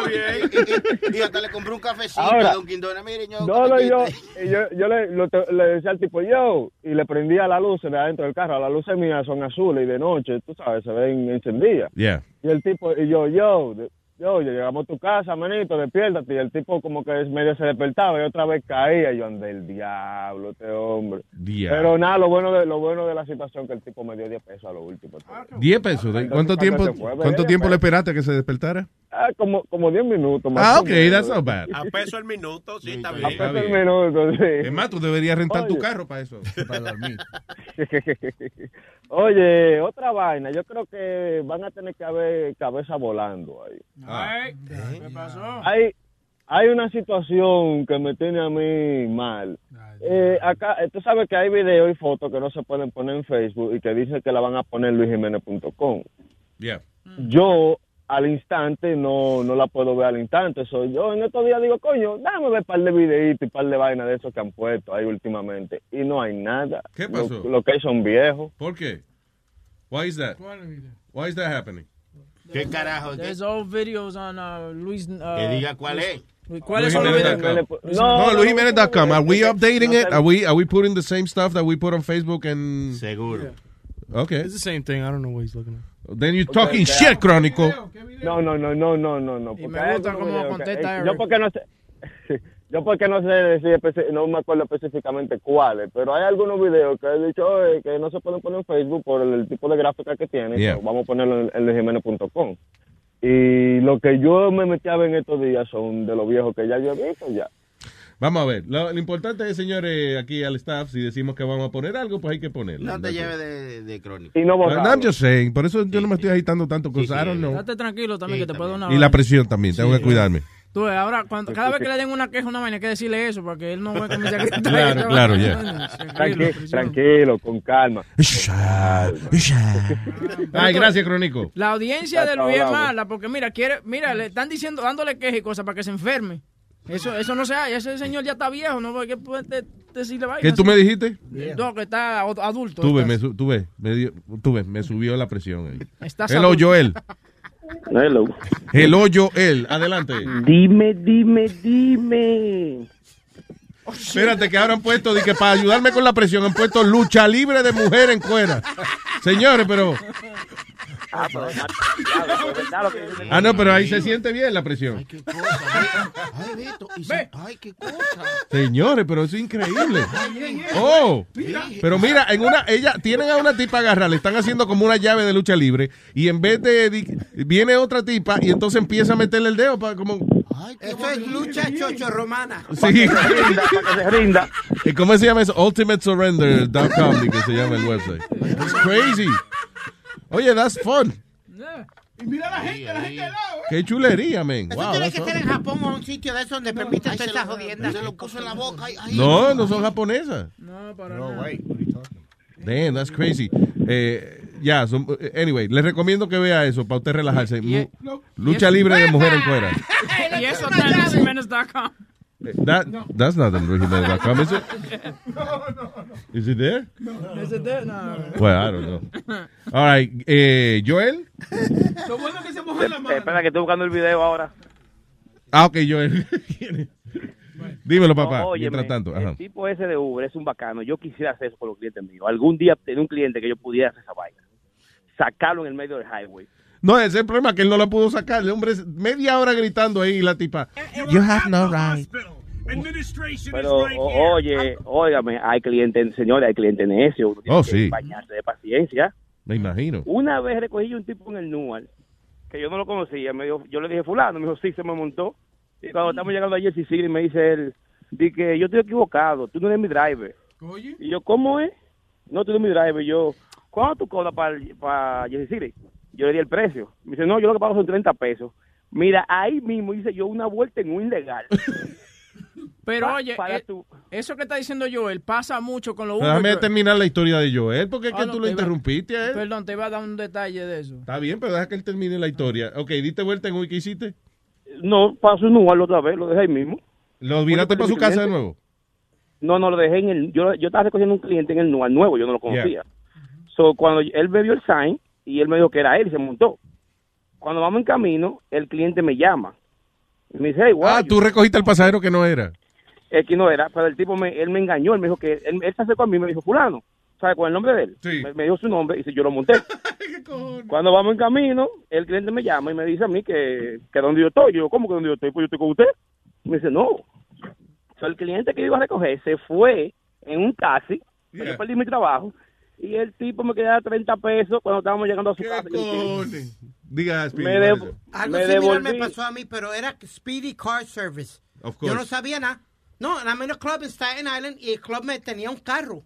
Speaker 40: Oye, y, y- y hasta le compré un cafecito
Speaker 54: Ahora-
Speaker 40: de un Quindona. Mire, yo,
Speaker 54: No, no, yo, y yo, yo le, lo te- le decía al tipo, yo, y le prendía la luz de adentro del carro. Las luces mías son azules y de noche, tú sabes, se ven encendidas.
Speaker 12: Yeah.
Speaker 54: Y el tipo, y yo, yo, yo, llegamos a tu casa, manito, despiértate. Y el tipo como que medio se despertaba y otra vez caía. Y yo, ande el diablo, este hombre.
Speaker 12: Diablo.
Speaker 54: Pero nada, lo bueno de lo bueno de la situación que el tipo me dio 10 pesos a lo último.
Speaker 12: 10 pesos. ¿de- ¿Cuánto tiempo,
Speaker 54: fue,
Speaker 12: cuánto tiempo le
Speaker 54: pesos.
Speaker 12: esperaste a que se despertara?
Speaker 54: Ah, como, como 10 minutos. más
Speaker 12: Ah, ok,
Speaker 54: menos.
Speaker 12: that's not bad.
Speaker 21: A peso el minuto, sí, está
Speaker 54: A
Speaker 21: bien.
Speaker 54: peso el minuto, sí.
Speaker 12: Es más, tú deberías rentar tu carro para eso, para dormir.
Speaker 54: Oye, otra vaina. Yo creo que van a tener que haber cabeza volando ahí.
Speaker 14: Ay, ¿Qué pasó?
Speaker 54: Hay, hay una situación que me tiene a mí mal. Eh, acá, eh, tú sabes que hay videos y fotos que no se pueden poner en Facebook y que dicen que la van a poner en luisjiménez.com.
Speaker 12: Yeah.
Speaker 54: Yo al instante no, no la puedo ver al instante. So, yo en estos días digo, coño, dame ver un par de videitos y un par de vainas de esos que han puesto ahí últimamente. Y no hay nada.
Speaker 12: ¿Qué pasó?
Speaker 54: Lo, lo que hay son viejos.
Speaker 12: ¿Por qué? Why is that? Why is that happening?
Speaker 40: ¿Qué carajo?
Speaker 14: There's old videos on uh, Luis. Uh,
Speaker 40: Que diga cuál es.
Speaker 14: ¿Cuáles son los videos?
Speaker 12: LuisJimenez.com. No, LuisJimenez.com. Are we updating it? Are we are we putting the same stuff that we put on Facebook and
Speaker 40: Seguro.
Speaker 12: Okay.
Speaker 55: It's the same thing. I don't know what he's looking at.
Speaker 12: Then you're talking shit, Crónico.
Speaker 54: No, no, no, no, no, no, no.
Speaker 14: Y me gusta cómo
Speaker 54: videos que-
Speaker 14: contesta.
Speaker 54: Yo porque no sé, yo porque no sé decir, no me acuerdo específicamente cuáles, pero hay algunos videos que he dicho "Oye, que no se pueden poner en Facebook por el, el tipo de gráfica que tiene.
Speaker 12: Yeah.
Speaker 54: vamos a ponerlo en, en. Y lo que yo me metí a ver en estos días son de los viejos que ya yo he visto ya.
Speaker 12: Vamos a ver. Lo, lo importante es, señores, aquí al staff, si decimos que vamos a poner algo, pues hay que ponerlo.
Speaker 40: No te lleves de, de crónica.
Speaker 54: Y no
Speaker 12: No, I'm just saying. Por eso yo no me estoy agitando tanto con Sara, no.
Speaker 14: Date tranquilo también, que te puedo dar una
Speaker 12: Y la presión también, tengo que cuidarme.
Speaker 14: Tú ves, ahora, cuando, cada vez que le den una queja, una vaina, hay que decirle eso, para que él no vea que mi secretario...
Speaker 12: Claro, claro, ya.
Speaker 54: Tranquilo, tranquilo, con calma.
Speaker 12: Ay, gracias, Crónico.
Speaker 14: La audiencia de Luis es mala, porque mira, quiere, mira, le están diciendo, dándole quejas y cosas para que se enferme. Eso, eso no se hace, ese señor ya está viejo, no hay que poder de- decirle vaina.
Speaker 12: ¿Qué tú me dijiste?
Speaker 14: No, que está ad- adulto.
Speaker 12: Tuve,
Speaker 14: está-
Speaker 12: me, tuve, me, dio- me subió la presión ahí.
Speaker 14: Estás
Speaker 12: Hello,
Speaker 14: adulto.
Speaker 12: Joel.
Speaker 51: Hello.
Speaker 12: Hello, Joel. Adelante.
Speaker 51: Dime, dime, dime.
Speaker 12: Espérate, que ahora han puesto, de que para ayudarme con la presión, han puesto lucha libre de mujer en cuera. Señores, pero...
Speaker 51: Ah.
Speaker 12: Ah, no, pero ahí se siente bien la presión.
Speaker 40: Ay, Beto, y se- ay, qué cosa.
Speaker 12: Señores, pero eso es increíble. Oh, pero mira, en una, ella, tienen a una tipa agarrada, le están haciendo como una llave de lucha libre, y en vez de, viene otra tipa, y entonces empieza a meterle el dedo para como,
Speaker 18: Eso es lucha chocho romana.
Speaker 12: sí.
Speaker 51: Para que se rinda.
Speaker 12: ¿Y ¿Cómo se llama eso? UltimateSurrender.com, que se llama el website. It's crazy. Oye, that's fun.
Speaker 18: Y mira la gente, la gente al lado.
Speaker 12: Qué chulería, man.
Speaker 18: Eso
Speaker 12: Wow,
Speaker 18: tiene
Speaker 12: that's
Speaker 18: que ser
Speaker 12: fun.
Speaker 18: en Japón o un sitio de esos donde permiten todas esas jodiendas.
Speaker 40: Se lo puso en la boca.
Speaker 12: No, no son japonesas.
Speaker 14: No, para
Speaker 16: No,
Speaker 14: nada.
Speaker 16: wait.
Speaker 12: Damn, that's crazy. Eh, ya, son- anyway, les recomiendo que vea eso para usted relajarse. Lucha libre de mujer en cuera.
Speaker 14: y eso está en
Speaker 12: That, that's not in luisjimenez.com, is it? Is it there?
Speaker 14: Is it there? No.
Speaker 12: Well, I don't know. All right, eh, Joel.
Speaker 27: Lo bueno que se moja la mano.
Speaker 54: espera que estoy buscando el video ahora.
Speaker 12: Ah, ok, Joel. Dímelo, papá.
Speaker 54: No, óyeme,
Speaker 12: Mientras tanto, ajá.
Speaker 54: El tipo ese de Uber es un bacano. Yo quisiera hacer eso con los clientes míos. Algún día tener un cliente que yo pudiera hacer esa vaina. Sacarlo en el medio del highway.
Speaker 12: No, ese es el problema que él no la pudo sacar. El hombre es media hora gritando ahí y la tipa. You have no right.
Speaker 54: Pero, o- oye, óigame, hay clientes, señores, hay clientes necios. Uno tiene
Speaker 12: Oh,
Speaker 54: que
Speaker 12: sí.
Speaker 54: bañarse de paciencia.
Speaker 12: Me imagino.
Speaker 54: Una vez recogí yo un tipo en el Nual, que yo no lo conocía. Me dijo, yo le dije, fulano, me dijo, sí, se me montó. Y cuando estamos llegando a Jersey City, me dice él, di que yo estoy equivocado, tú no eres mi driver. Y yo, ¿cómo es? No, tú no eres mi driver. Y yo, ¿cuánto tú cobras para, para Jersey City? Yo le di el precio. Me dice, no, yo lo que pago son 30 pesos. Mira, ahí mismo hice yo una vuelta en un ilegal.
Speaker 14: Pero
Speaker 54: Pa-
Speaker 14: oye,
Speaker 54: para
Speaker 14: eh, eso que está diciendo Joel pasa mucho con los Uber.
Speaker 12: Déjame terminar la historia de Joel, porque es
Speaker 14: Ah,
Speaker 12: que
Speaker 14: no,
Speaker 12: tú lo interrumpiste a él.
Speaker 14: Perdón, te iba a dar un detalle de eso.
Speaker 12: Está bien, pero deja que él termine la historia. Ok, diste vuelta en un ¿qué hiciste?
Speaker 54: No, paso un Nual otra vez, lo dejé ahí mismo.
Speaker 12: ¿Lo viraste para su casa de nuevo?
Speaker 54: No, no, lo dejé en el... Yo, yo estaba recogiendo un cliente en el Nual nuevo, yo no lo conocía. So, cuando él vio el sign y él me dijo que era él y se montó. Cuando vamos en camino, el cliente me llama. Y me dice, hey,
Speaker 12: Ah, tú recogiste al pasajero que no era.
Speaker 54: es que no era, pero el tipo me, él me engañó, él me dijo que, él, él se acercó a mí y me dijo, fulano, ¿sabe cuál es el nombre de él? Me, me dijo su nombre y yo lo monté. Cuando vamos en camino, el cliente me llama y me dice a mí que, que dónde yo estoy. Yo, ¿cómo que dónde yo estoy? Pues yo estoy con usted. Y me dice, no. So, el cliente que iba a recoger se fue en un taxi, yo perdí mi trabajo, y el tipo me quedaba 30 pesos cuando estábamos llegando a su casa.
Speaker 12: Diga, Speedy,
Speaker 54: Me devo-?
Speaker 18: Algo
Speaker 54: Me
Speaker 18: similar me pasó a mí, pero era Speedy Car Service.
Speaker 12: Of
Speaker 18: Yo no
Speaker 12: course.
Speaker 18: sabía nada. No, era en el club en Staten Island y el club me tenía un carro.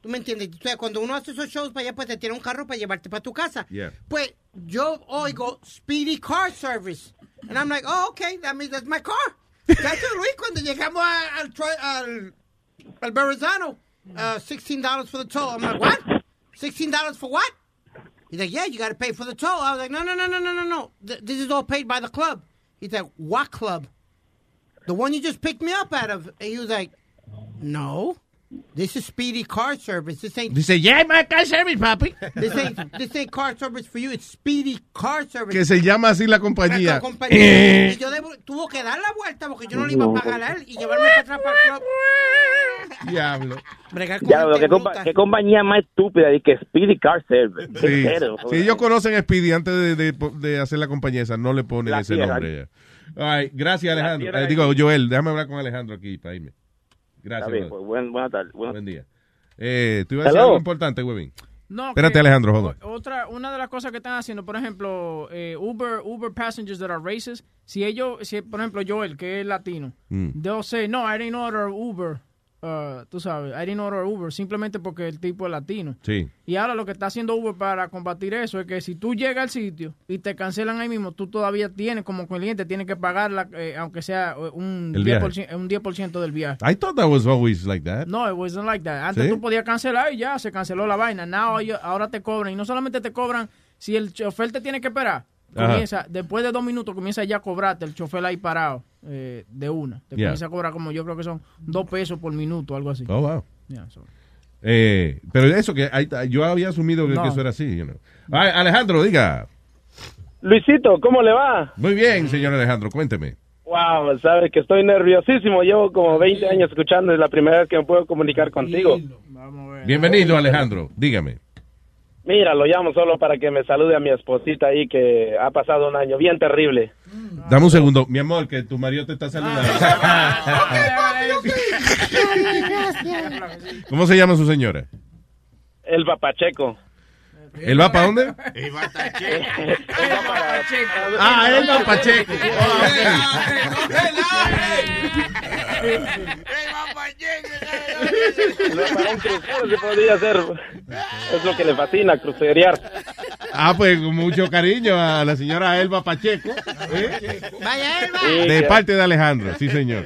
Speaker 18: ¿Tú me entiendes? O sea, cuando uno hace esos shows para allá, pues te tiene un carro para llevarte para tu casa.
Speaker 12: Yeah.
Speaker 18: Pues yo oigo Speedy Car Service. And I'm like, oh, okay, that means that's my car. Cacho Luis, cuando llegamos a- al, al, al Verrazano, uh, $16 for the toll. I'm like, what? $16 for what? He's like, yeah, you got to pay for the toll. I was like, no, no, no, no, no, no, no. Th- This is all paid by the club. He's like, what club? The one you just picked me up out of. And he was like, no. This is Speedy Car Service. This ain't.
Speaker 12: Dice, yeah, my car service, papi.
Speaker 18: This ain't. This ain't car service for you. It's Speedy Car Service.
Speaker 12: Que se llama así la compañía.
Speaker 18: La compañía.
Speaker 12: Eh.
Speaker 18: Y yo debo- tuvo que dar la vuelta porque yo no le iba a pagar a él y llevarme para atrás para el club.
Speaker 12: Diablo.
Speaker 18: Bregar con
Speaker 54: Ya,
Speaker 18: gente
Speaker 54: lo que compa- qué compañía más estúpida y que Speedy Car Service.
Speaker 12: Sí. Si ellos conocen a Speedy antes de, de- de hacer la compañía esa, no le ponen
Speaker 54: La
Speaker 12: ese
Speaker 54: tierra.
Speaker 12: nombre ya. All right, gracias, Alejandro. Eh, digo, Joel, déjame hablar con Alejandro aquí para irme. Gracias.
Speaker 54: Está bien, pues, buen- buenas tardes. Buenas-
Speaker 12: Buen día. Eh, ¿Tú ibas a decir algo importante, Webin?
Speaker 14: No,
Speaker 12: Espérate,
Speaker 14: que-
Speaker 12: Alejandro,
Speaker 14: o- Otra, una de las cosas que están haciendo, por ejemplo, eh, Uber, Uber passengers that are racist, si ellos, si, por ejemplo, Joel, que es latino,
Speaker 12: Mm.
Speaker 14: they'll say, no, I didn't order Uber, uh, tú sabes, I didn't order Uber, simplemente porque el tipo es latino.
Speaker 12: Sí.
Speaker 14: Y ahora lo que está haciendo Uber para combatir eso es que si tú llegas al sitio y te cancelan ahí mismo, tú todavía tienes como cliente, tienes que pagar, la, eh, aunque sea eh, un
Speaker 12: El
Speaker 14: 10%, un 10% del viaje.
Speaker 12: I thought that was always like that.
Speaker 14: No, it wasn't like that. Antes
Speaker 12: ¿Sí?
Speaker 14: tú podías cancelar y ya, se canceló la vaina. Now, ahora te cobran. Y no solamente te cobran, si el chofer te tiene que esperar,
Speaker 12: Ajá.
Speaker 14: comienza, después de dos minutos comienza ya a cobrarte el chofer ahí parado eh, de una. Te
Speaker 12: Yeah.
Speaker 14: comienza a cobrar como yo creo que son dos pesos por minuto, algo así.
Speaker 12: Oh, wow.
Speaker 14: Yeah, so-
Speaker 12: Eh, pero eso que hay- yo había asumido que,
Speaker 14: No.
Speaker 12: que eso era así. You know. Alejandro, diga.
Speaker 56: Luisito, ¿cómo le va?
Speaker 12: Muy bien, señor Alejandro, cuénteme.
Speaker 56: Wow, sabes que estoy nerviosísimo. Llevo como 20 años escuchando. Es la primera vez que me puedo comunicar contigo.
Speaker 12: Bienvenido, Alejandro. Dígame.
Speaker 56: Mira, lo llamo solo para que me salude a mi esposita ahí que ha pasado un año bien terrible.
Speaker 12: Dame un segundo. Mi amor, que tu marido te está saludando. ¿Cómo se llama su señora?
Speaker 56: El papacheco.
Speaker 12: ¿Él va para dónde? Ah, él va para Checo.
Speaker 56: No, para un crucero se podría hacer. Es lo que le fascina, crucerear.
Speaker 12: Ah, pues con mucho cariño a la señora Elba Pacheco. ¿eh?
Speaker 18: Vaya, Elba.
Speaker 56: Sí,
Speaker 12: De
Speaker 56: que-
Speaker 12: parte de Alejandro, sí, señor.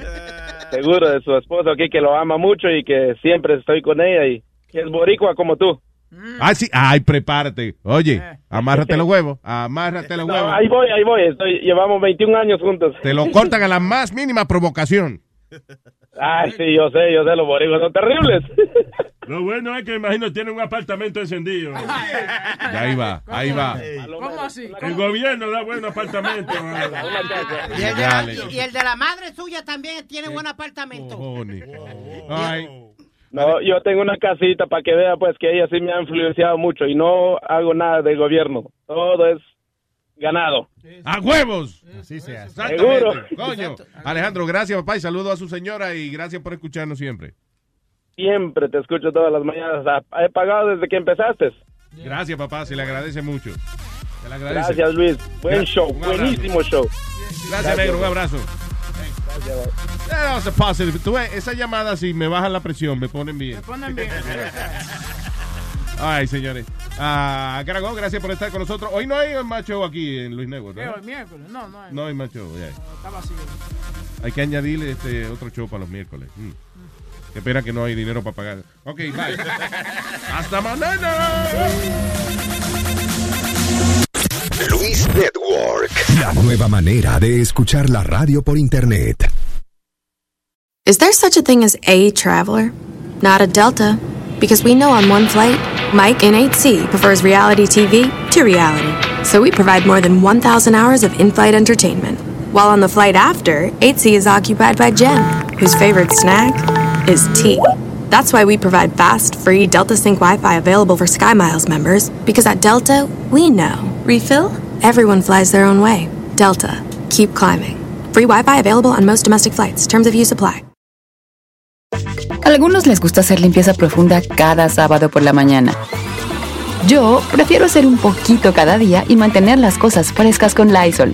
Speaker 56: Seguro de su esposo aquí que lo ama mucho y que siempre estoy con ella y que es boricua como tú.
Speaker 12: Ah, sí. Ay, prepárate. Oye, amárrate los huevos. Amárrate los
Speaker 54: No,
Speaker 12: huevos.
Speaker 54: ahí voy, ahí voy. Estoy, llevamos 21 años juntos.
Speaker 12: Te lo cortan a la más mínima provocación.
Speaker 54: Ay, sí, yo sé, yo sé, los boricuas son terribles.
Speaker 22: Lo bueno es que imagino tiene un apartamento encendido.
Speaker 12: Ahí va, ahí va.
Speaker 14: ¿Cómo así?
Speaker 22: El gobierno da buen apartamento.
Speaker 18: Y el, de la,
Speaker 12: Dale.
Speaker 18: y el de la madre suya también tiene buen apartamento.
Speaker 12: Ay,
Speaker 54: No, yo tengo una casita para que vea, pues, que ella sí me ha influenciado mucho y no hago nada del gobierno. Todo es ganado.
Speaker 12: ¡A huevos!
Speaker 16: Así se hace.
Speaker 54: Seguro.
Speaker 12: Coño. Alejandro, gracias, papá, y saludo a su señora y gracias por escucharnos siempre.
Speaker 54: Siempre te escucho todas las mañanas. Ah, He pagado desde que empezaste.
Speaker 12: Gracias, papá, se le agradece mucho. Se le agradece.
Speaker 54: Gracias, Luis. Buen show, buenísimo show.
Speaker 12: Gracias, negro, un abrazo. That was a positive. Tú ves, esa llamada, si me bajan la presión, me ponen bien.
Speaker 14: Ponen bien.
Speaker 12: Ay, señores. Ah, Caragón, gracias por estar con nosotros. Hoy no hay show aquí en Luis
Speaker 14: ¿Qué,
Speaker 12: ¿no?
Speaker 14: hoy miércoles? No, no hay.
Speaker 12: No hay ya.
Speaker 14: Está vacío.
Speaker 12: Hay que añadirle este otro show para los miércoles. Mm. Qué pena que no hay dinero para pagar. Ok, bye. Hasta mañana.
Speaker 57: Luis Network. La nueva manera de escuchar la radio por internet.
Speaker 58: Is there such a thing as a traveler? Not a Delta. Because we know on one flight, Mike in 8C prefers reality TV to reality. So we provide more than 1,000 hours of in flight entertainment. While on the flight after, 8C is occupied by Jen, whose favorite snack is tea. That's why we provide fast, free Delta Sync Wi Fi available for SkyMiles members. Because at Delta, we know. Refill? Everyone flies their own way. Delta. Keep climbing. Free Wi Fi available on most domestic flights. Terms of use apply.
Speaker 59: Algunos les gusta hacer limpieza profunda cada sábado por la mañana. Yo prefiero hacer un poquito cada día y mantener las cosas frescas con Lysol.